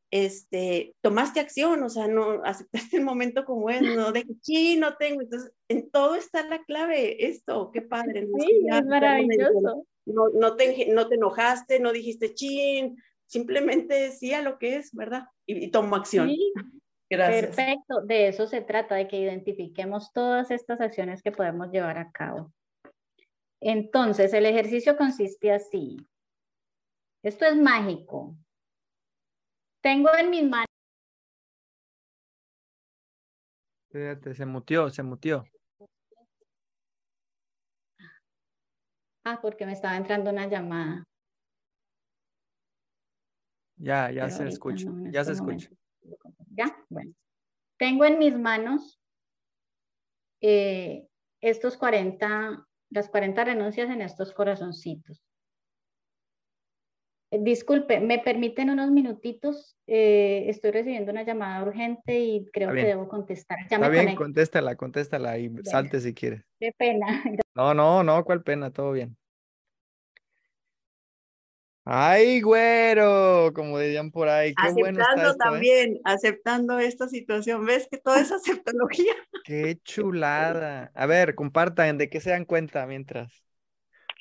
L: este, tomaste acción, o sea, no aceptaste el momento como es, no de sí, no tengo. Entonces, en todo está la clave, esto, qué padre. ¿no?
B: Sí, es maravilloso.
L: No, no, te, no te enojaste, no dijiste chin, simplemente decía lo que es, ¿verdad? Y, y tomo acción.
B: Sí,
L: Gracias.
B: Perfecto, de eso se trata, de que identifiquemos todas estas acciones que podemos llevar a cabo. Entonces, el ejercicio consiste así. Esto es mágico. Tengo en mis manos,
A: Fíjate, se mutió, se mutió.
B: ah, porque me estaba entrando una llamada.
A: Ya, ya
B: pero
A: se escucha,
B: no,
A: ya se escucha.
B: Ya, bueno. Tengo en mis manos eh, estos 40, las 40 renuncias en estos corazoncitos. Eh, Disculpe, ¿me permiten unos minutitos? Eh, estoy recibiendo una llamada urgente y creo que debo contestar. Ya
A: Está
B: me
A: bien,
B: conecto.
A: contéstala, contéstala y salte si quieres.
B: Qué pena.
A: No, no, no, cuál pena, todo bien. Ay, güero, como dirían por ahí, qué bueno está esto, ¿eh?
L: también, aceptando esta situación. ¿Ves que todo es aceptología?
A: Qué chulada. A ver, compartan, ¿de qué se dan cuenta mientras?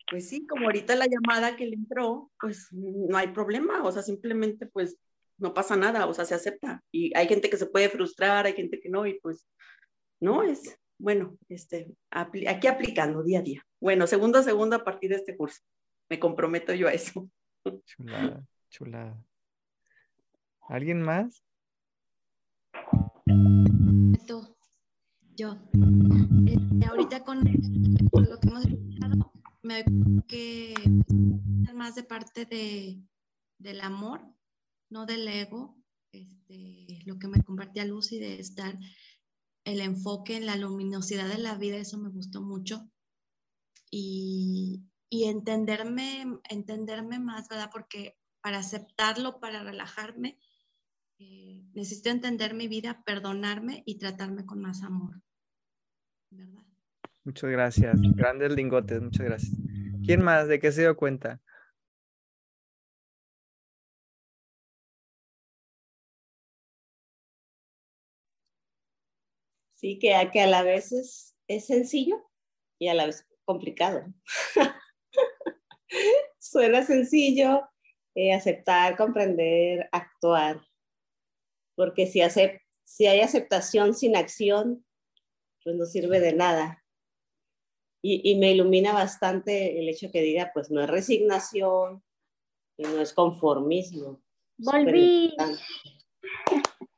L: Pues sí, como ahorita la llamada que le entró, pues no hay problema, o sea, simplemente pues no pasa nada, o sea, se acepta. Y hay gente que se puede frustrar, hay gente que no, y pues no es, bueno, este, aquí aplicando día a día. Bueno, segundo a segundo a partir de este curso. Me comprometo yo a eso.
A: Chulada, chulada. ¿Alguien más?
J: Yo. Este, ahorita con, lo que hemos escuchado, me que más de parte de, del amor, no del ego. Este, lo que me compartía Lucy de estar el enfoque en la luminosidad de la vida, eso me gustó mucho. Y, y entenderme, entenderme más, ¿verdad? Porque para aceptarlo, para relajarme, eh, necesito entender mi vida, perdonarme y tratarme con más amor. ¿Verdad?
A: Muchas gracias. Grandes lingotes, muchas gracias. ¿Quién más? ¿De qué se dio cuenta?
K: Sí, que a, que a la vez es, es sencillo y a la vez complicado. Suena sencillo eh, aceptar, comprender, actuar, porque si, si hay aceptación sin acción, pues no sirve de nada. Y, me ilumina bastante el hecho que diga, pues no es resignación y no es conformismo.
B: Volví.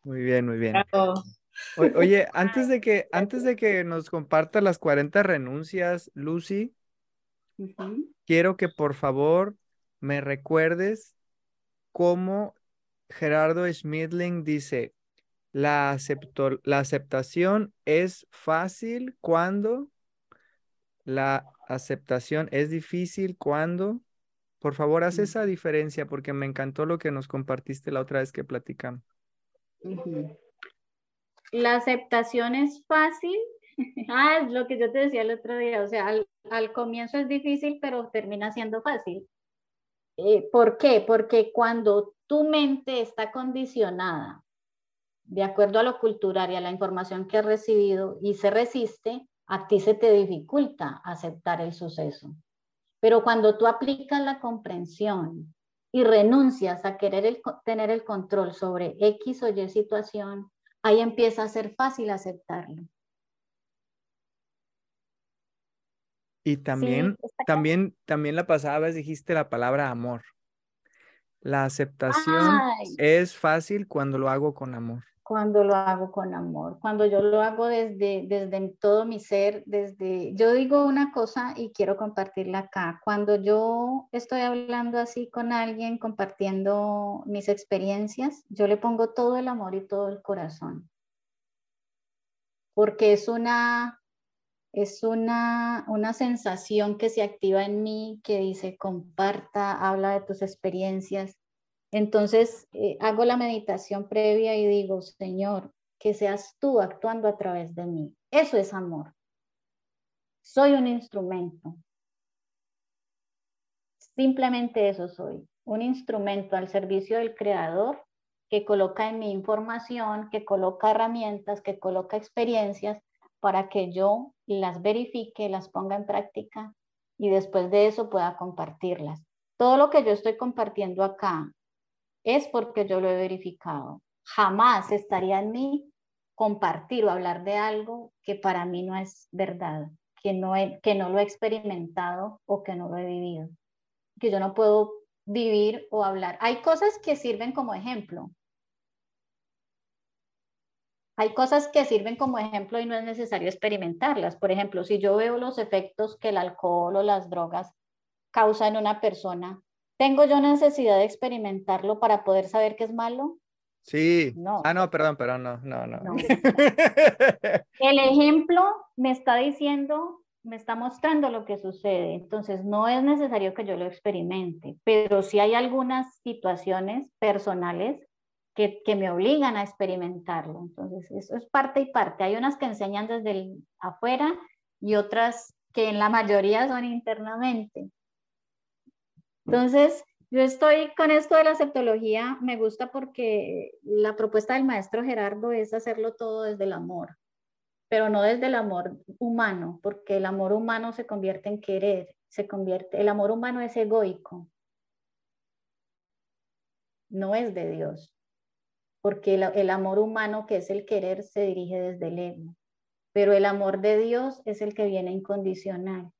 A: Muy bien, muy bien. oye, antes de que, antes de que nos comparta las 40 renuncias, Lucy, quiero que por favor me recuerdes cómo Gerardo Schmidling dice, la, la aceptación es fácil cuando la aceptación es difícil cuando, por favor, haz esa diferencia porque me encantó lo que nos compartiste la otra vez que platicamos.
B: La aceptación es fácil. ah, es lo que yo te decía el otro día, o sea, al, comienzo es difícil, pero termina siendo fácil. Eh, ¿Por qué? Porque cuando tu mente está condicionada de acuerdo a lo cultural y a la información que has recibido y se resiste, a ti se te dificulta aceptar el suceso. Pero cuando tú aplicas la comprensión y renuncias a querer tener el control sobre X o Y situación, ahí empieza a ser fácil aceptarlo.
A: Y también, también, también la pasada vez dijiste la palabra amor. La aceptación es fácil cuando lo hago con amor.
B: Cuando lo hago con amor, cuando yo lo hago desde, desde todo mi ser, desde, yo digo una cosa y quiero compartirla acá, cuando yo estoy hablando así con alguien, compartiendo mis experiencias, yo le pongo todo el amor y todo el corazón, porque es una, es una, una sensación que se activa en mí, que dice, comparta, habla de tus experiencias, entonces eh, hago la meditación previa y digo, Señor, que seas tú actuando a través de mí. Eso es amor. Soy un instrumento. Simplemente eso soy, un instrumento al servicio del Creador que coloca en mi información, que coloca herramientas, que coloca experiencias para que yo las verifique, las ponga en práctica y después de eso pueda compartirlas. Todo lo que yo estoy compartiendo acá es porque yo lo he verificado. Jamás estaría en mí compartir o hablar de algo que para mí no es verdad, que no, que no lo he experimentado o que no lo he vivido, que yo no puedo vivir o hablar. Hay cosas que sirven como ejemplo. Hay cosas que sirven como ejemplo y no es necesario experimentarlas. Por ejemplo, si yo veo los efectos que el alcohol o las drogas causan en una persona, ¿Tengo yo necesidad de experimentarlo para poder saber que es malo?
A: Sí. No. Ah, no, perdón, pero no, no, no.
B: El ejemplo me está diciendo, me está mostrando lo que sucede. Entonces, no es necesario que yo lo experimente, pero sí hay algunas situaciones personales que, me obligan a experimentarlo. Entonces, eso es parte y parte. Hay unas que enseñan desde afuera y otras que en la mayoría son internamente. Entonces, yo estoy con esto de la aceptología, me gusta porque la propuesta del maestro Gerardo es hacerlo todo desde el amor, pero no desde el amor humano, porque el amor humano se convierte en querer, se convierte, el amor humano es egoico, no es de Dios, porque el, amor humano que es el querer se dirige desde el ego, pero el amor de Dios es el que viene incondicional,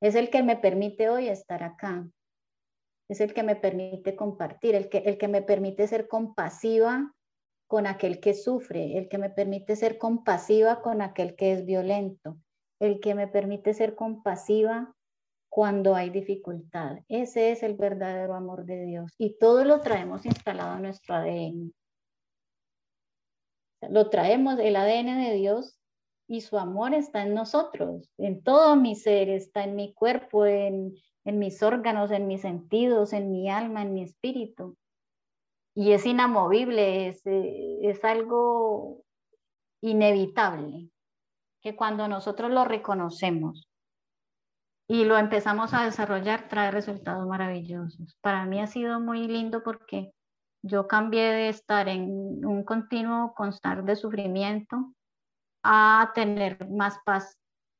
B: es el que me permite hoy estar acá, es el que me permite compartir, el que, el que me permite ser compasiva con aquel que sufre, el que me permite ser compasiva con aquel que es violento, el que me permite ser compasiva cuando hay dificultad. Ese es el verdadero amor de Dios y todo lo traemos instalado en nuestro ADN. Lo traemos, el ADN de Dios y su amor está en nosotros, en todo mi ser, está en mi cuerpo, en, en mis órganos, en mis sentidos, en mi alma, en mi espíritu. Y es inamovible, es, es algo inevitable, que cuando nosotros lo reconocemos y lo empezamos a desarrollar, trae resultados maravillosos. Para mí ha sido muy lindo porque yo cambié de estar en un continuo constar de sufrimiento a tener más paz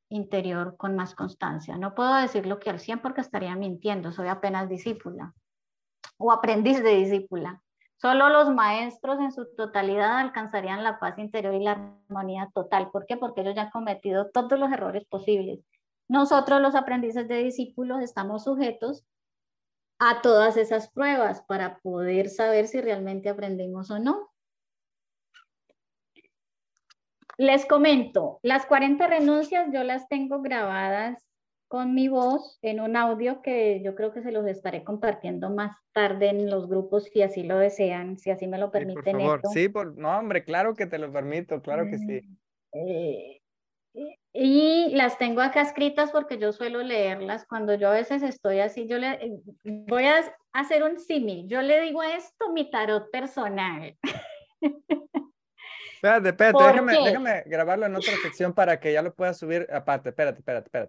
B: interior con más constancia. No puedo decirlo que al 100 porque estaría mintiendo, soy apenas discípula o aprendiz de discípula. Solo los maestros en su totalidad alcanzarían la paz interior y la armonía total. ¿Por qué? Porque ellos ya han cometido todos los errores posibles. Nosotros los aprendices de discípulos estamos sujetos a todas esas pruebas para poder saber si realmente aprendimos o no. Les comento, las 40 renuncias yo las tengo grabadas con mi voz en un audio que yo creo que se los estaré compartiendo más tarde en los grupos si así lo desean, si así me lo permiten.
A: Sí, por favor, sí, por... no hombre, claro que te lo permito, claro que sí.
B: Eh, y las tengo acá escritas porque yo suelo leerlas. Cuando yo a veces estoy así, yo le eh, voy a hacer un símil. Yo le digo esto mi tarot personal.
A: Espérate, espérate, déjame, déjame, grabarlo en otra sección para que ya lo puedas subir aparte. Espérate, espérate, espérate.